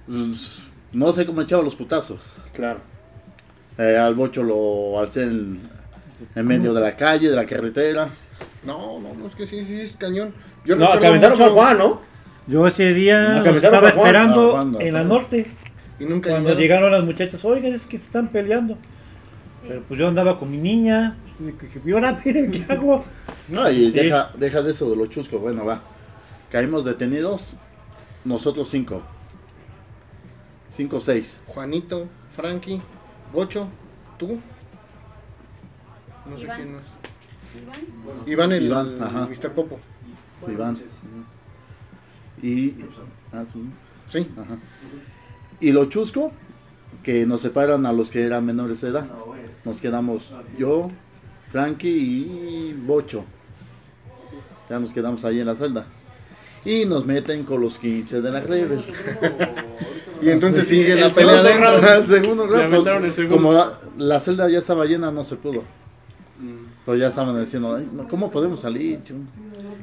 pues, no sé cómo echaba los putazos.
Claro.
Eh, al bocho lo alcé en, en medio de la calle, de la carretera.
No, no, no, es que sí, sí, es cañón. Yo
No, capitán fue
mucho-
Juan, ¿no?
Yo ese día estaba esperando
Ah,
en la norte.
Y nunca
Cuando
llegaron.
llegaron las muchachas, oigan, es que se están peleando. Pero pues yo andaba con mi niña. Y dije, "Y ahora miren qué hago.
No, y
Sí.
deja, deja de eso de los chuscos. Bueno, va. Caímos detenidos, nosotros cinco. Cinco o seis.
Juanito, Frankie, Bocho, tú. No sé
Iván.
quién más.
Iván,
Iván el,
Iván,
el
ajá.
Mr. Popo.
Iván. Y. ah, sí.
Sí.
Ajá. Y lo chusco, que nos separan a los que eran menores de edad. Nos quedamos yo, Frankie y Bocho. Ya nos quedamos ahí en la celda. Y nos meten con los 15 de la Rebel.
Y entonces sigue la
El
pelea
round.
El segundo round. Como la, la celda ya estaba llena, no se pudo.
Mm.
Pero ya estaban diciendo, "Ay, no, ¿cómo podemos salir? chum?".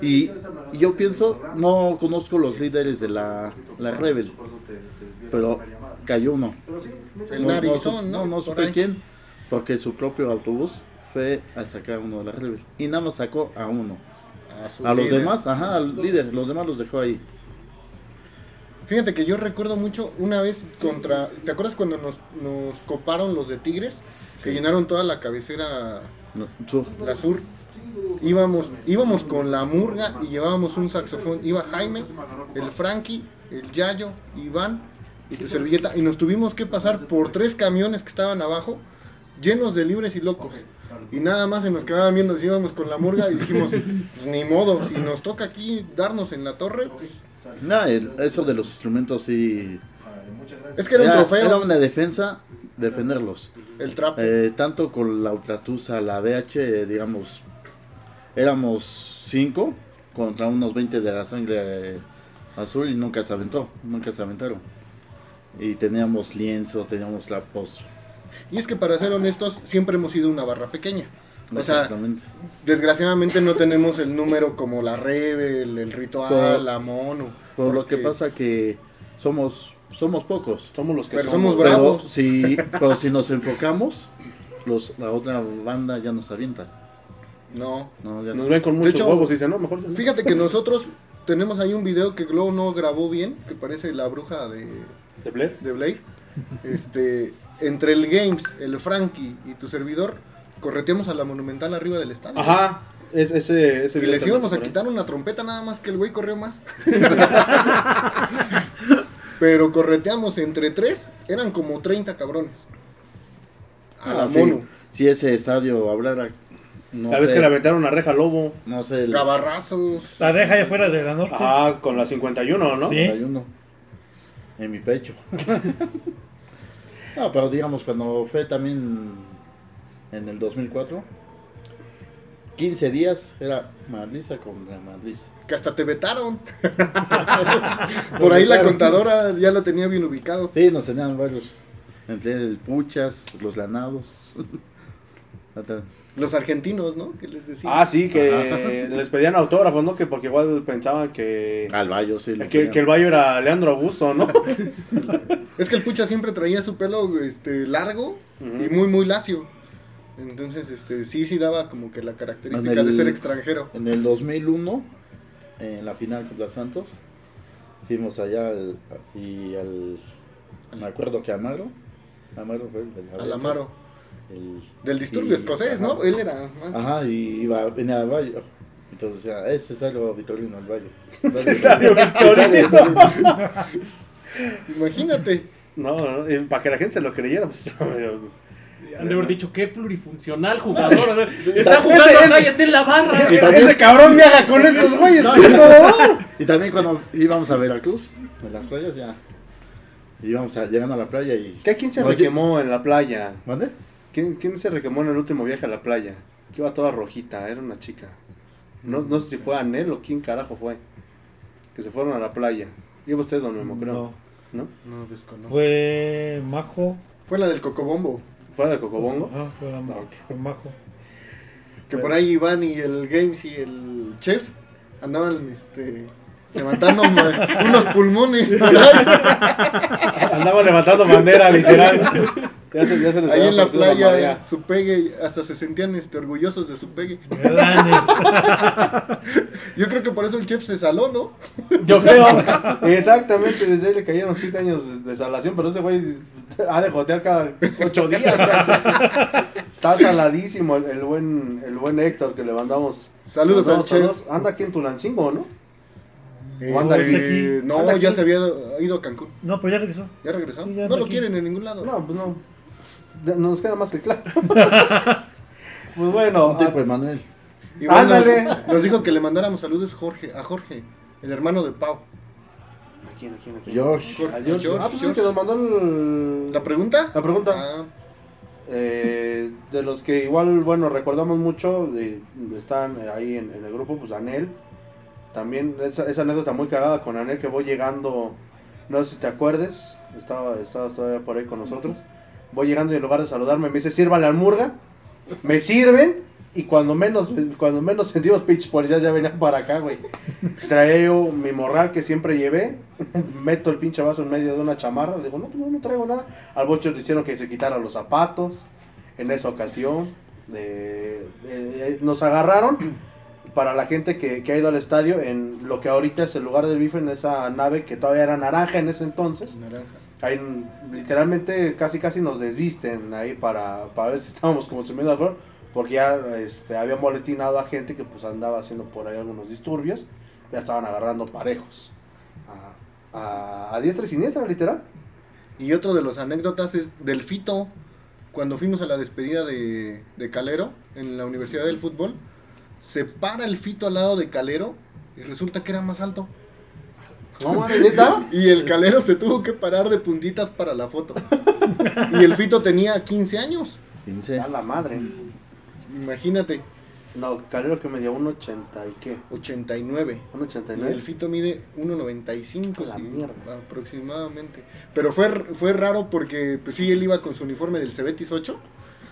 Y, y yo pienso, no conozco los líderes de la, la Rebel, pero cayó uno.
El
No, no,
narizón, ¿no?
no, no supe
ahí.
quién, porque su propio autobús fue a sacar a uno de la Rebel. Y nada más sacó a uno.
su
A los demás, ajá, al líder, los demás los dejó ahí.
Fíjate que yo recuerdo mucho una vez contra. ¿Te acuerdas cuando nos, nos coparon los de Tigres? Que llenaron toda la cabecera,
No, su-
la sur. Íbamos, íbamos con la murga y llevábamos un saxofón. Iba Jaime, el Frankie, el Yayo, Iván y tu servilleta. Y nos tuvimos que pasar por tres camiones que estaban abajo, llenos de libres y locos. Y nada más se nos quedaban viendo, si íbamos con la murga y dijimos, pues ni modo, si nos toca aquí darnos en la torre, pues
no, el- eso de los instrumentos sí.
es que era un trofeo.
era una defensa defenderlos.
El trapo.
Eh, tanto con la Ultratusa, la BH, eh, digamos, éramos cinco contra unos 20 de la sangre azul y nunca se aventó, nunca se aventaron. Y teníamos lienzo, teníamos lapos.
Y es que para ser honestos, siempre hemos sido una barra pequeña. O sea,
Exactamente.
desgraciadamente no tenemos el número como la Rebel, el Ritual,
Por-
la Mono.
Por lo que pasa que somos somos pocos.
Somos los que
Pero
somos.
somos
Pero
bravos.
si, pero si nos enfocamos, los, la otra banda ya nos avienta.
No.
No, ya
Nos
no.
ven con muchos
hecho,
huevos y dicen, no, mejor. ya no".
Fíjate que nosotros tenemos ahí un video que Glow no grabó bien, que parece la bruja de,
¿De Blair?
de Blade. Este, entre el Games, el Frankie y tu servidor, correteamos a la Monumental arriba del estadio.
Ajá. Es, ese, ese
Y les íbamos a quitar una trompeta nada más que el güey corrió más. Pero correteamos entre tres, eran como 30 cabrones. A la
Ah, sí.
mono.
Si ese estadio hablara, no
La vez
sé,
que le aventaron una reja lobo.
no sé, el
Cabarrazos.
La deja allá afuera de la norte.
Ajá, con la 51, ¿no?
Sí.
51 en mi pecho. no, pero digamos, cuando fue también en el 2004, 15 días era Madriza contra Madriza.
Que hasta te vetaron. Por ahí la contadora ya lo tenía bien ubicado.
Sí, nos tenían varios. Entre el Puchas, los Lanados.
Los argentinos, ¿no? Que les decía.
Ah, sí, que les pedían autógrafos, ¿no? Que porque igual pensaban que,
Al Bayo, sí.
que, que el Bayo era Leandro Augusto, ¿no?
Es que el Pucha siempre traía su pelo este, largo y muy, muy lacio. Entonces, este, sí, sí daba como que la característica
el-
de ser extranjero.
En el 2001, en la final contra Santos, fuimos allá al- y al. Me acuerdo que Amaro. Amaro fue el del
Al Amaro.
El-
Del disturbio
y-
escocés,
ajá.
¿no? Él era más.
Ajá, y iba, venía al Bayo. Entonces decía, es Cesario Vitorino al Bayo.
Cesario
Cesario
Vitorino.
Imagínate.
No, no, y para que la gente se lo creyera, pues.
Han de haber dicho, qué plurifuncional jugador.
Ese-
está jugando
ese-
acá y está en la barra.
Y también-
Ese cabrón viaja con estos güeyes.
No,
¿qué
y- también cuando íbamos a Veracruz, en las playas ya. Íbamos a- llegando a la playa y.
¿Qué, ¿Quién se
Oye,
requemó en la playa?
¿Mande?
¿Quién, ¿Quién se requemó en el último viaje a la playa? Que iba toda rojita, era una chica. No, no sé si fue Anel o quién carajo fue. Que se fueron a la playa. Iba usted, don Memo, creo.
No.
¿No?
No desconozco.
Fue Majo.
Fue la del Cocobombo.
¿Fuera de Cocobongo?
Ah, fue, la-
ok.
fue Majo.
Que por ahí Iván y el Games y el Chef andaban este, levantando unos pulmones. por ahí.
Andaba levantando bandera, literal. Ya se, ya se les
Ahí en la playa, su pegue, hasta se sentían este, orgullosos de su pegue. Yo creo que por eso el chef se saló, ¿no?
Yo creo, exactamente, desde ahí le cayeron 7 años de, de salación, pero ese güey ha de jotear cada 8 días. Está saladísimo el, el buen, el buen Héctor que le mandamos.
Saludos
mandamos
al chef.
saludos. Anda aquí en Tulancingo, ¿no?
Eh,
¿O anda aquí?
eh, no,
¿Anda
ya se había ido a Cancún.
No, pero ya regresó.
¿Ya regresó?
Sí, ya
no lo
aquí.
quieren en ningún lado.
No, pues no. De- Nos queda más que claro. pues bueno,
Un tipo de Manuel.
Iván nos-
Ándale.
Nos, dijo que le mandáramos saludos Jorge, a Jorge, el hermano de Pau.
¿a quién, a quién, a quién?
Josh.
Jorge,
A George.
George,
Ah, pues
George.
el que nos mandó el-
¿La pregunta?
la pregunta.
Ah,
Eh, de los que igual, bueno, recordamos mucho, eh, están ahí en, en el grupo, pues Anel. También esa, esa anécdota muy cagada con Anel que voy llegando, no sé si te acuerdes, estaba, estabas todavía por ahí con nosotros. Voy llegando y en lugar de saludarme me dice, sírvale al murga. Me sirven y cuando menos, cuando menos sentimos pinches policías ya venían para acá, güey. Traía mi morral que siempre llevé, meto el pinche vaso en medio de una chamarra, le digo, no, no, no traigo nada. Al bocho le hicieron que se quitara los zapatos en esa ocasión. nos agarraron para la gente que, que ha ido al estadio en lo que ahorita es el lugar del bife, en esa nave que todavía era naranja en ese entonces.
naranja.
Ahí literalmente casi casi nos desvisten ahí para, para ver si estábamos consumiendo alcohol. Porque ya este, habían boletinado a gente que pues andaba haciendo por ahí algunos disturbios. Ya estaban agarrando parejos. A, a- a diestra y siniestra, literal.
Y otro de los anécdotas es del Fito, cuando fuimos a la despedida de, de Calero en la Universidad del Fútbol, se para el Fito al lado de Calero y resulta que era más alto.
No mames, ¿neta?
Y el calero se tuvo que parar de puntitas para la foto. Y el Fito tenía 15 años.
15.
A la madre.
Imagínate,
No, Calero que me dio un 80 y qué.
89.
Un
Y
89.
el Fito mide 1.95
A la
sí,
mierda.
aproximadamente. Pero fue, fue raro porque pues sí, él iba con su uniforme del Cebetis 8.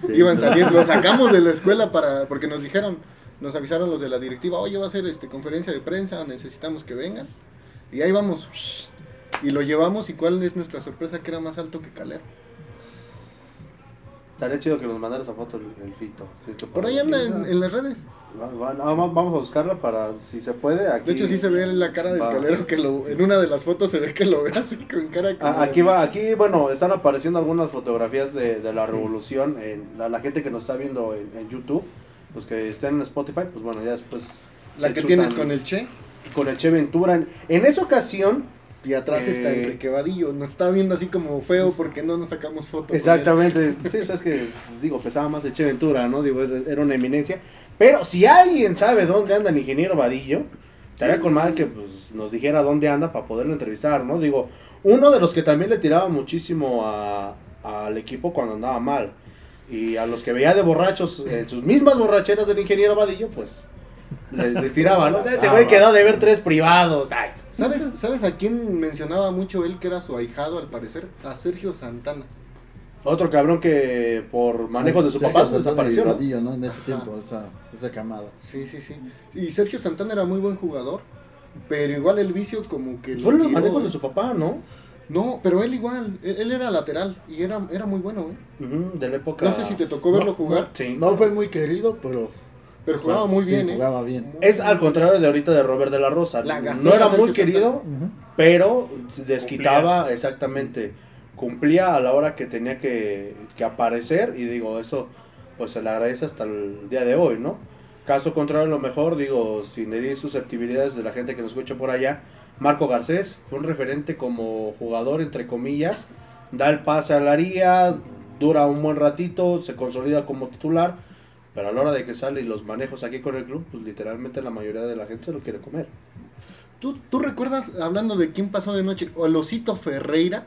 Sí.
Iban saliendo, lo sacamos de la escuela para porque nos dijeron, nos avisaron los de la directiva, oye, va a ser este conferencia de prensa, necesitamos que vengan. Y ahí vamos. Y lo llevamos y cuál es nuestra sorpresa que era más alto que Calero.
Estaría chido que nos mandara esa foto el, el Fito. si que
Por ahí anda en, en las redes.
Va- va- no, va- vamos a buscarla para, si se puede, aquí.
De hecho sí se ve en la cara del
Va.
Calero que lo, en una de las fotos se ve que lo ve así con cara como-
Ah, Aquí va, aquí bueno, están apareciendo algunas fotografías de, de la revolución, en la, la gente que nos está viendo en, en YouTube, los que estén en Spotify, pues bueno, ya después
La que
chutan
tienes con el Che.
Con el Che Ventura. En, en esa ocasión,
Y atrás está
Eh,
Enrique Vadillo. Nos está viendo así como feo porque no nos sacamos fotos.
exactamente, sí, o sea, es que, pues, digo, pesaba más Che Ventura, ¿no? Digo, era una eminencia. Pero si alguien sabe dónde anda el ingeniero Vadillo, estaría con mal que pues, nos dijera dónde anda para poderlo entrevistar, ¿no? Digo, uno de los que también le tiraba muchísimo a- al equipo cuando andaba mal. Y a los que veía de borrachos, en sus mismas borracheras del ingeniero Vadillo, pues les, les tiraba, ¿no? Ese güey quedó de ver tres privados. Ay,
¿Sabes, ¿Sabes a quién mencionaba mucho él que era su ahijado al parecer? A Sergio Santana.
Otro cabrón que por manejos de su
Sergio
papá
Santana
desapareció, ¿no?
¿no? En ese
Ajá.
tiempo, esa, esa camada.
Sí, sí, sí. Y Sergio Santana era muy buen jugador. Pero igual el vicio como que...
Fueron los manejos de su papá, ¿no?
No, pero él igual. Él, él era lateral y era, era muy bueno, ¿eh?
De la época.
No sé si te tocó verlo jugar.
Sí.
No fue muy querido, pero.
Pero jugaba muy
sí,
bien, ¿eh?
Jugaba bien.
Es al contrario de ahorita de Robert de la Rosa.
La
no era muy querido, pero desquitaba exactamente. Cumplía a la hora que tenía que, que aparecer y digo, eso pues se le agradece hasta el día de hoy, ¿no? Caso contrario, a lo mejor, digo, sin herir susceptibilidades de la gente que nos escucha por allá, Marco Garcés fue un referente como jugador, entre comillas, da el pase a la haría, dura un buen ratito, se consolida como titular, pero a la hora de que sale y los manejos aquí con el club, pues literalmente la mayoría de la gente se lo quiere comer.
¿Tú, ¿Tú recuerdas, hablando de quién pasó de noche, o el Osito Ferreira,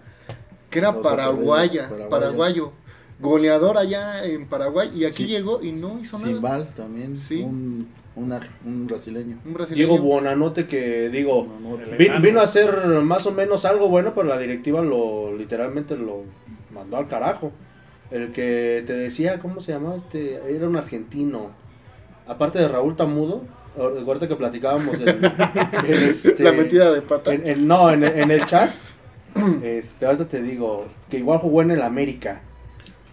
que era paraguaya,
Ferreira, paraguayo.
paraguayo, goleador allá en Paraguay, y aquí
Sí.
llegó y no hizo nada.
Simbal también.
Sí.
Un, una- un brasileño.
Un brasileño.
Diego Buonanote que digo,
El
vi-
enano.
vino a hacer más o menos algo bueno, pero la directiva lo literalmente lo mandó al carajo. El que te decía, ¿cómo se llamaba? Este, era un argentino. Aparte de Raúl Tamudo, ahorita que platicábamos en, en este-
La metida de pata.
en- en- no, en, en el chat. Este, ahorita te digo, que igual jugó en el América.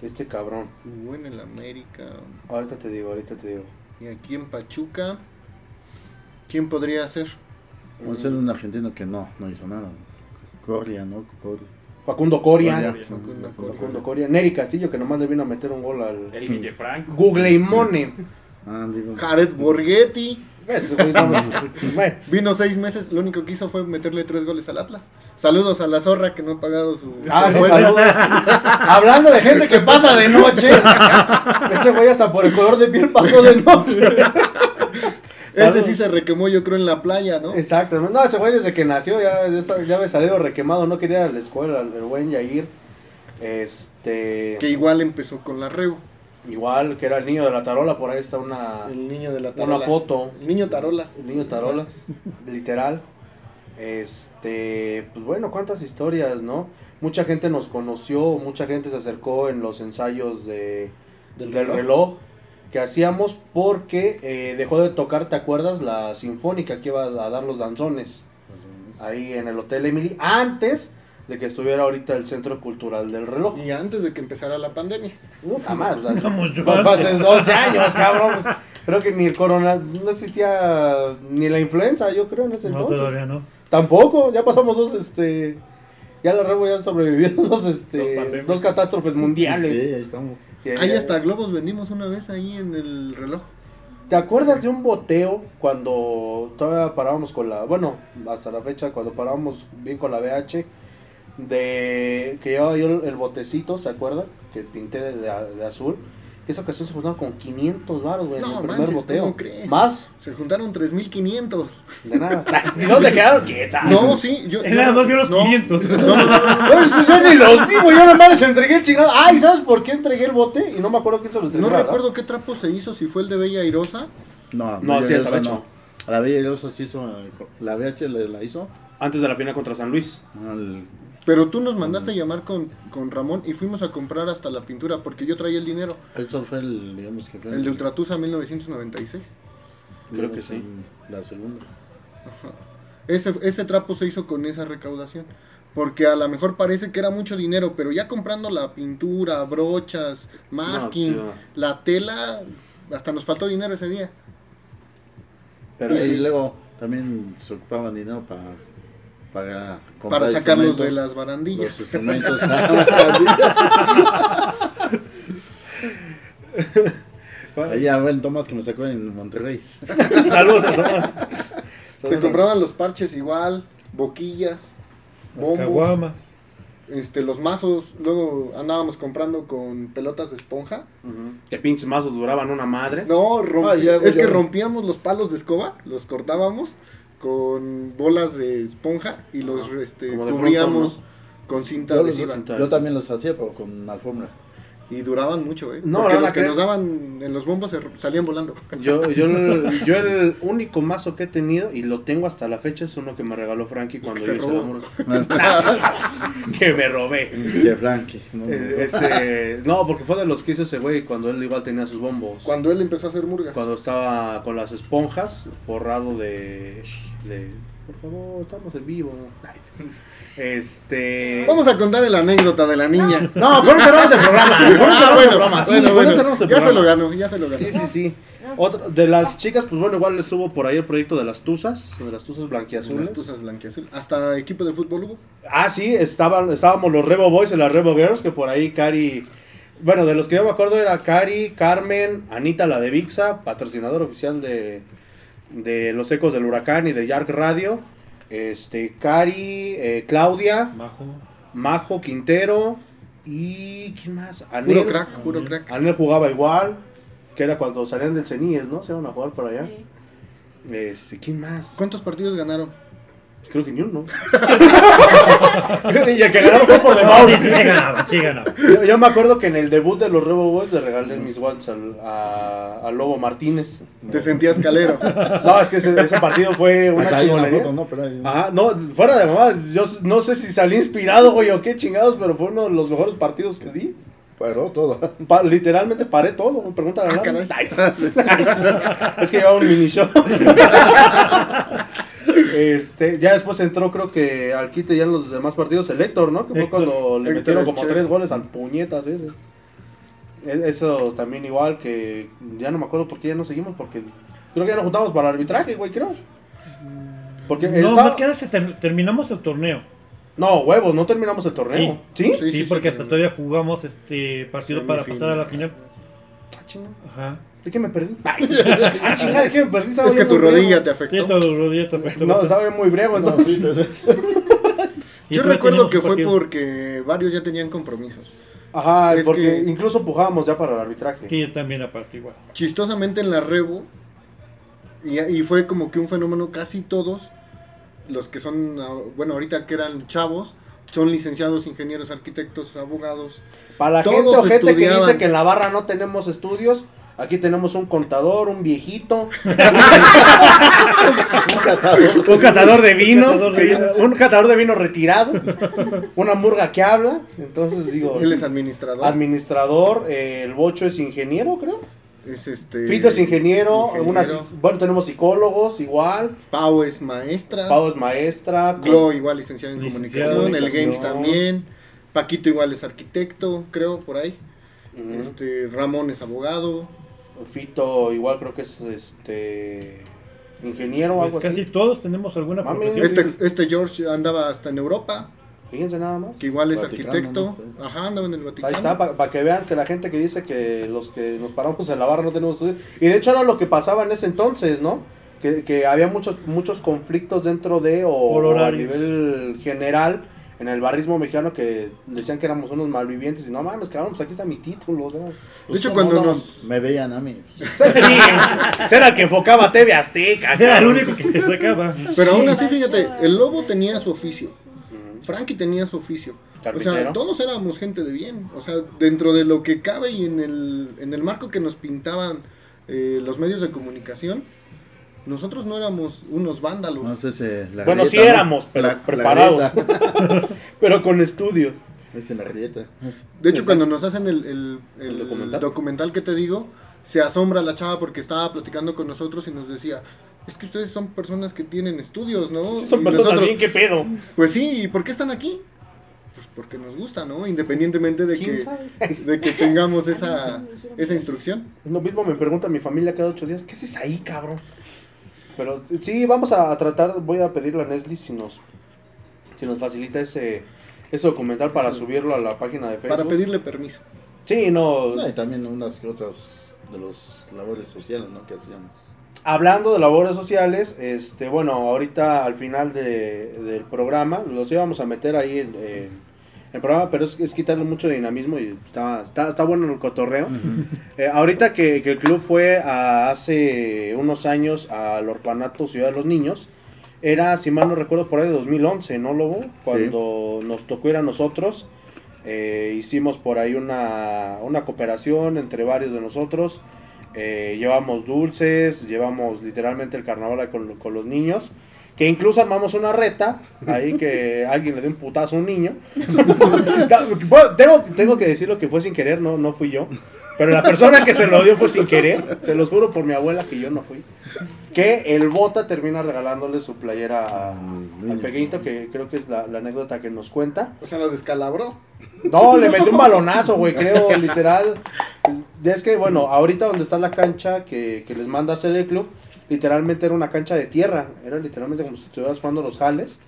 Este cabrón.
Jugó en el América.
Ahorita te digo, ahorita te digo.
Y aquí en Pachuca, ¿quién podría ser?
A ser un argentino que no, no hizo nada. Coria, ¿no? Coria.
Facundo Coria.
Facundo Coria.
Facundo Coria. Neri Castillo, que nomás le vino a meter un gol al.
El Guillefranco.
Google Imone.
Ah.
Jared Borghetti.
Güey, pues.
Vino seis meses, lo único que hizo fue meterle tres goles al Atlas. Saludos a la zorra que no ha pagado su...
Ah, sí, saludos. Hablando de gente que pasa de noche. Ese güey hasta por el color de piel pasó de noche.
Ese sí se requemó yo creo en la playa, ¿no?
Exacto. No, ese güey desde que nació ya, ya, ya había salido requemado. No quería ir a la escuela, el buen Yair. Este.
Que igual empezó con la Rego.
Igual que era el niño de la tarola. Por ahí está una,
El niño de la tarola.
una foto.
El niño tarolas.
El niño tarolas, literal. Este, pues bueno, cuántas historias, ¿no? Mucha gente nos conoció, mucha gente se acercó en los ensayos de,
Del
del,
reloj.
reloj. Que hacíamos porque eh, dejó de tocar, ¿te acuerdas? La sinfónica que iba a dar los danzones ahí en el Hotel Emily, antes de que estuviera ahorita el Centro Cultural del Reloj.
Y antes de que empezara la pandemia.
Puta madre, o sea, fue- fue hace
antes.
11 años, cabrón. pues, creo que ni el corona, no existía ni la influenza, yo creo, en ese
No,
entonces.
todavía no.
Tampoco, ya pasamos dos, este, ya la Rebo ya sobrevivió dos,
Dos
este,
pandemias.
dos catástrofes mundiales.
Sí, ahí estamos.
Ahí hasta globos vendimos una vez ahí en el reloj.
¿Te acuerdas de un boteo cuando todavía parábamos con la, bueno, hasta la fecha, cuando parábamos bien con la BH, de que llevaba yo el botecito, ¿se acuerdan? Que pinté de, de azul. Esa ocasión se juntaron con 500 baros, güey, en
No,
el primer
manches,
boteo.
¿cómo crees?
¿Más?
Se juntaron 3.500.
De nada. ¿Y dónde quedaron? ¿Quién sabe?
No, sí, yo.
Él nada más vio los
no.
500.
No, no, no, no, no.
Pues yo ni los vi, güey, yo nada más les entregué el chingado. Ay, ¿sabes por qué entregué el bote? Y no me acuerdo quién se lo entregó.
No
verdad.
recuerdo qué trapo se hizo, si fue el de Bella Airosa.
No,
No,
Bella
sí, estaba hecho.
la Bella Airosa se hizo, la BH le- la hizo.
Antes de la final contra San Luis.
al-
Pero tú nos mandaste a llamar con, con Ramón y fuimos a comprar hasta la pintura porque yo traía el dinero.
Eso fue el, digamos que fue
El de Ultratusa 1996.
Creo que sí.
La segunda.
Ese, ese trapo se hizo con esa recaudación. Porque a lo mejor parece que era mucho dinero, pero ya comprando la pintura, brochas, masking,
sí,
la tela, hasta nos faltó dinero ese día.
Pero
y
sí.
luego también se ocupaban dinero para para
sacarlos de las barandillas.
Los instrumentos. ah, Ahí a ver Tomás que me sacó en Monterrey.
Saludos a Tomás.
Se compraban los parches igual, boquillas,
Las
bombos,
caguamas.
este, los mazos. Luego andábamos comprando con pelotas de esponja.
Que pinches mazos duraban una madre.
No, romp-
Ah, ya,
es
ya.
que rompíamos los palos de escoba, los cortábamos con bolas de esponja y los este, cubríamos con cinta
Yo, los-
adhesiva.
yo también los hacía, pero con alfombra.
Y duraban mucho, ¿eh?
No,
Porque
no la
los que nos daban en los bombos salían volando.
Yo, yo, el- yo el único mazo que he tenido, y lo tengo hasta la fecha, es uno que me regaló Frankie cuando yo hice la
robó.
murga. que me robé.
Que Frankie. ¿no?
Eh, Ese, no, porque fue de los que hizo ese güey cuando él igual tenía sus bombos.
Cuando él empezó a hacer murgas.
Cuando estaba con las esponjas, forrado de. de por favor, estamos en vivo. Nice. Este.
Vamos a contar la anécdota de la niña.
No, con eso cerramos el programa. Con eso
Ah,
cerramos el
bueno,
programa. Sí,
bueno, bueno.
eso cerramos el
ya se lo ganó, ya se lo ganó.
Sí, sí, sí. Otra, de las chicas, pues bueno, igual estuvo por ahí el proyecto de las Tuzas, de las Tuzas blanquiazules.
Las tuzas blanquiazul. Hasta equipo de fútbol hubo.
Ah, sí, estaban, estábamos los Rebo Boys y las Rebo Girls, que por ahí Cari, bueno, de los que yo me acuerdo era Cari, Carmen, Anita, la de Vixa, patrocinador oficial de, de Los Ecos del Huracán y de Yark Radio, este, Cari, eh, Claudia,
Majo.
Majo Quintero y ¿quién más?
Puro crack, puro crack.
Anel jugaba igual, que era cuando salían del CENIES, ¿no? Se iban a jugar por allá.
Sí.
Este, ¿quién más?
¿Cuántos partidos ganaron?
Creo que ni uno. y el que ganaron fue por
No,
default.
sí, sí, sí ganaba, sí ganaba.
Yo, yo me acuerdo que en el debut de los Rebo Boys le regalé mis guantes al, a, a Lobo Martínez.
Te sentías calero.
No, es que ese, ese partido fue una
Pues una
chingonería.
foto, ¿no? Pero hay-
Ajá, no, fuera de mamá, yo no sé si salí inspirado, güey, o qué chingados, pero fue uno de los mejores partidos que di.
Paró todo.
Pa- literalmente paré todo, pregúntale a
Ah.
Nice. es que llevaba un mini show. Este, ya después entró, creo que al quite ya en los demás partidos el Héctor, ¿no? Que fue
Héctor.
cuando le
Héctor,
metieron
el
como tres goles al puñetas ese. E- Eso también igual que ya no me acuerdo por qué ya no seguimos, porque creo que ya nos juntamos para arbitraje, güey, creo. Porque
No,
estaba-
más que nada se ter- terminamos el torneo.
No, huevos, no terminamos el torneo. ¿Sí?
Sí,
Sí,
sí,
porque
sí,
hasta todavía jugamos este partido para pasar a la final.
Ah, chinga.
Ajá.
¿De qué me perdí? ah, chinga, ¿de qué me perdí? Estaba
Es que tu rodilla te
Sí,
afectó.
todo el rodillo te afectó
No, estaba muy
No,
entonces.
sí, sí, sí.
Y
Yo recuerdo que fue
partido.
porque varios ya tenían compromisos.
Ajá,
Es
porque
que-
incluso pujábamos ya para el arbitraje.
Sí, yo también aparte igual.
Chistosamente en la Revo, y, y fue como que un fenómeno, casi todos los que son, ah, bueno, ahorita que eran chavos, son licenciados, ingenieros, arquitectos, abogados.
Para la gente ojete que
estudiaban.
dice que en la barra no tenemos estudios, aquí tenemos un contador, un viejito, un catador de vinos,
catador de
que-
vinos.
un catador de vinos retirado, una murga que habla, entonces digo,
Él es administrador.
administrador, eh, el bocho es ingeniero, creo.
es este,
Fito es ingeniero,
ingeniero.
una psi- bueno, tenemos psicólogos igual,
Pau es maestra.
Pau es maestra,
Glo igual licenciado en
Licenciado
comunicación.
en
El Games también. Paquito igual es arquitecto, creo, por ahí. Este, Ramón es abogado.
Fito igual creo que es este ingeniero o
Pues
algo
casi
así.
todos tenemos alguna
Mami,
profesión.
Este, este George andaba hasta en Europa,
Fíjense nada más.
que igual es
Vaticano,
arquitecto.
¿no?
Ajá, andaba en el Vaticano.
Ahí está, para que vean que la gente que dice que los que nos paramos en la barra no tenemos estudios. Y de hecho era lo que pasaba en ese entonces, ¿no? Que, que había muchos muchos conflictos dentro de o, a nivel general en el barrismo mexicano que decían que éramos unos malvivientes y no mames, cabrón, pues aquí está mi título. o sea,
De hecho, cuando
no,
nos...
Me veían a mí.
Sí, era el que enfocaba TV Azteca.
Era el único que se sacaba.
Pero aún así, fíjate, el lobo tenía su oficio. Frankie tenía su oficio. O sea, todos éramos gente de bien. O sea, dentro de lo que cabe y en el, en el marco que nos pintaban eh, los medios de comunicación, nosotros no éramos unos vándalos.
No sé si la
Bueno, sí éramos, pero
La-
preparados. pero con estudios.
Es en la grieta.
De hecho,
Exacto.
cuando nos hacen el, el- el
¿El documental?
documental? que te digo, se asombra la chava porque estaba platicando con nosotros y nos decía, es que ustedes son personas que tienen estudios, ¿no?
Sí, son
Y
personas
nosotros,
bien, ¿qué pedo?
Pues sí, ¿y por qué están aquí? Pues porque nos gusta, ¿no? Independientemente de
¿Quién
que,
sabe?
de que tengamos esa, esa instrucción.
Lo mismo me pregunta mi familia cada ocho días, ¿qué haces ahí, cabrón? Pero sí, vamos a, tratar, voy a pedirle a Nestle si nos, si nos facilita ese, ese documental para subirlo a la página de Facebook.
Para pedirle permiso.
Sí, no,
No, y también unas que otras de los labores sociales, ¿no? Que hacíamos.
Hablando de labores sociales, este, bueno, ahorita al final de- del programa, los íbamos a meter ahí en, en el programa, pero es, es quitarle mucho dinamismo y está, está, está bueno el cotorreo. Eh, ahorita que, que el club fue a- hace unos años al orfanato Ciudad de los Niños, era, si mal no recuerdo, por ahí de 2011, ¿no, Lobo? Cuando nos tocó ir a nosotros, eh, hicimos por ahí una, una cooperación entre varios de nosotros. Eh, llevamos dulces, llevamos literalmente el carnaval con, con los niños. Que incluso armamos una reta, ahí que alguien le dio un putazo a un niño. Bueno, tengo, tengo que decirlo que fue sin querer, no, no fui yo. Pero la persona que se lo dio fue sin querer. Se los juro por mi abuela que yo no fui. Que el bota termina regalándole su playera a- al pequeñito, que creo que es la, la anécdota que nos cuenta.
O sea, lo descalabró.
No, le metió un balonazo, güey, creo, literal. Es- Es que, bueno, ahorita donde está la cancha que, que les manda a hacer el club, literalmente era una cancha de tierra. Era literalmente como si estuvieras jugando los jales.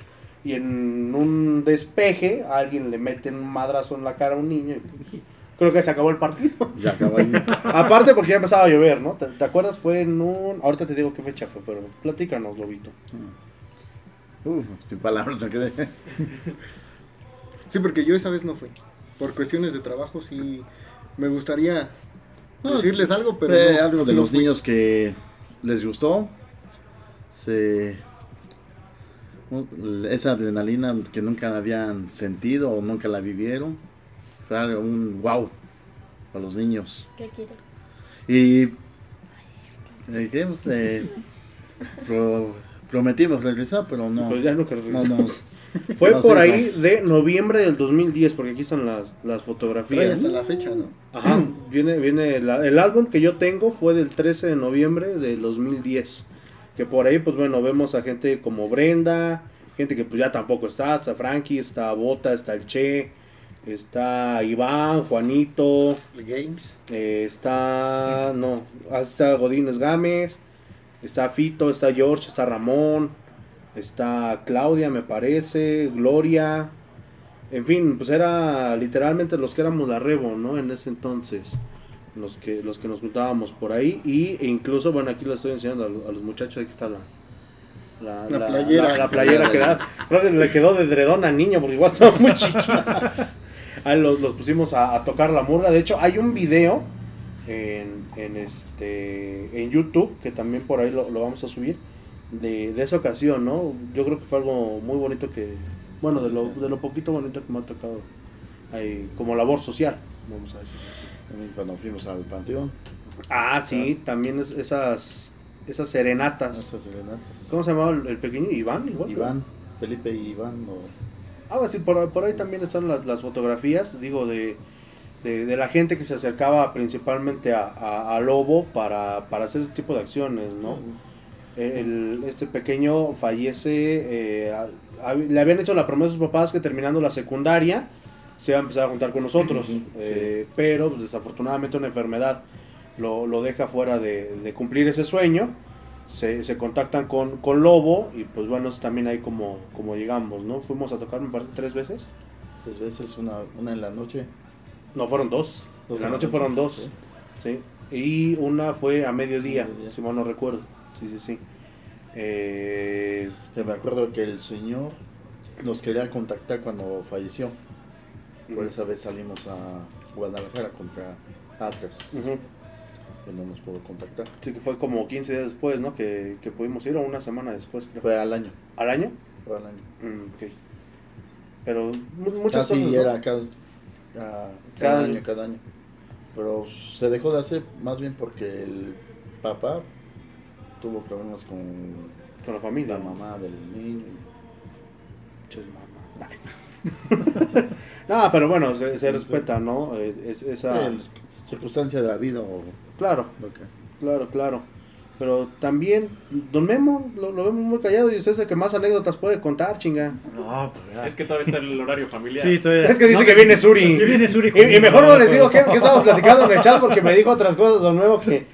Y en un despeje, alguien le mete un madrazo en la cara a un niño. Y pues, creo que se acabó el partido.
Ya acabó ahí.
Aparte porque ya empezaba a llover, ¿no? ¿Te, te acuerdas? Fue en un... Ahorita te digo qué fecha fue, pero platícanos, Lobito.
Uf, sin palabras me quedé.
Sí, porque yo esa vez no fui. Por cuestiones de trabajo sí me gustaría
No,
decirles algo, pero no,
algo de
no
los
fui.
niños que les gustó. Se, esa adrenalina que nunca habían sentido o nunca la vivieron. Fue un wow para los niños.
¿Qué quiere?
Y eh, pro- prometimos regresar, pero no.
Pues ya nunca
no,
regresamos. Fue
No,
por
sí,
ahí de noviembre del 2010, porque aquí están las, las fotografías.
hasta la fecha, ¿no?
Ajá, viene, viene la- el álbum que yo tengo fue del 13 de noviembre del 2010. Que por ahí, pues bueno, vemos a gente como Brenda, gente que pues ya tampoco está, está Frankie, está Bota, está el Che, está Iván, Juanito,
The Games.
eh, está, no, está Godínez Gámez, está Fito, está George, está Ramón, está Claudia, me parece, Gloria, en fin, pues era literalmente los que éramos la Rebo, ¿no? En ese entonces, los que, los que nos juntábamos por ahí, y, e incluso, bueno, aquí lo estoy enseñando a, lo- a los muchachos, aquí está la... La,
La playera.
la- la playera que da- creo que le quedó de dredón al niño porque igual son muy chiquitos. Ahí los, los pusimos a, a tocar la murga. De hecho, hay un video en, en este en YouTube que también por ahí lo, lo vamos a subir de, de esa ocasión, ¿no? Yo creo que fue algo muy bonito que, bueno, de lo, de lo poquito bonito que me ha tocado ahí, como labor social, vamos a decir así.
También cuando fuimos al panteón.
Ah, sí, también es- esas esas serenatas.
Esas serenatas.
¿Cómo se llamaba el, el pequeño? Iván, igual. creo.
Iván, Felipe Iván. o-
Algo así, por, por ahí también están las, las fotografías, digo, de, de, de la gente que se acercaba principalmente a, a, a Lobo para, para hacer ese tipo de acciones, ¿no? El- este pequeño fallece, eh, a- a- le habían hecho la promesa a sus papás que terminando la secundaria se iba a empezar a juntar con nosotros, eh, pero pues, desafortunadamente una enfermedad lo, lo deja fuera de, de cumplir ese sueño. Se, se contactan con, con Lobo y pues bueno, es también ahí como, como llegamos, ¿no? Fuimos a tocar, me parece, tres veces.
Tres veces, una, una en la noche.
No, fueron dos.
Dos
En la noche, fueron dos. Sí. Y una fue a mediodía, si mal no recuerdo. Sí, sí, sí. Eh,
Que me acuerdo que el señor nos quería contactar cuando falleció. Por esa vez salimos a Guadalajara contra Atlas. Que no nos pudo contactar.
Sí, que fue como 15 días después, ¿no? Que, que pudimos ir, o una semana después, creo.
Fue al año.
¿Al año?
Fue al año.
Mm, ok. Pero mu- muchas
Casi
cosas. ¿no?
era cada, cada,
Cada
año,
año.
cada año. Pero se dejó de hacer más bien porque el papá tuvo problemas con,
Con la familia.
la mamá del niño.
Ches mamá. Nice. no, pero bueno, se, se respeta, ¿no? Es, es- esa...
Circunstancia de la vida o
Claro, claro, claro. Pero también, don Memo, lo, lo vemos muy callado y es ese que más anécdotas puede contar, chinga.
No, pues ya.
Es que todavía está el horario familiar.
Sí, todavía-
Es que dice
no,
que viene Suri.
que viene Suri
Y, y mejor no les digo
pero-
que, que estamos platicando en el chat porque me dijo otras cosas, don Memo, que...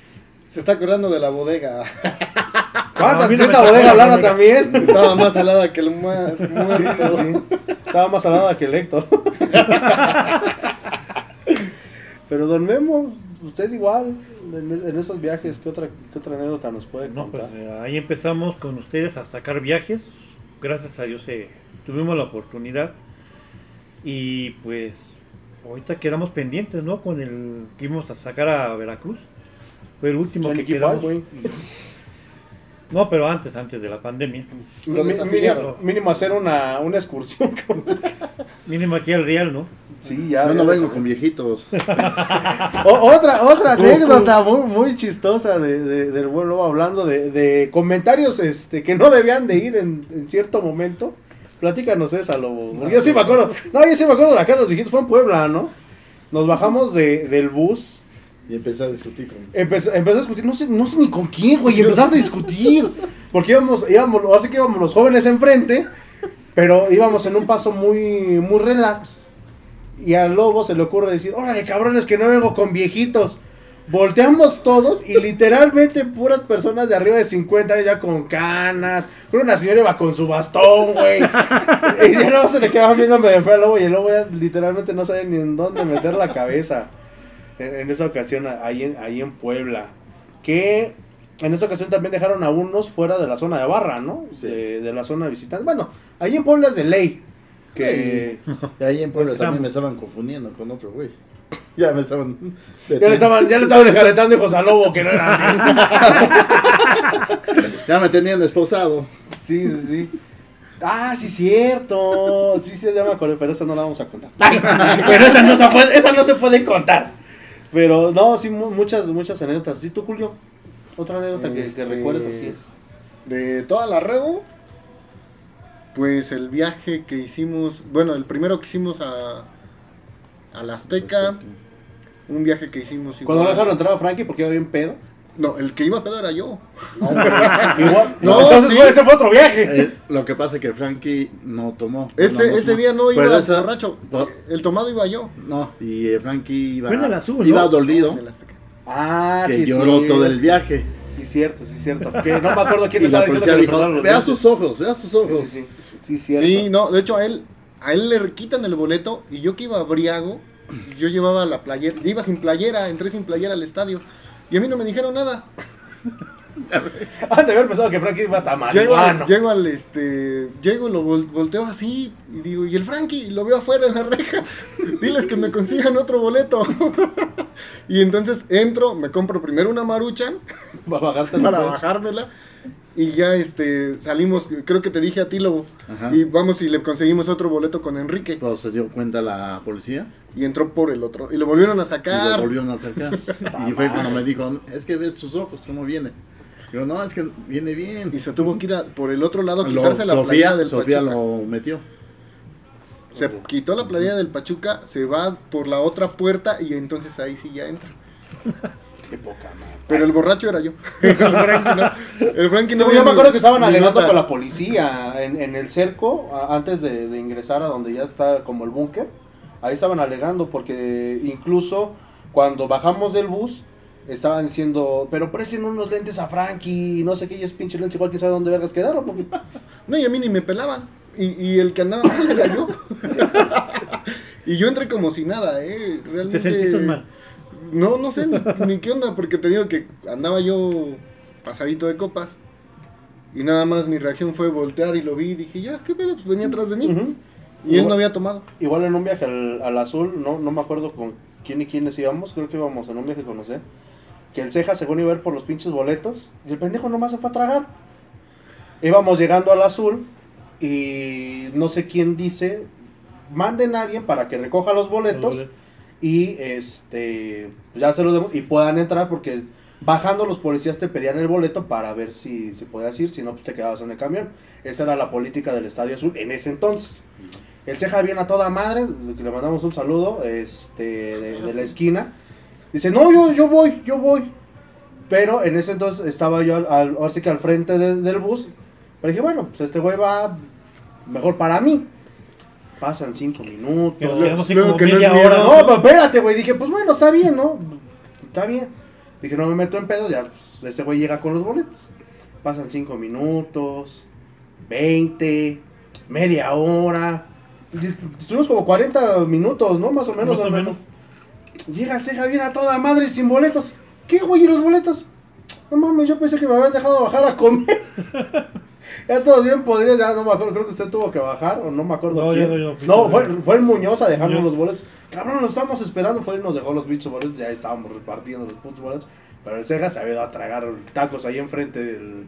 Se está acordando de la bodega.
¿Cuántas?
a mí no
esa bodega
bodega.
también.
Estaba más salada que el ma-
Sí,
muerto.
sí, sí. Estaba más salada que el Héctor. Pero don Memo, usted igual, en, en esos viajes, ¿qué otra, ¿qué otra anécdota nos puede
No, pues
contar?
eh, ahí empezamos con ustedes a sacar viajes. Gracias a Dios eh, tuvimos la oportunidad. Y pues ahorita quedamos pendientes, ¿no? Con el que íbamos a sacar a Veracruz. Fue el último que
güey.
No, pero antes, antes de la pandemia.
Lo
Mi-
desafiliaron.
mínimo, mínimo hacer una, una excursión.
Mínimo aquí al Real, ¿no?
Sí, ya.
Yo no
ya-
vengo con viejitos.
O- otra otra anécdota muy, muy chistosa de, de- del buen lobo hablando de, de comentarios este, que no debían de ir en, en cierto momento. Platícanos esa, lobo. Porque yo sí me acuerdo. No, yo sí me acuerdo de acá los viejitos. Fue en Puebla, ¿no? Nos bajamos de, del bus.
Y empecé a discutir con.
Empezó, empezó a discutir, no sé, no sé ni con quién, güey, y empezaste a discutir. Porque íbamos, íbamos, así que íbamos los jóvenes enfrente, pero íbamos en un paso muy, muy relax. Y al lobo se le ocurre decir, órale, cabrones, que no vengo con viejitos. Volteamos todos y literalmente puras personas de arriba de 50 años ya con canas. Creo una señora iba con su bastón, güey. Y ya no se le quedaban viendo de fue al lobo y el lobo ya literalmente no sabe ni en dónde meter la cabeza. En, en esa ocasión, ahí en, ahí en Puebla. Que en esa ocasión también dejaron a unos fuera de la zona de barra, ¿no? De, de la zona de visitantes. Bueno, ahí en Puebla es de ley. Que
Y ahí en Puebla también me estaban confundiendo con otro güey. Ya me estaban.
ya le estaban, ya le estaban enjaretando hijos al lobo que no eran.
Ya me tenían esposado.
Sí, sí, sí. Ah, sí, cierto. Sí, sí, ya me acordé, pero esa no la vamos a contar. Ay, sí, pero esa no, se puede, esa no se puede contar. Pero no, sí, mu- muchas, muchas anécdotas. ¿Sí tú, Julio? Otra anécdota que, que
Este,
recuerdes así.
De toda la Rebo, pues el viaje que hicimos, bueno, el primero que hicimos a, a la Azteca, un viaje que hicimos igual.
Cuando no dejaron entrar a Frankie porque iba bien pedo.
No, el que iba a pedo era yo.
Igual.
No,
entonces
sí.
fue- ese fue otro viaje.
Eh, lo que pasa es que Frankie no tomó.
Ese,
no
ese día no iba
Pero esa-
borracho,
no,
el tomado iba yo.
No, y eh, Frankie iba.
Fue en el azul,
Iba
¿no?
dolido.
El.
Ah,
que
sí,
lloró
sí.
todo el viaje.
Sí, cierto, sí, cierto. Que no me acuerdo quién le estaba diciendo que
dijo: Vea sus ojos, vea sus ojos.
Sí, sí, sí. Sí, cierto.
Sí, no, de hecho a él, a él le quitan el boleto y yo que iba briago, yo llevaba la playera, iba sin playera, entré sin playera al estadio y a mí no me dijeron nada.
Ah, de haber pensado que Frankie iba hasta
Llego, al-
marihuano.
llego al este, llego, lo vol- volteo así y digo, ¿y el Frankie? Lo veo afuera en la reja. Diles que me consigan otro boleto. y entonces entro, me compro primero una maruchan
Para
para bajármela. Y ya este salimos, creo que te dije a ti, Lobo.
Ajá.
Y vamos y le conseguimos otro boleto con Enrique.
Pero se dio cuenta la policía
Y entró por el otro. Y lo volvieron a
y
sacar.
lo volvieron a sacar. y fue cuando me dijo: Es que ve sus ojos, cómo viene. Digo, no, es que viene bien.
Y se tuvo que ir a- por el otro lado,
Lo-
quitarse la
Sofía,
del
Sofía
Pachuca.
lo metió.
Se quitó la playera del Pachuca, se va por la otra puerta y entonces ahí sí ya entra.
Qué poca madre.
Pero el borracho era yo. el Frankie no. El Frankie
Sí,
no
yo me acuerdo que estaban alegando con la policía en, en el cerco a- antes de, de ingresar a donde ya está como el búnker. Ahí estaban alegando porque incluso cuando bajamos del bus estaban diciendo, pero presten unos lentes a Frankie, no sé qué, y es pinche lentes igual que sabe dónde vergas quedaron. Porque...
No, y a mí ni me pelaban. Y, y el que andaba mal era yo. y yo entré como si nada, ¿eh? Realmente.
¿Te sentiste mal?
No, no sé ni, qué onda, porque te digo que andaba yo pasadito de copas. Y nada más mi reacción fue voltear y lo vi y dije, ya, ¿qué pedo? Pues venía atrás de mí. Y él no había tomado.
Igual en un viaje al, al azul, no, no me acuerdo con quién y quiénes íbamos, creo que íbamos en un viaje con José, que el ceja según iba a ir por los pinches boletos, y el pendejo nomás se fue a tragar. Íbamos llegando al azul y no sé quién dice, manden a alguien para que recoja los boletos
boletos.
Y este pues ya se los demos y puedan entrar porque bajando los policías te pedían el boleto para ver si, si podías ir, si no pues te quedabas en el camión. Esa era la política del Estadio Azul en ese entonces. El Ceja viene a toda madre, le mandamos un saludo este, de, la esquina. Dice, no, yo, yo voy, yo voy. Pero en ese entonces estaba yo al, al- ahora sí que al frente de- del bus. Pero dije, bueno, pues este güey va mejor para mí. Pasan cinco minutos.
Que nos quedamos así
Luego
como
que no es
media
miedo.
hora.
No, pero espérate, güey. Dije, pues bueno, está bien, ¿no? Está bien. Dije, no me meto en pedo, ya pues, este güey llega con los boletos. Pasan 5 minutos, 20, media hora. Estuvimos como 40 minutos, ¿no? Más o menos.
Más o menos.
Llega el ceja bien a toda madre sin boletos. ¿Qué, güey? ¿Y los boletos? No mames, yo pensé que me habían dejado bajar a comer. ya todo bien, podría, ya no me acuerdo, creo que usted tuvo que bajar, o no me acuerdo
No,
quién.
yo no, yo-
No, fue, fue el Muñoz a dejarnos
Muñoz.
los boletos. Cabrón, nos estábamos esperando, fue y nos dejó los bichos boletos, ya estábamos repartiendo los putos boletos. Pero el ceja se había ido a tragar tacos ahí enfrente del,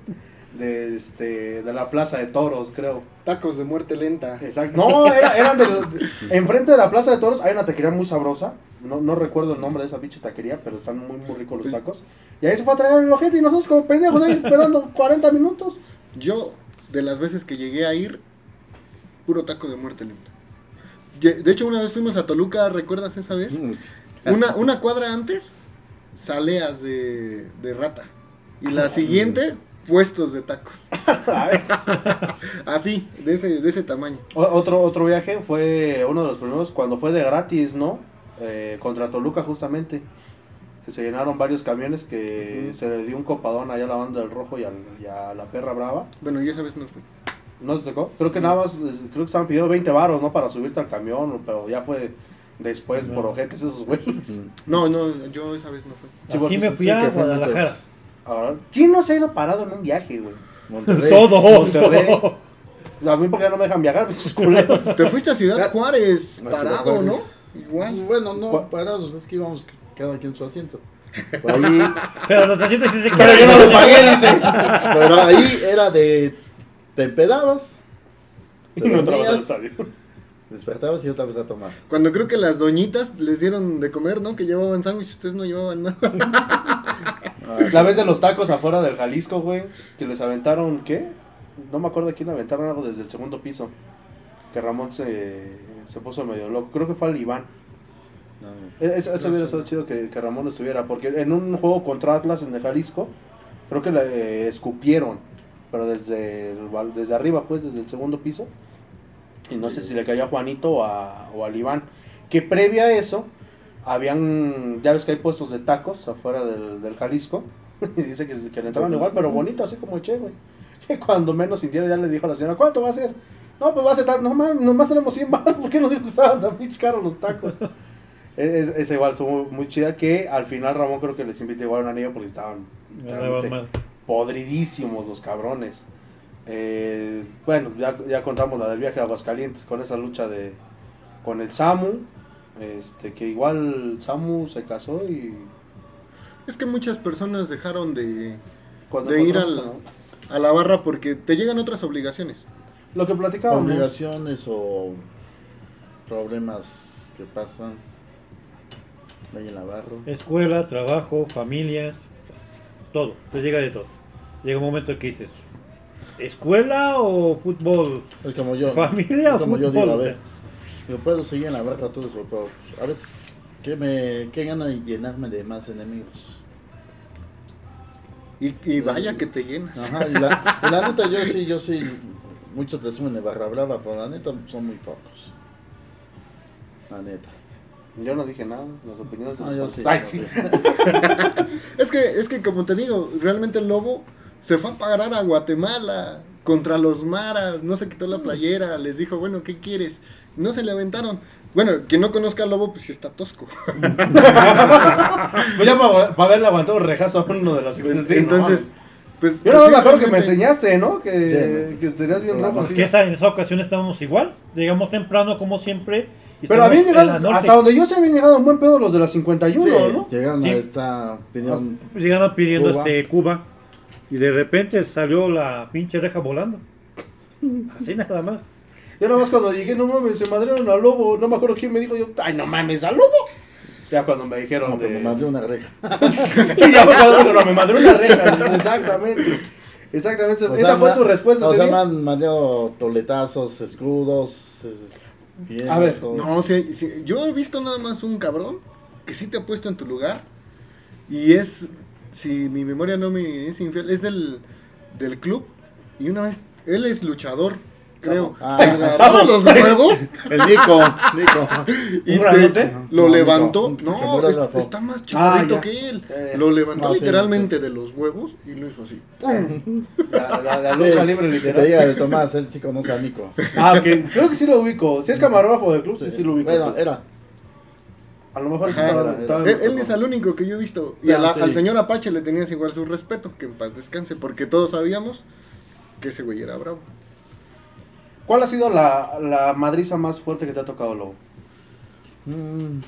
de, este, de la plaza de toros, creo.
Tacos de muerte lenta.
Exacto. No, era, eran de, de- enfrente de la plaza de toros hay una taquería muy sabrosa. No, no recuerdo el nombre de esa pinche taquería, pero están muy, muy ricos los tacos. Y ahí se fue a tragar el ojete y nosotros como pendejos ahí esperando 40 minutos.
Yo, de las veces que llegué a ir, puro taco de muerte lenta. De hecho, una vez fuimos a Toluca, ¿recuerdas esa vez?
Mm.
Una, una cuadra antes, saleas de, de rata. Y la siguiente, puestos de tacos. Así, de ese, de ese tamaño.
O- otro, otro viaje fue uno de los primeros cuando fue de gratis, ¿no? Eh, contra Toluca justamente. Que se llenaron varios camiones que se le dio un copadón allá a la banda del rojo y, al- y a la perra brava.
Bueno, y esa vez no fui.
¿No te tocó? Creo que nada más, creo que estaban pidiendo 20 varos, ¿no? Para subirte al camión, pero ya fue después por ojetes esos güeyes.
No, no, yo esa vez no fui.
Sí,
Así
porque
me fui a
fue
Guadalajara.
Ahora, ¿Quién no se ha ido parado en un viaje, güey?
Monterrey.
Todo.
Monterrey. A mí porque ya no me dejan viajar, pinches culeros.
Te fuiste a Ciudad Juárez,
Ciudad
parado,
Juárez.
¿no? Igual.
Bueno, no parados, es que íbamos cada quien en su asiento. Por ahí,
Pero los asientos sí se
Pero yo no lo pagué, dice.
pero ahí era de. Te empedabas,
Y no entrabas al estadio.
despertabas y otra vez a tomar.
Cuando creo que las doñitas les dieron de comer, ¿no? Que llevaban sándwich, ustedes no llevaban nada.
La vez de los tacos afuera del Jalisco, güey, que les aventaron, ¿qué? No me acuerdo a quién aventaron algo desde el segundo piso. Que Ramón se, se puso medio loco. Creo que fue al Iván.
No,
Eso, eso hubiera estado chido que, que Ramón estuviera. Porque en un juego contra Atlas en el Jalisco, creo que le eh, escupieron. Pero desde, el desde arriba, pues, desde el segundo piso. Y no sé si le cayó a Juanito o, a, o al Iván. Que previa a eso, habían, ya ves que hay puestos de tacos afuera del, del Jalisco. y dice que, que le entraban igual, pero bonito, así como Che, güey. Que cuando menos sintieron ya le dijo a la señora, ¿cuánto va a ser? No, pues va a ser tan, no mames, nomás tenemos 100 baros, ¿por qué nos dijo que estaban tan caros los tacos? Es, es igual, estuvo muy chida que al final Ramón creo que les invitó igual un anillo porque estaban podridísimos los cabrones. Eh, bueno, ya, ya contamos la del viaje a Aguascalientes con esa lucha de con el Samu. Este, que igual Samu se casó y
Es que muchas personas dejaron de, de ir al- a la barra porque te llegan otras obligaciones.
lo que platicábamos.
Obligaciones o problemas que pasan
Escuela, trabajo, familias, todo. Te llega de todo. Llega un momento que dices, ¿escuela o fútbol?
Es como yo.
¿Familia
es
o
como yo
fútbol?
digo, a
O
ver, yo puedo seguir en la barra todo eso, pero a veces, ¿qué, me, qué gana de llenarme de más enemigos?
Y, y vaya que te llenas.
Ajá, y la, y la neta, yo sí, yo sí, muchos presumen de barra brava, pero la neta son muy pocos. La neta.
Yo no dije nada, las opiniones de
Ah,
los
sí,
Ay, sí.
sí.
Es que, es que como te digo, realmente el lobo se fue a parar a Guatemala contra los maras, no se quitó la playera, les dijo, bueno, ¿qué quieres? No se le aventaron. Bueno, quien no conozca al lobo, pues sí está tosco.
Pues ya para, para haberle aguantado un rejazo a uno de las
Entonces, Pues,
Yo no me acuerdo que me enseñaste, ¿no? Que, que estarías bien rojo. así.
Porque esa, en esa ocasión estábamos igual. Llegamos temprano como siempre.
Pero habían
la
llegado, hasta donde yo sé, habían llegado un buen pedo los de las 51,
Sí,
¿no?
llegaron
Sí.
a esta opinión.
Llegaron pidiendo
Cuba.
este Cuba. Y de repente salió la pinche reja volando. Así nada más.
Yo nada más cuando llegué, no mames, se madrearon al lobo. No me acuerdo quién me dijo, yo, ay, no mames, al lobo. Ya cuando me dijeron
No,
de...
pero me mandé una reja.
Y ya cuando no, me madreó una reja. Exactamente. Exactamente.
O
Esa fue tu respuesta
O sea, me han mandado toletazos, escudos. eh, bien,
A ver,
todo.
No, sí, yo he visto nada más un cabrón que sí te ha puesto en tu lugar. Y es, si mi memoria no me es infiel, es del, del club. Y una vez, él es luchador, creo.
Ah,
agarró
Sajo.
los huevos
El Nico, Nico.
y
¿Un
te-
grandote?
lo
No,
levantó.
Nico,
No, es- está más chaparrito
Ah,
que él. Lo levantó
No, sí,
literalmente de los huevos y lo hizo así. ¡Pum!
La, la- la lucha
Sí,
libre literal.
te diga el Tomás, él sí conoce a Nico.
Ah, ok. Creo que sí lo ubico. Si es camarógrafo del club, sí, sí lo ubico.
Bueno, era.
A lo mejor
Ajá,
estaba-
era-
estaba-
Él, él es el único que yo he visto. Y
Sí,
a la-
sí.
al señor Apache le tenías igual su respeto, que en paz descanse, porque todos sabíamos que ese güey era bravo.
¿Cuál ha sido la, la madriza más fuerte que te ha tocado, Lobo?
Mm,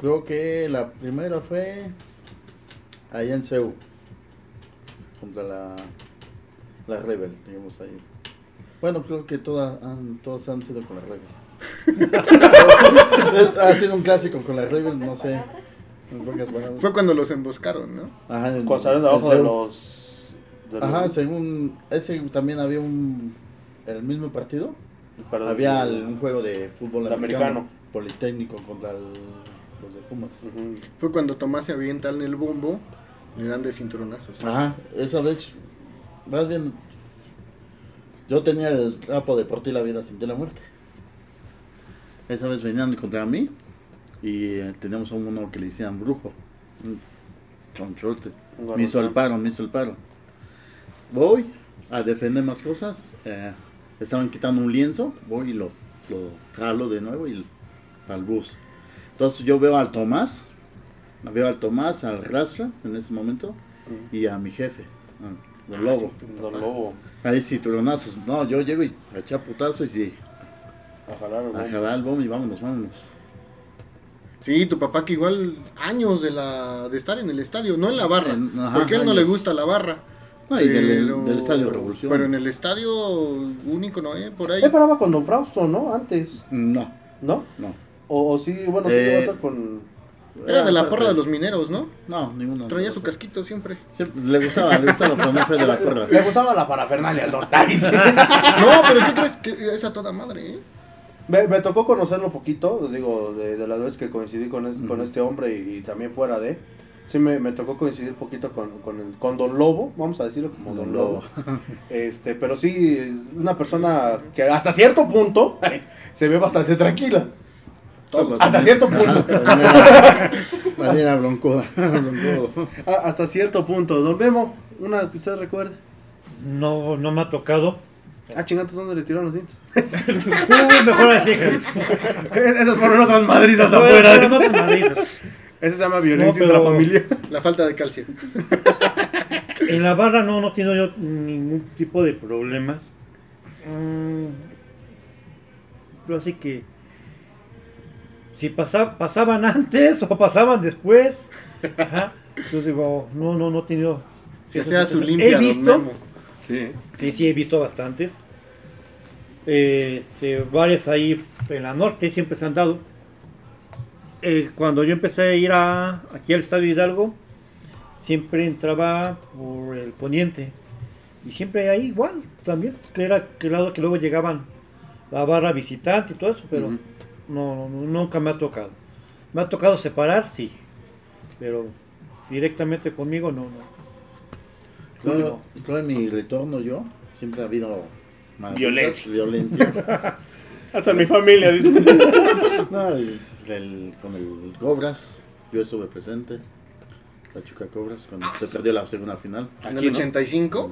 creo que la primera fue allá en Seúl. Contra la, la Rebel, digamos ahí. Bueno, creo que todas han, todas han sido con la Rebel. ha sido un clásico con la Rebel, no sé.
Fue cuando los emboscaron, ¿no?
Ajá, en-
Cuando salieron de abajo de los... de
Ajá,
los-
según ese también había un el mismo partido.
perdón,
había
el-
un juego de fútbol americano,
americano.
politécnico contra el- los de Pumas.
Fue cuando Tomás se avienta en el bombo, le dan de cinturonazos.
Ajá, esa vez, más bien, yo tenía el trapo de por ti la vida sin ti la muerte. Esa vez venían contra mí y eh, teníamos a uno que le decían brujo, un chonchote.
Un
Me hizo el paro, me hizo el paro. Voy a defender más cosas. eh, estaban quitando un lienzo, voy y lo, lo jalo de nuevo y al bus. Entonces yo veo al Tomás, veo al Tomás, al Rastra en ese momento y a mi jefe, a Don Lobo.
Don Lobo.
Ahí sí, tronazos. No, yo llego y a echar putazos y
A jalar el
a
bombo.
jalar el bombo y vámonos, vámonos.
Sí, tu papá que igual años de la de estar en el estadio, no en la barra,
En- ajá,
porque a él no
años.
le gusta la barra.
No, y del,
pero-
del Estadio Revolución.
Pero en el estadio único, ¿no? Eh? Por ahí.
Él paraba con Don Frausto, ¿no? Antes.
No,
¿No?
no.
O, o sí, bueno, sí
Eh,
iba a estar con...
Era de la
Ah,
porra de los mineros, ¿no?
No, ninguno.
Traía su casquito siempre.
Siempre- le gustaba, le gustaba, pero no fue de la porra.
Le gustaba la parafernalia al Don.
No, pero ¿qué crees? Que es a toda madre, ¿eh?
Me, me tocó conocerlo poquito, digo, de, de las veces que coincidí con, es- con este hombre y, y también fuera de. Sí, me, me tocó coincidir poquito con, con, el, con Don Lobo, vamos a decirlo como Don,
Don
Lobo.
Lobo.
Este, pero sí, una persona que hasta cierto punto se ve bastante tranquila.
Todos.
Hasta cierto punto.
Marina Broncuda.
Hasta cierto punto. Don Memo, una que usted recuerde.
No, no me ha tocado.
Ah, chingatos, ¿dónde le tiraron los dientes?
Uy, mejor así.
Esas fueron otras madrizas afuera.
fueron otras madrizas.
Esa se llama violencia
No,
intrafamiliar.
La falta de calcio.
En la barra no, no tengo yo ningún tipo de problemas. Mm, Pero así que si pasa- pasaban antes o pasaban después. Ajá. Entonces digo, no, no, no he tenido.
Se
esas-
hacía su limpia.
He visto.
Sí.
sí, sí, he visto bastantes. Este, varias ahí en la norte siempre se han dado. Eh, cuando yo empecé a ir a, aquí al Estadio Hidalgo, siempre entraba por el poniente. Y siempre ahí igual también, que era que lado que luego llegaban la barra visitante y todo eso, pero no, no, nunca me ha tocado. Me ha tocado separar, sí, pero directamente conmigo no, no.
Yo en mi retorno yo, siempre ha habido
Violencia.
violencia.
Hasta mi familia, dice.
No, con el Cobras, yo estuve presente. Pachuca Cobras, cuando se perdió la segunda final.
En
Aquí,
el
¿no?
85.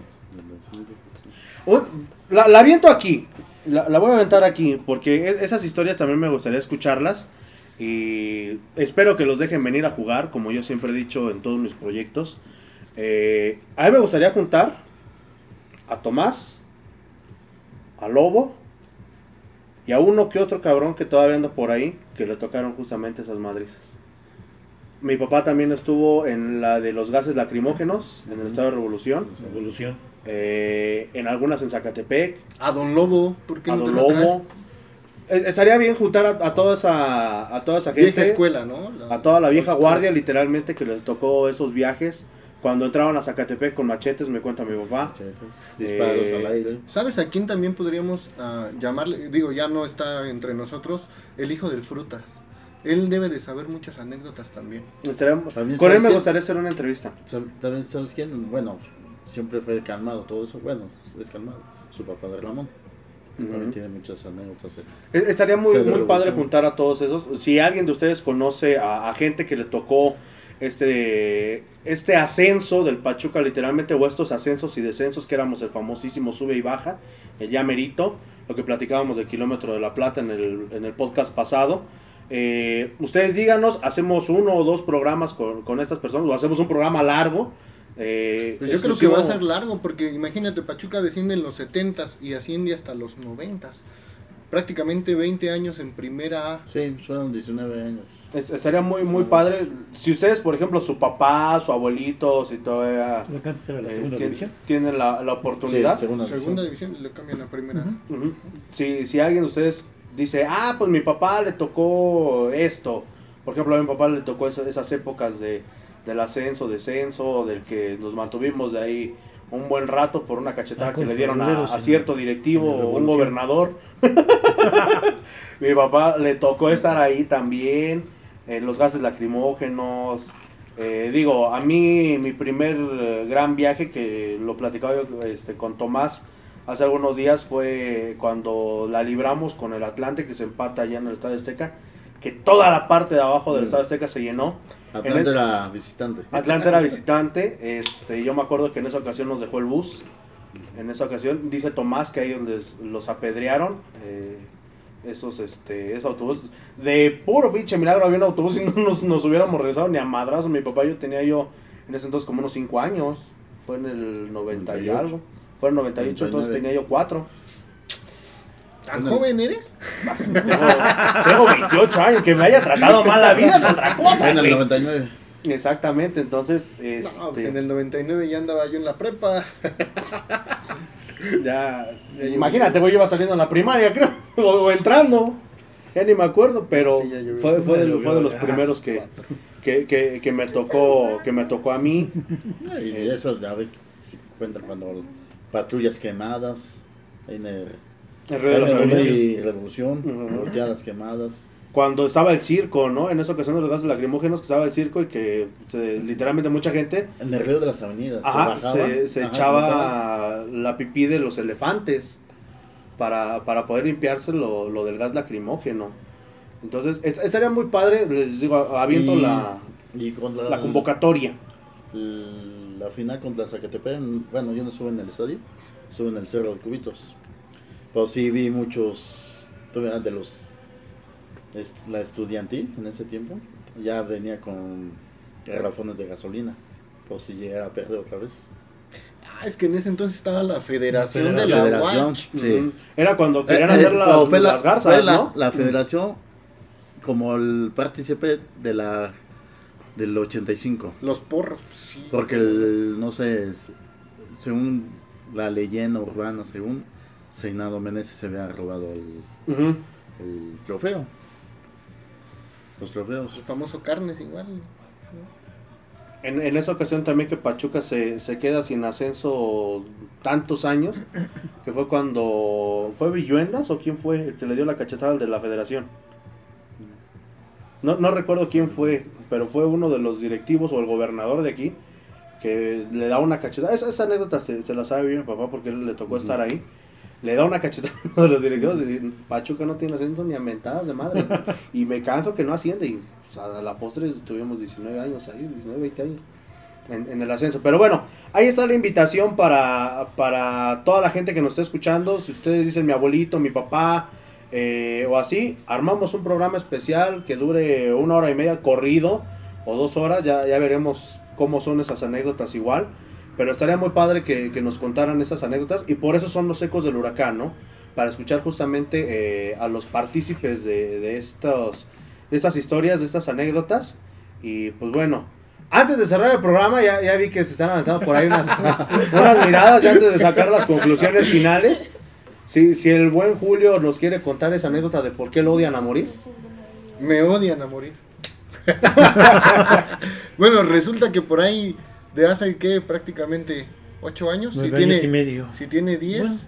Un- La, la aviento aquí. La, la voy a aventar aquí. Porque e- esas historias también me gustaría escucharlas. Y espero que los dejen venir a jugar. Como yo siempre he dicho en todos mis proyectos. Eh, a mí me gustaría juntar a Tomás, a Lobo y a uno que otro cabrón que todavía anda por ahí que le tocaron justamente esas madrizas. Mi papá también estuvo en la de los gases lacrimógenos en el estado de Revolución.
Revolución.
Eh, en algunas en Zacatepec.
A Don Lobo, ¿por qué
a
no
Don? Lobo. Eh, Estaría bien juntar a, a toda esa a toda esa gente.
Vieja escuela, ¿no? La-
a toda la vieja
escuela.
guardia, literalmente, que les tocó esos viajes. Cuando entraban a Zacatepec con machetes, me cuenta mi papá.
Disparos
Eh,
al aire.
¿Sabes a quién también podríamos ah, llamarle? Digo, ya no está entre nosotros, el hijo del Frutas. Él debe de saber muchas anécdotas también.
También
con él me
quién-
gustaría hacer una entrevista.
También sabes quién, bueno, siempre fue calmado todo eso, bueno, es calmado. Su papá de Ramón. También
Ujú.
tiene muchas anécdotas.
Eh, Estaría muy, muy padre juntar a todos esos. Si alguien de ustedes conoce a, a gente que le tocó este, este ascenso del Pachuca literalmente, o estos ascensos y descensos que éramos el famosísimo sube y baja, el ya merito, lo que platicábamos del kilómetro de la plata en el, en el podcast pasado. Eh, ustedes díganos, hacemos uno o dos programas con, con estas personas, o hacemos un programa largo. eh,
Pues yo creo que va a ser largo, porque imagínate, Pachuca desciende en los 70s y asciende hasta los 90s. Prácticamente 20 años en primera A.
Sí, fueron 19 años.
Es- Estaría muy, muy padre. Si ustedes, por ejemplo, su papá, su abuelito, si todavía
la
eh,
segunda
tien-
división.
tienen la, la oportunidad.
Sí, segunda
Segunda división le cambian a primera
si, si alguien de ustedes dice, ah, pues mi papá le tocó esto. Por ejemplo, a mi papá le tocó esa- esas épocas de, del ascenso, descenso, del que nos mantuvimos de ahí un buen rato por una cachetada
Ah,
que le dieron a, a cierto directivo o un gobernador. mi papá le tocó estar ahí también, en los gases lacrimógenos. Eh, digo, a mí mi primer eh, gran viaje que lo platicaba yo este, con Tomás hace algunos días fue cuando la libramos con el Atlante que se empata allá en el Estadio Azteca, que toda la parte de abajo del
Mm.
Estadio Azteca se llenó. En
Atlanta
el-
era visitante.
Atlanta era visitante, este, yo me acuerdo que en esa ocasión nos dejó el bus, en esa ocasión, dice Tomás que a ellos les, los apedrearon, eh, esos, este, esos autobuses, de puro pinche milagro había un autobús y no nos, nos hubiéramos regresado ni a madrazo, mi papá yo tenía yo en ese entonces como unos 5 años, fue en el 90 y
98.
algo, fue en el 98, entonces
99.
tenía yo 4.
¿Tan joven eres?
Tengo, tengo 28 años, que me haya tratado mal la vida es otra cosa.
En el
güey.
99.
Exactamente, entonces, este,
No, pues en el 99 ya andaba yo en la prepa.
Ya, imagínate, güey, iba saliendo en la primaria, creo, o, entrando, ya ni me acuerdo, pero
Sí, llovió.
fue, fue, de, fue de los primeros que, que, que, que me tocó que me tocó a mí.
Y
Es-
eso, ya ves, si cuentan cuando patrullas quemadas, en el,
El de los
el- Revolución,
Ujú.
volteadas quemadas.
Cuando estaba el circo, ¿no? En esa ocasión de los gases lacrimógenos, que estaba el circo y que se- literalmente mucha gente
En el río de las avenidas.
ajá, se, se
ajá,
echaba la pipí de los elefantes para, para poder limpiarse lo, lo del gas lacrimógeno. Entonces, es- estaría muy padre, les digo, aviento
Y-
la,
Y contra
la convocatoria.
La final contra Zacatepec, bueno, yo no estuve en el estadio, estuve en el Cerro de Cubitos. Pero sí vi muchos, de los, la estudiantil en ese tiempo, ya venía con garrafones de gasolina, por si llegara a perder otra vez.
Ah, es que en ese entonces estaba la Federación
La
de la
federación,
UACH.
sí.
Ujú. Era cuando querían
Eh, eh,
hacer las,
fue la-
las garzas,
fue la,
¿no?
la federación como el partícipe de la del 85.
Los porros, sí.
Porque el, no sé, según la leyenda urbana, según Seinado Meneses se había robado el, el trofeo. Los trofeos.
El famoso Carnes igual.
En, en esa ocasión también que Pachuca se, se queda sin ascenso tantos años, que fue cuando... ¿Fue Villuendas o quién fue el que le dio la cachetada al de la federación? No, no recuerdo quién fue, pero fue uno de los directivos o el gobernador de aquí que le da una cachetada. Esa, esa anécdota se, se la sabe bien mi papá porque él le tocó estar ahí. Le da una cachetada a uno de los directivos y dice, Pachuca no tiene ascenso ni a mentadas de madre. y me canso que no asciende. Y o sea, a la postre estuvimos 19 años ahí, 19, 20 años en, en el ascenso. Pero bueno, ahí está la invitación para, para toda la gente que nos está escuchando. Si ustedes dicen mi abuelito, mi papá eh, o así, armamos un programa especial que dure una hora y media corrido o dos horas. Ya, ya veremos cómo son esas anécdotas igual. Pero estaría muy padre que, que nos contaran esas anécdotas y por eso son los ecos del huracán, ¿no? Para escuchar justamente eh, a los partícipes de, de, estos, de estas historias, de estas anécdotas. Y pues bueno, antes de cerrar el programa, ya, ya vi que se están aventando por ahí unas, unas miradas, ya antes de sacar las conclusiones finales. Si, si el buen Julio nos quiere contar esa anécdota de por qué lo odian a morir.
Me odian a morir. bueno, resulta que por ahí de hace que prácticamente 8 años, si
Nueve
tiene,
años y medio.
si tiene 10,
Bueno.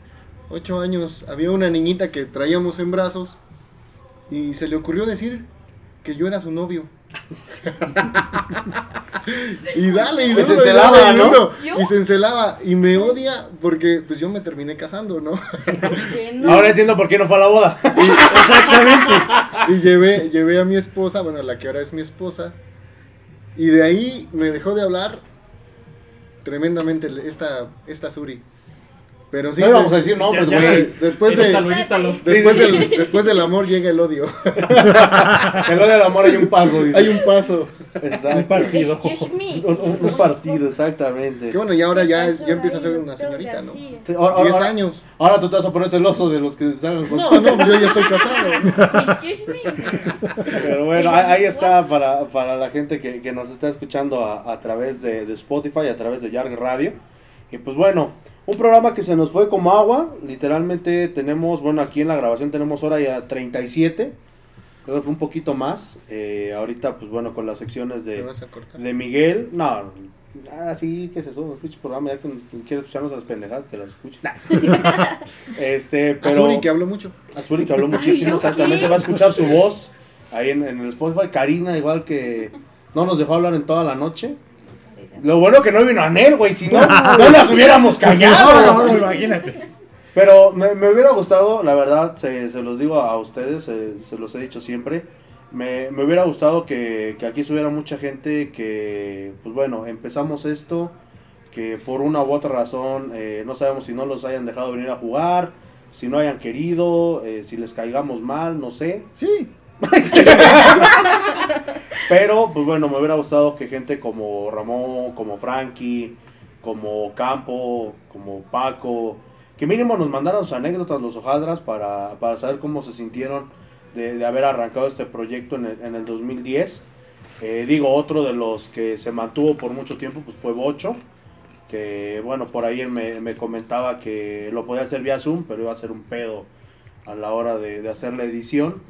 8 años, había una niñita que traíamos en brazos y se le ocurrió decir que yo era su novio. y dale, y
Y
duro,
se
y
encelaba,
y. Y se encelaba y me odia porque pues yo me terminé casando, ¿no?
No.
Ahora entiendo por qué no fue a la boda.
y llevé, llevé a mi esposa, bueno, la que ahora es mi esposa, y de ahí me dejó de hablar tremendamente esta, esta Suri. Pero sí,
No le vamos a decir nombres,
ya,
güey.
Después, de, después,
Sí, sí,
del, después del amor llega el odio.
En lo del amor hay un paso. dice.
Hay un paso.
Exacto.
Un partido.
Un, un- un partido, exactamente.
Que bueno, y ahora ya, ya empieza a ser
un
una señorita, ¿no?
Sí, ahora, ahora-
10
ahora-
años.
ahora tú te vas a poner celoso de los que salgan con
No, no, pues yo ya estoy casado.
Pero bueno, ahí, ahí está para, para la gente que, que nos está escuchando a, a través de, de Spotify, a través de Yarg Radio. Y pues bueno, un programa que se nos fue como agua. Literalmente tenemos, bueno, aquí en la grabación tenemos hora ya 37. Creo que fue un poquito más. Eh, ahorita, pues bueno, con las secciones
¿Me
de, de Miguel. No, ah, sí, que es eso, un pinche programa. Ya que quien quiere escucharnos a las pendejadas, que las escuche. este, pero.
Azuri, que hablo mucho.
Azuri que habló muchísimo,
Ay,
exactamente. Va a escuchar su voz ahí en, en el Spotify. Karina, igual que no nos dejó hablar en toda la noche. Lo bueno que no vino Anel, güey, si no, no las hubiéramos callado.
No, no, imagínate.
Pero me, me hubiera gustado, la verdad, se, se los digo a ustedes, se, se los he dicho siempre. Me, me hubiera gustado que, que aquí estuviera mucha gente que, pues bueno, empezamos esto, que por una u otra razón, eh, no sabemos si no los hayan dejado venir a jugar, si no hayan querido, eh, si les caigamos mal, no sé.
Sí.
Pero, pues bueno, me hubiera gustado que gente como Ramón, como Frankie, como Campo, como Paco, que mínimo nos mandaran sus anécdotas, los hojadras, para, para saber cómo se sintieron de, haber arrancado este proyecto en el, en el 2010. Eh, digo, otro de los que se mantuvo por mucho tiempo pues fue Bocho, que bueno, por ahí me, me comentaba que lo podía hacer vía Zoom, pero iba a ser un pedo a la hora de hacer la edición.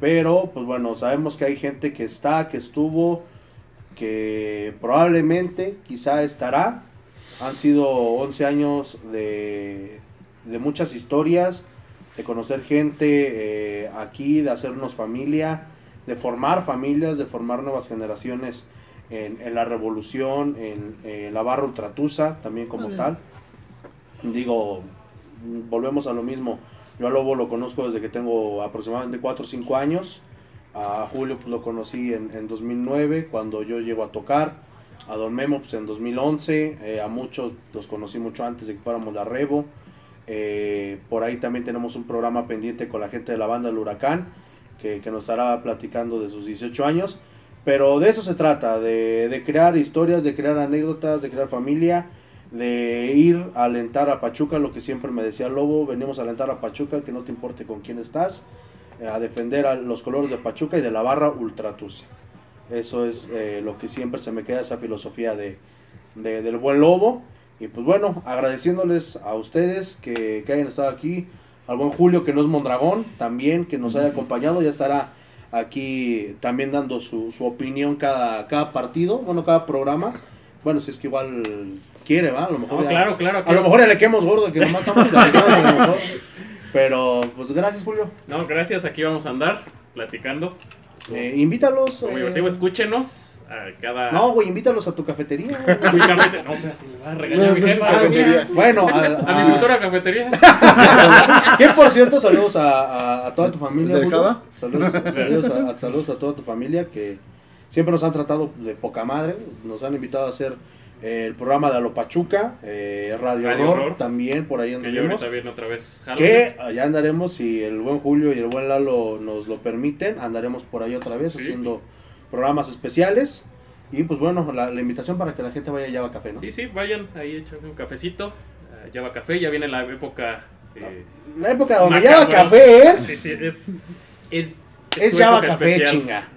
Pero, pues bueno, sabemos que hay gente que está, que estuvo, que probablemente quizá estará. Han sido 11 años de, de muchas historias, de conocer gente eh, aquí, de hacernos familia, de formar familias, de formar nuevas generaciones en, en la revolución, en, en la barra ultratusa también como tal. Digo, volvemos a lo mismo. Yo a Lobo lo conozco desde que tengo aproximadamente 4 o 5 años. A Julio pues, lo conocí en, en 2009 cuando yo llego a tocar. A Don Memo pues, en 2011. eh, a muchos los conocí mucho antes de que fuéramos la Revo. Eh, por ahí también tenemos un programa pendiente con la gente de la banda El Huracán que, que nos estará platicando de sus 18 años. Pero de eso se trata, de, de crear historias, de crear anécdotas, de crear familia, de ir a alentar a Pachuca, lo que siempre me decía Lobo, venimos a alentar a Pachuca, que no te importe con quién estás, eh, a defender a los colores de Pachuca y de la barra Ultratuce. Eso es eh, lo que siempre se me queda, esa filosofía de, de- del buen Lobo. Y pues bueno, agradeciéndoles a ustedes que, que hayan estado aquí, al buen Julio que no es Mondragón, también que nos haya acompañado, ya estará aquí también dando su, su opinión cada, cada partido, bueno, cada programa. Bueno, si es que igual quiere, ¿va? A lo mejor,
No,
ya,
claro, claro,
A
claro.
lo mejor ya le quemos gordo, que nomás estamos nosotros. Pero, pues gracias, Julio.
No, gracias, aquí vamos a andar platicando.
Eh, invítalos.
Muy
eh,
divertido, escúchenos a cada...
No, güey, invítalos a tu cafetería.
Mi cafete- No, espérate, me va a regañar
No,
mi
no es
jefa.
cafetería. Bueno, a,
a mi futura cafetería.
que por cierto, saludos a, a- a toda tu familia.
¿Del
Julio.
Java?
Saludos, saludos, a, saludos a toda tu familia que siempre nos han tratado de poca madre. Nos han invitado a hacer el programa de Alo Pachuca, eh, Radio,
Radio
Horror,
Horror.
también por ahí
Que
andaremos.
viene otra vez.
Que allá andaremos, si el buen Julio y el buen Lalo nos lo permiten, andaremos por ahí otra vez
Sí.
haciendo programas especiales. Y pues bueno, la, la invitación para que la gente vaya a Java Café, ¿no?
Sí, sí, vayan ahí echarse un cafecito. eh, Java Café, ya viene la época. eh,
La época donde. Java Café es...
Sí, es. Es,
Java Café,
especial.
chinga.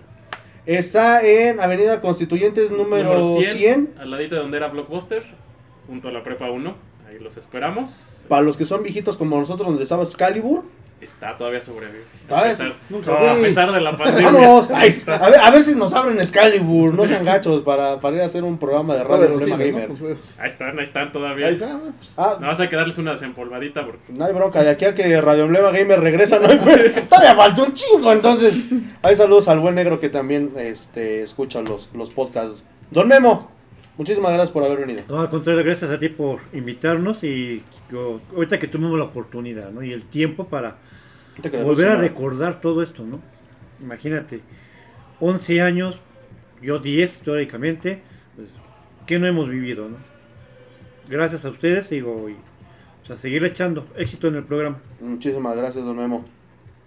Está en Avenida Constituyentes número, 100.
Al ladito de donde era Blockbuster, junto a la Prepa 1. Ahí los esperamos.
Para los que son viejitos como nosotros, donde estaba Excalibur.
Está todavía sobrevive. A pesar,
nunca,
a
güey.
pesar de la pandemia.
Vamos,
ahí
ay,
está.
a, ver, a ver si nos abren Excalibur, no sean gachos, para, para ir a hacer un programa de radio Problema
¿no?
Gamer.
Ahí están, ahí están todavía.
Ahí está, ¿no?
Ah,
No vas a que darles una desempolvadita porque
no hay bronca, de aquí a que Radio Emblema Gamer regresa, no hay todavía falta un chingo, entonces hay saludos al buen negro que también este, escucha los, los podcasts. Don Memo, muchísimas gracias por haber venido.
No, al contrario, gracias a ti por invitarnos y yo- ahorita que tuvimos la oportunidad ¿no? y el tiempo para volver a recordar todo esto, ¿no? Imagínate, 11 años, yo 10 teóricamente, pues, ¿qué no hemos vivido, no? Gracias a ustedes, digo, y pues, a seguir echando éxito en el programa.
Muchísimas gracias, don Memo.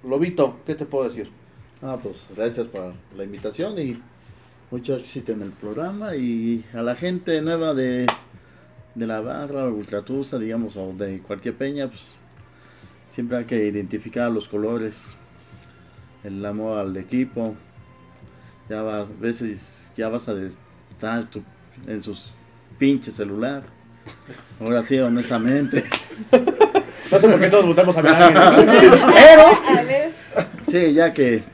Lobito, ¿qué te puedo decir?
Ah, pues gracias por la invitación y mucho éxito en el programa y a la gente nueva de, de la barra, Ultratusa, digamos, o de cualquier peña, pues siempre hay que identificar los colores, el amor al equipo. Ya va, a veces ya vas a estar tu- en sus pinche celular. Ahora sí, honestamente.
No sé por qué todos votamos a Melania, pero
A ver,
Sí, ya que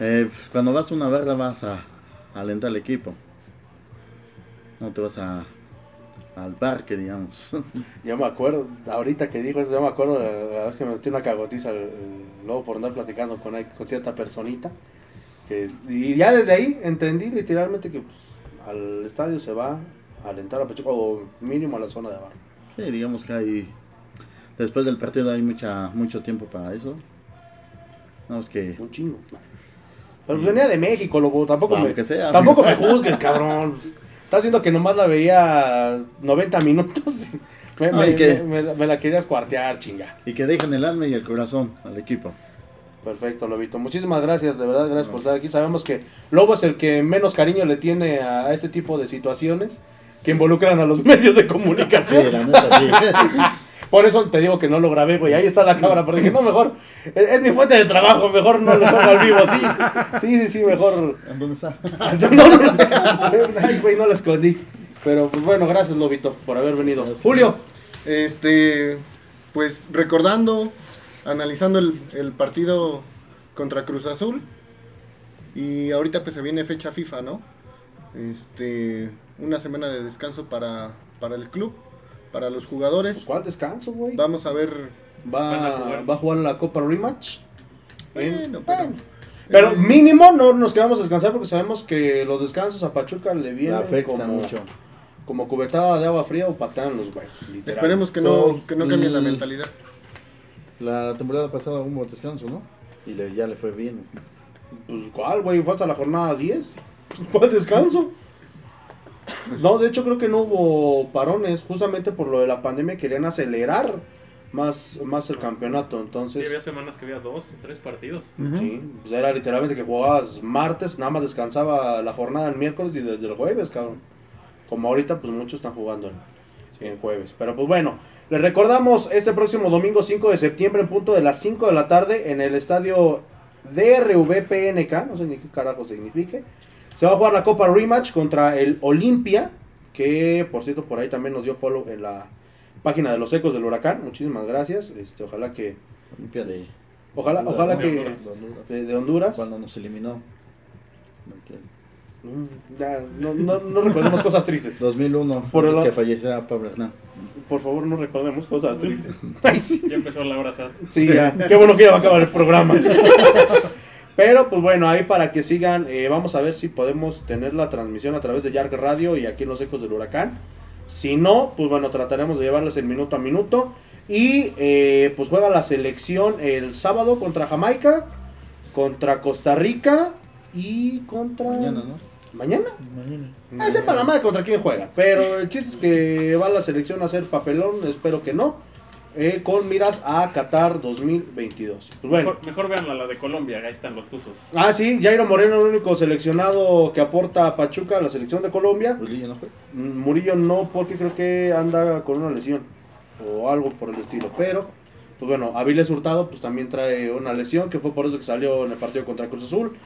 eh, cuando vas a una barra vas a, a alentar al equipo. No te vas a al parque, digamos.
Yo me acuerdo, ahorita que dijo eso, yo me acuerdo de la vez que me metí una cagotiza luego por andar platicando con, cierta personita. Que, y ya desde ahí entendí literalmente que pues, al estadio se va a alentar a Pachuca o mínimo a la zona de barra.
Sí, digamos que hay después del partido hay mucha mucho tiempo para eso. No, es que
Un chingo. Pero pues venía de México, lobo, tampoco, me,
sea.
tampoco me juzgues, cabrón. Estás viendo que nomás la veía 90 minutos. y Me, me-
y que-
me- me- me la querías cuartear, chinga.
y que dejen el alma y el corazón al equipo.
Perfecto, Lobito. Muchísimas gracias, de verdad, gracias por estar aquí. Sabemos que Lobo es el que menos cariño le tiene a, a este tipo de situaciones que involucran a los medios de
Sí,
comunicación.
la neta, sí.
Por eso te digo que no lo grabé, güey. Ahí está la cámara, porque dije, no, mejor. Es, es mi fuente de trabajo, mejor no lo pongo al vivo, sí. Sí, sí, sí, mejor.
¿En ¿Dónde está?
No, no, no. Ay, güey, no lo escondí. Pero pues bueno, gracias, Lobito, por haber venido. Julio.
Este, pues recordando, analizando el, el partido contra Cruz Azul. Y ahorita pues se viene fecha FIFA, ¿no? Este, una semana de descanso para, para el club, para los jugadores.
Pues, ¿cuál descanso, güey?
Vamos a ver.
Va,
a jugar.
va a jugar la Copa Rematch.
Bueno,
Bueno.
pero-
Pero mínimo no nos quedamos a descansar porque sabemos que los descansos a Pachuca le vienen
afectan
como,
mucho.
como cubetada de agua fría o patean los huevos. literal.
Esperemos que
So,
no, que no cambie la mentalidad.
La temporada pasada hubo descanso, ¿no? Y le- ya le fue bien.
Pues cuál, güey, fue hasta la jornada 10. ¿Cuál descanso? No, de hecho creo que no hubo parones, justamente por lo de la pandemia querían acelerar más, más el campeonato,
Sí,
entonces...
había semanas que había dos o tres partidos.
Sí, pues era literalmente que jugabas martes, nada más descansaba la jornada el miércoles y desde el jueves, cabrón. Como ahorita, pues muchos están jugando en, en jueves. Pero pues bueno, les recordamos este próximo domingo 5 de septiembre en punto de las 5 de la tarde en el estadio DRVPNK, no sé ni qué carajo signifique. Se va a jugar la Copa Rematch contra el Olimpia, que por cierto por ahí también nos dio follow en la página de los Ecos del Huracán. Muchísimas gracias. Este, ojalá que
Olimpia de,
ojalá
Honduras,
ojalá que
De Honduras.
de, de Honduras.
cuando nos eliminó.
Mm, ya, no, no, no recordemos cosas tristes.
2001,
Por
antes
el-
que falleciera Pablo Hernán.
Por favor, no recordemos cosas tristes. Ay, sí.
Ya empezó la hora sad.
Sí, ya. Qué bueno que ya va a acabar el programa. Pero pues bueno, ahí para que sigan, eh, vamos a ver si podemos tener la transmisión a través de Yark Radio y aquí en los ecos del huracán. Si no, pues bueno, trataremos de llevarles el minuto a minuto. Y eh, pues juega la selección el sábado contra Jamaica, contra Costa Rica y contra...
Mañana, ¿no?
¿Mañana?
Mañana.
Ah, sepa la madre contra quién juega. Pero el chiste es que va la selección a hacer papelón, espero que no. Eh, con miras a Qatar 2022. Pues bueno.
Mejor, mejor vean la de Colombia, ahí están los tuzos.
Ah, sí, Jairo Moreno, el único seleccionado que aporta a Pachuca, a la selección de Colombia.
Murillo no fue.
Mm, Murillo no, porque creo que anda con una lesión o algo por el estilo. Pero, pues bueno, Aviles Hurtado pues también trae una lesión, que fue por eso que salió en el partido contra Cruz Azul.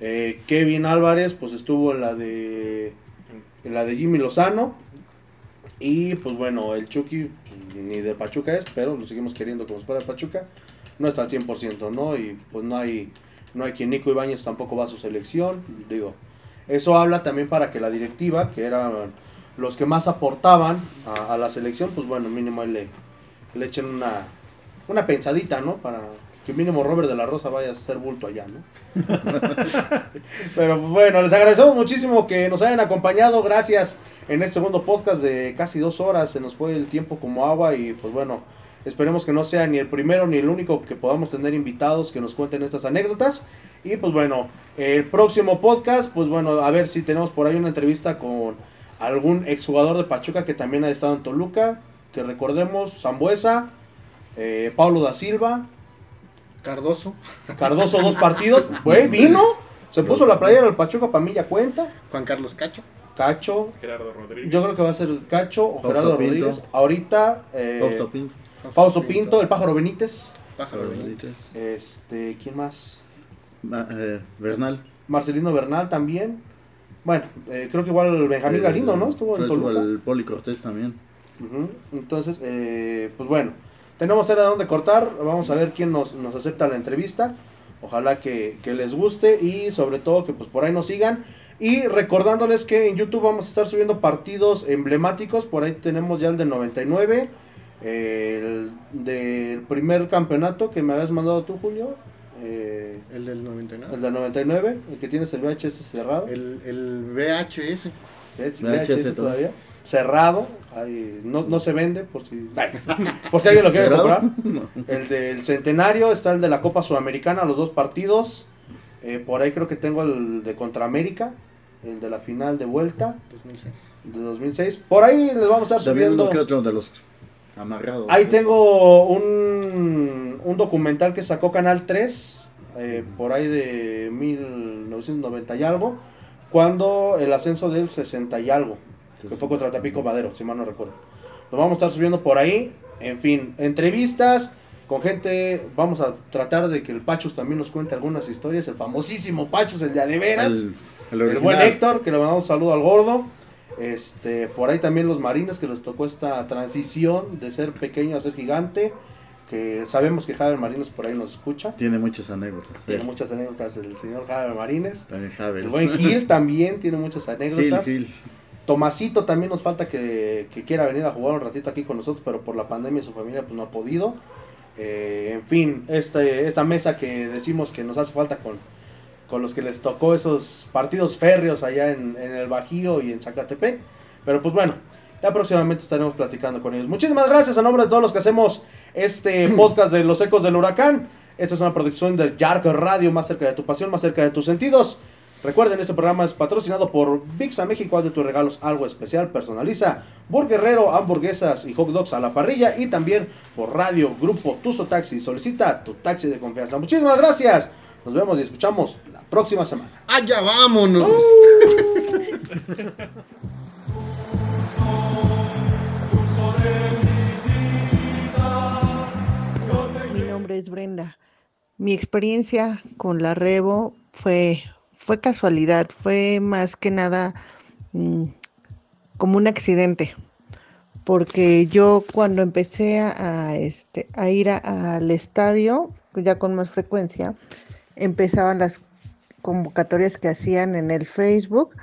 Eh, Kevin Álvarez pues estuvo en la de en la de Jimmy Lozano. Y pues bueno, el Chucky pues, ni de Pachuca es, pero lo seguimos queriendo como si fuera de Pachuca. No está al 100%, ¿no? Y pues no hay, no hay quien Nico Ibáñez tampoco va a su selección. Digo, eso habla también para que la directiva, que eran los que más aportaban a, a la selección, pues bueno, mínimo le, le echen una, una pensadita, ¿no? Para que mínimo Robert de la Rosa vaya a ser bulto allá, ¿no? Pero bueno, les agradecemos muchísimo que nos hayan acompañado. Gracias en este segundo podcast de casi dos horas. Se nos fue el tiempo como agua y pues bueno, esperemos que no sea ni el primero ni el único que podamos tener invitados que nos cuenten estas anécdotas. Y pues bueno, el próximo podcast, pues bueno, a ver si tenemos por ahí una entrevista con algún exjugador de Pachuca que también ha estado en Toluca. Que recordemos, Zambuesa, eh, Pablo da Silva,
Cardoso.
Cardoso dos partidos. Güey, vino. Se puso la playera del Pachuca para mí ya cuenta.
Juan Carlos Cacho.
Cacho.
Gerardo Rodríguez.
Yo creo que va a ser Cacho o
Fausto
Gerardo
Pinto.
Rodríguez. Ahorita. Eh,
Fausto Pinto.
Fausto Pinto, el pájaro Benítez.
Pájaro
Benítez.
Este, ¿quién más?
Ma- eh, Bernal.
Marcelino Bernal también. Bueno, eh, creo que igual Benjamín Galindo, ¿no? Estuvo en
estuvo
Toluca.
el Poli Cortés también.
Entonces, eh, pues bueno, tenemos tela de dónde cortar. Vamos a ver quién nos, nos acepta la entrevista. Ojalá que, que les guste y sobre todo que pues por ahí nos sigan. Y recordándoles que en YouTube vamos a estar subiendo partidos emblemáticos. Por ahí tenemos ya el de 99. eh, el del primer campeonato que me habías mandado tú, Julio. eh,
El del 99.
el del 99, el que tienes el VHS cerrado.
El, el VHS.
VHS,
VHS
todavía. Cerrado. ahí, no, no se vende por si, por si alguien lo quiere
¿Cerrado?
comprar. El del centenario, está el de la Copa Sudamericana, los dos partidos. Eh, por ahí creo que tengo el de contra América, el de la final de vuelta
2006.
de 2006. Por ahí les vamos a estar subiendo.
que otro de los amarrados.
Ahí tengo un, un documental que sacó Canal 3, eh, por ahí de 1990 y algo, cuando el ascenso del 60 y algo, que fue contra Tapico Madero, si mal no recuerdo. Lo vamos a estar subiendo por ahí, en fin, entrevistas con gente, vamos a tratar de que el Pachus también nos cuente algunas historias, el famosísimo Pachus, el de Adeveras.
El, el
El buen. Héctor, que le mandamos un saludo al gordo. Este, por ahí también los marines que les tocó esta transición de ser pequeño a ser gigante. Que sabemos que Javier Marines por ahí nos escucha.
Tiene muchas anécdotas.
Tiene
Sí.
muchas anécdotas el señor Javier Marines.
También Javel.
El buen Gil también tiene muchas
Gil,
anécdotas.
Gil.
Tomasito también nos falta que, que quiera venir a jugar un ratito aquí con nosotros, pero por la pandemia su familia pues no ha podido. Eh, en fin, este, esta mesa que decimos que nos hace falta con, con los que les tocó esos partidos férreos allá en, en el Bajío y en Zacatepec. Pero pues bueno, ya próximamente estaremos platicando con ellos. Muchísimas gracias a nombre de todos los que hacemos este podcast de Los Ecos del Huracán. Esta es una producción del Yark Radio, más cerca de tu pasión, más cerca de tus sentidos. Recuerden, este programa es patrocinado por Vixa México. Haz de tus regalos algo especial. Personaliza Burguerrero, hamburguesas y hot dogs a la parrilla. Y también por Radio Grupo Tuso Taxi. Solicita tu taxi de confianza. Muchísimas gracias. Nos vemos y escuchamos la próxima semana.
¡Allá vámonos!
Mi nombre es Brenda. Mi experiencia con la Revo fue, fue casualidad, fue más que nada mm, como un accidente. Porque yo cuando empecé a, este, a ir al estadio, ya con más frecuencia, empezaban las convocatorias que hacían en el Facebook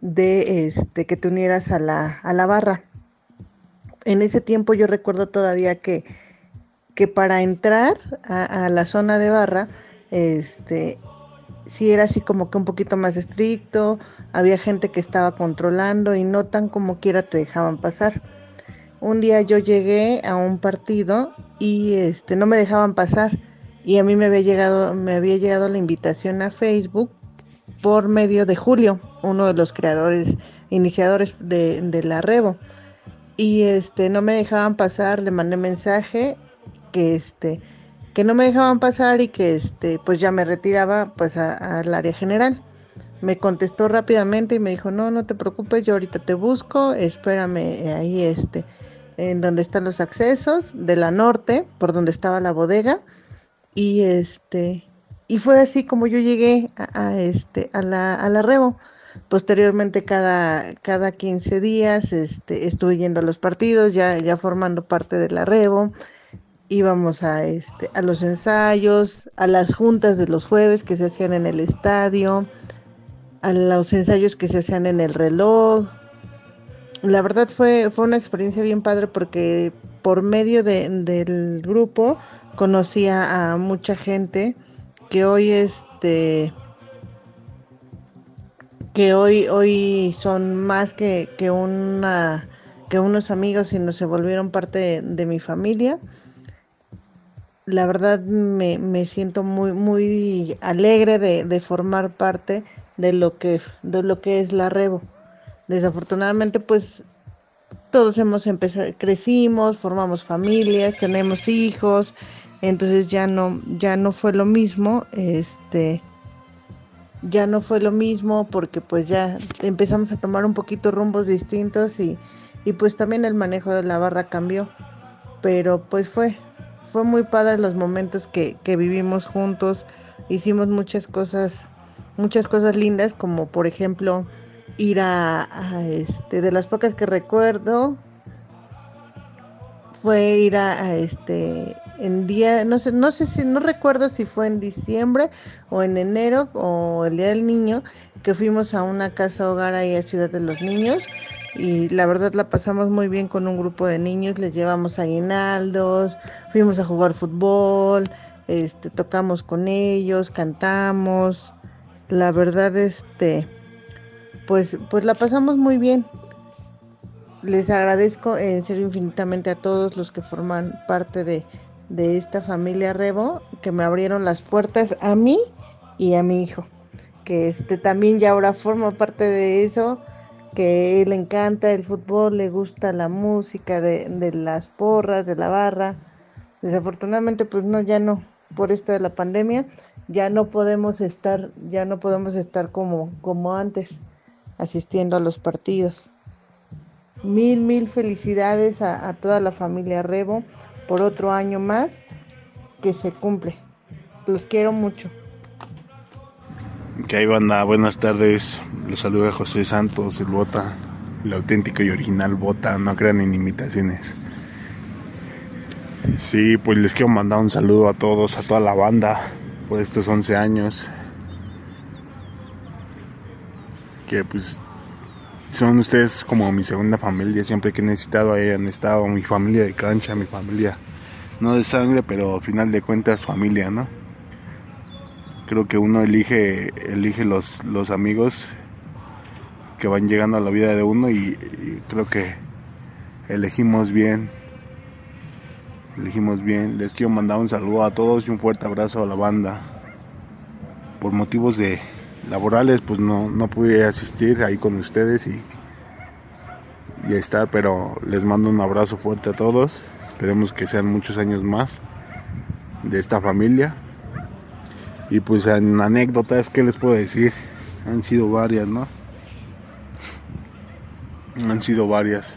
de este, que te unieras a la, a la barra. En ese tiempo yo recuerdo todavía que, que para entrar a, a la zona de barra, este, sí era así como que un poquito más estricto, había gente que estaba controlando y no tan como quiera te dejaban pasar. Un día yo llegué a un partido y este no me dejaban pasar y a mí me había llegado me había llegado la invitación a Facebook por medio de Julio, uno de los creadores iniciadores de, de la Revo. y este no me dejaban pasar, le mandé mensaje que este que no me dejaban pasar y que este pues ya me retiraba pues al área general. Me contestó rápidamente y me dijo, "No, no te preocupes, yo ahorita te busco, espérame ahí este en donde están los accesos de la norte, por donde estaba la bodega." Y este y fue así como yo llegué a, a este a la a la Rebo. Posteriormente, cada, cada 15 días este, estuve yendo a los partidos, ya, ya formando parte del arrebo. Íbamos a, este, a los ensayos, a las juntas de los jueves que se hacían en el estadio, a los ensayos que se hacían en el reloj. La verdad fue, fue una experiencia bien padre porque por medio de, del grupo conocí a mucha gente que hoy este que hoy, hoy son más que, que, una, que unos amigos, sino se volvieron parte de mi familia. La verdad me, me, siento muy, muy alegre de, de, formar parte de lo que, de lo que es la Rebo. Desafortunadamente, pues todos hemos empezado, crecimos, formamos familias, tenemos hijos, entonces ya no, ya no fue lo mismo, este, ya no fue lo mismo porque pues ya empezamos a tomar un poquito rumbos distintos y, y pues también el manejo de la barra cambió. Pero pues fue, fue muy padre los momentos que, que vivimos juntos, hicimos muchas cosas, muchas cosas lindas, como por ejemplo ir a, este, de las pocas que recuerdo, fue ir a, a este en día, no sé, no sé si, no recuerdo si fue en diciembre o en enero o el día del niño, que fuimos a una casa hogar ahí a Ciudad de los Niños y la verdad la pasamos muy bien con un grupo de niños, les llevamos aguinaldos, fuimos a jugar fútbol, este, tocamos con ellos, cantamos, la verdad este, pues, pues la pasamos muy bien. Les agradezco en serio infinitamente a todos los que forman parte de, de esta familia Rebo que me abrieron las puertas a mí y a mi hijo, que este también ya ahora forma parte de eso, que le encanta el fútbol, le gusta la música de, de las porras, de la barra. Desafortunadamente pues no, ya no, por esto de la pandemia, ya no podemos estar, ya no podemos estar como, como antes, asistiendo a los partidos. Mil, mil felicidades a, a toda la familia Rebo por otro año más que se cumple. Los quiero mucho.
Que hay banda, buenas tardes. Los saluda José Santos, el Bota, el auténtico y original Bota, no crean en imitaciones. Sí, pues les quiero mandar un saludo a todos, a toda la banda por estos 11 años. Que pues son ustedes como mi segunda familia, siempre que he necesitado ahí han estado, mi familia de cancha, mi familia, no de sangre, pero al final de cuentas familia, ¿no? Creo que uno elige, elige los, los amigos que van llegando a la vida de uno y, creo que elegimos bien, elegimos bien. Les quiero mandar un saludo a todos y un fuerte abrazo a la banda. Por motivos de, laborales pues no, no pude asistir ahí con ustedes y, y estar, pero les mando un abrazo fuerte a todos. Esperemos que sean muchos años más de esta familia. Y pues en anécdotas, ¿qué les puedo decir? Han sido varias, ¿no? Han sido varias.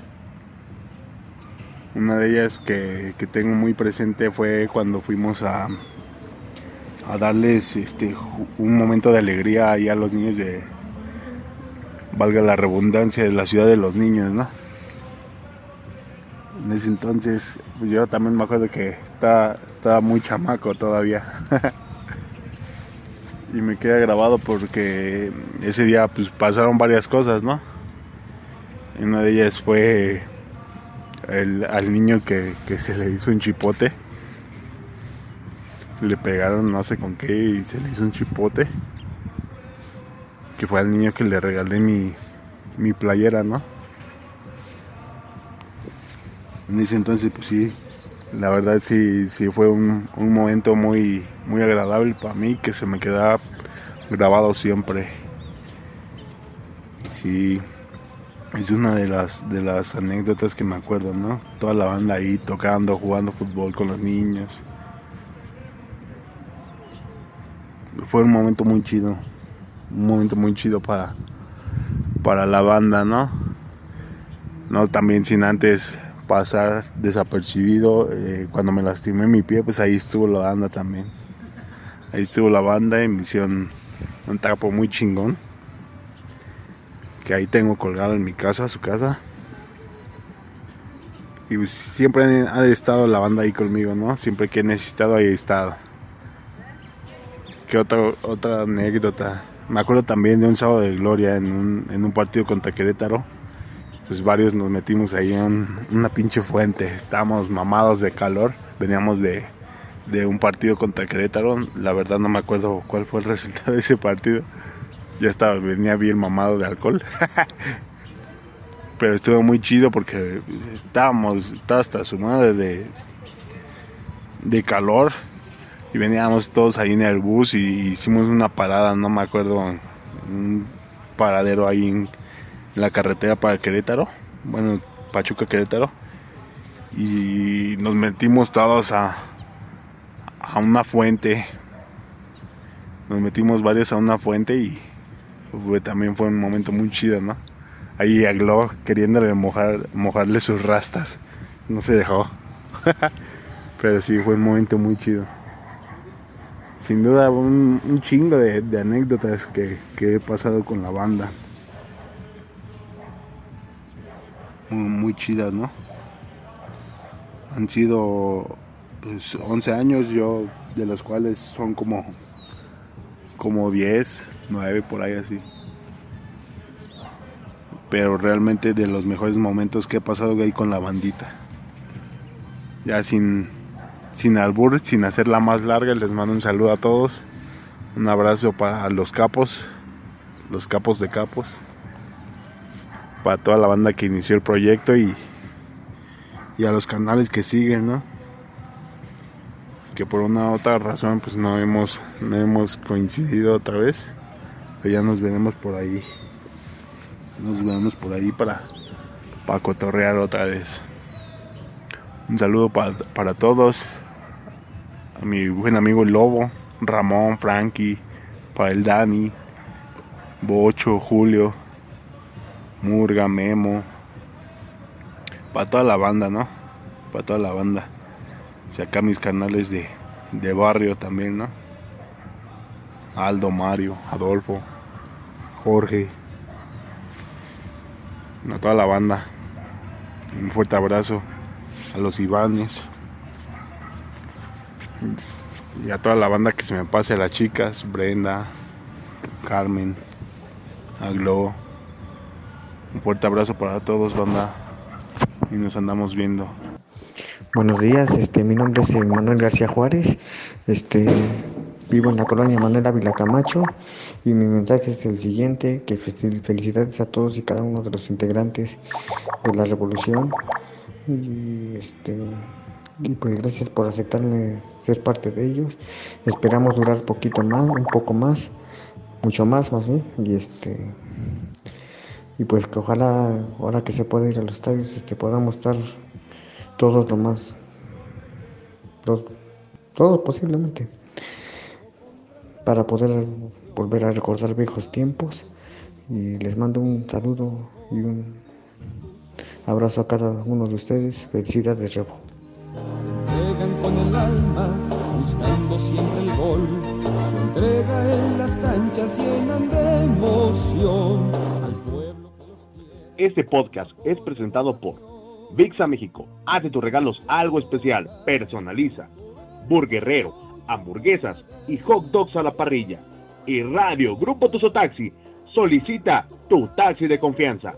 Una de ellas que, que tengo muy presente fue cuando fuimos a, a darles este un momento de alegría ahí a los niños de valga la redundancia de la ciudad de los niños, ¿no? En ese entonces yo también me acuerdo que estaba, estaba muy chamaco todavía. y me queda grabado porque ese día pues pasaron varias cosas, ¿no? Una de ellas fue el, al niño que, que se le hizo un chipote le pegaron no sé con qué y se le hizo un chipote. Que fue al niño que le regalé mi, mi playera, ¿no? En ese entonces, pues sí, la verdad sí, sí fue un, un momento muy, muy agradable para mí que se me queda grabado siempre. Sí, es una de las de las anécdotas que me acuerdo, ¿no? Toda la banda ahí tocando, jugando fútbol con los niños. Fue un momento muy chido, un momento muy chido para para la banda, ¿no? No también sin antes pasar desapercibido eh, cuando me lastimé mi pie, pues ahí estuvo la banda también. Ahí estuvo la banda y me hicieron un tapo muy chingón que ahí tengo colgado en mi casa, su casa. Y pues siempre ha estado la banda ahí conmigo, ¿no? Siempre que he necesitado ahí he estado. ¿Qué otra, otra anécdota? Me acuerdo también de un sábado de gloria en un, en un partido contra Querétaro. Pues varios nos metimos ahí en una pinche fuente. Estábamos mamados de calor. Veníamos de, de un partido contra Querétaro. La verdad no me acuerdo cuál fue el resultado de ese partido ya estaba, venía bien mamado de alcohol. Pero estuvo muy chido porque estábamos, estaba hasta su madre de, de calor. Y veníamos todos ahí en el bus y hicimos una parada, no me acuerdo, un paradero ahí en la carretera para Querétaro. Bueno, Pachuca Querétaro. Y nos metimos todos a, a una fuente. Nos metimos varios a una fuente y también fue un momento muy chido, ¿no? Ahí a Glo queriéndole mojar, mojarle sus rastas. No se dejó. Pero sí, fue un momento muy chido. Sin duda, un, chingo de, anécdotas que, he pasado con la banda. Muy, chidas, ¿no? Han sido pues, 11 años, yo de los cuales son como, como 10 9 por ahí así. Pero realmente de los mejores momentos que he pasado ahí con la bandita. Ya sin, sin albur, sin hacerla más larga, les mando un saludo a todos. Un abrazo para los capos, los capos de capos. Para toda la banda que inició el proyecto y, y a los canales que siguen, ¿no? Que por una u otra razón pues no hemos, no hemos coincidido otra vez ya nos veremos por ahí. Nos vemos por ahí para, para cotorrear otra vez. Un saludo para, para todos. A mi buen amigo Lobo, Ramón, Frankie, para el Dani, Bocho, Julio, Murga, Memo. Para toda la banda, ¿no? Para toda la banda. Y acá mis canales de, de barrio también, ¿no? Aldo, Mario, Adolfo. Jorge, a toda la banda. Un fuerte abrazo a los Ivanes y a toda la banda que se me pase, a las chicas, Brenda, Carmen, a. Un fuerte abrazo para todos, banda. Y nos andamos viendo.
Buenos días, este, mi nombre es Manuel García Juárez. Este, Vivo en la colonia Manuel Ávila Camacho y mi mensaje es el siguiente, que felicidades a todos y cada uno de los integrantes de la revolución y este y pues gracias por aceptarme ser parte de ellos. Esperamos durar poquito más, un poco más, mucho más más bien y este y pues que ojalá ahora que se pueda ir a los estadios este podamos estar todos lo más todos posiblemente para poder volver a recordar viejos tiempos. Y les mando un saludo y un abrazo a cada uno de ustedes. Felicidades, Rebo.
Este podcast es presentado por VIXA México. Hace tus regalos algo especial. Personaliza. Burguerrero hamburguesas y hot dogs a la parrilla. Y Radio Grupo Tuzo Taxi solicita tu taxi de confianza.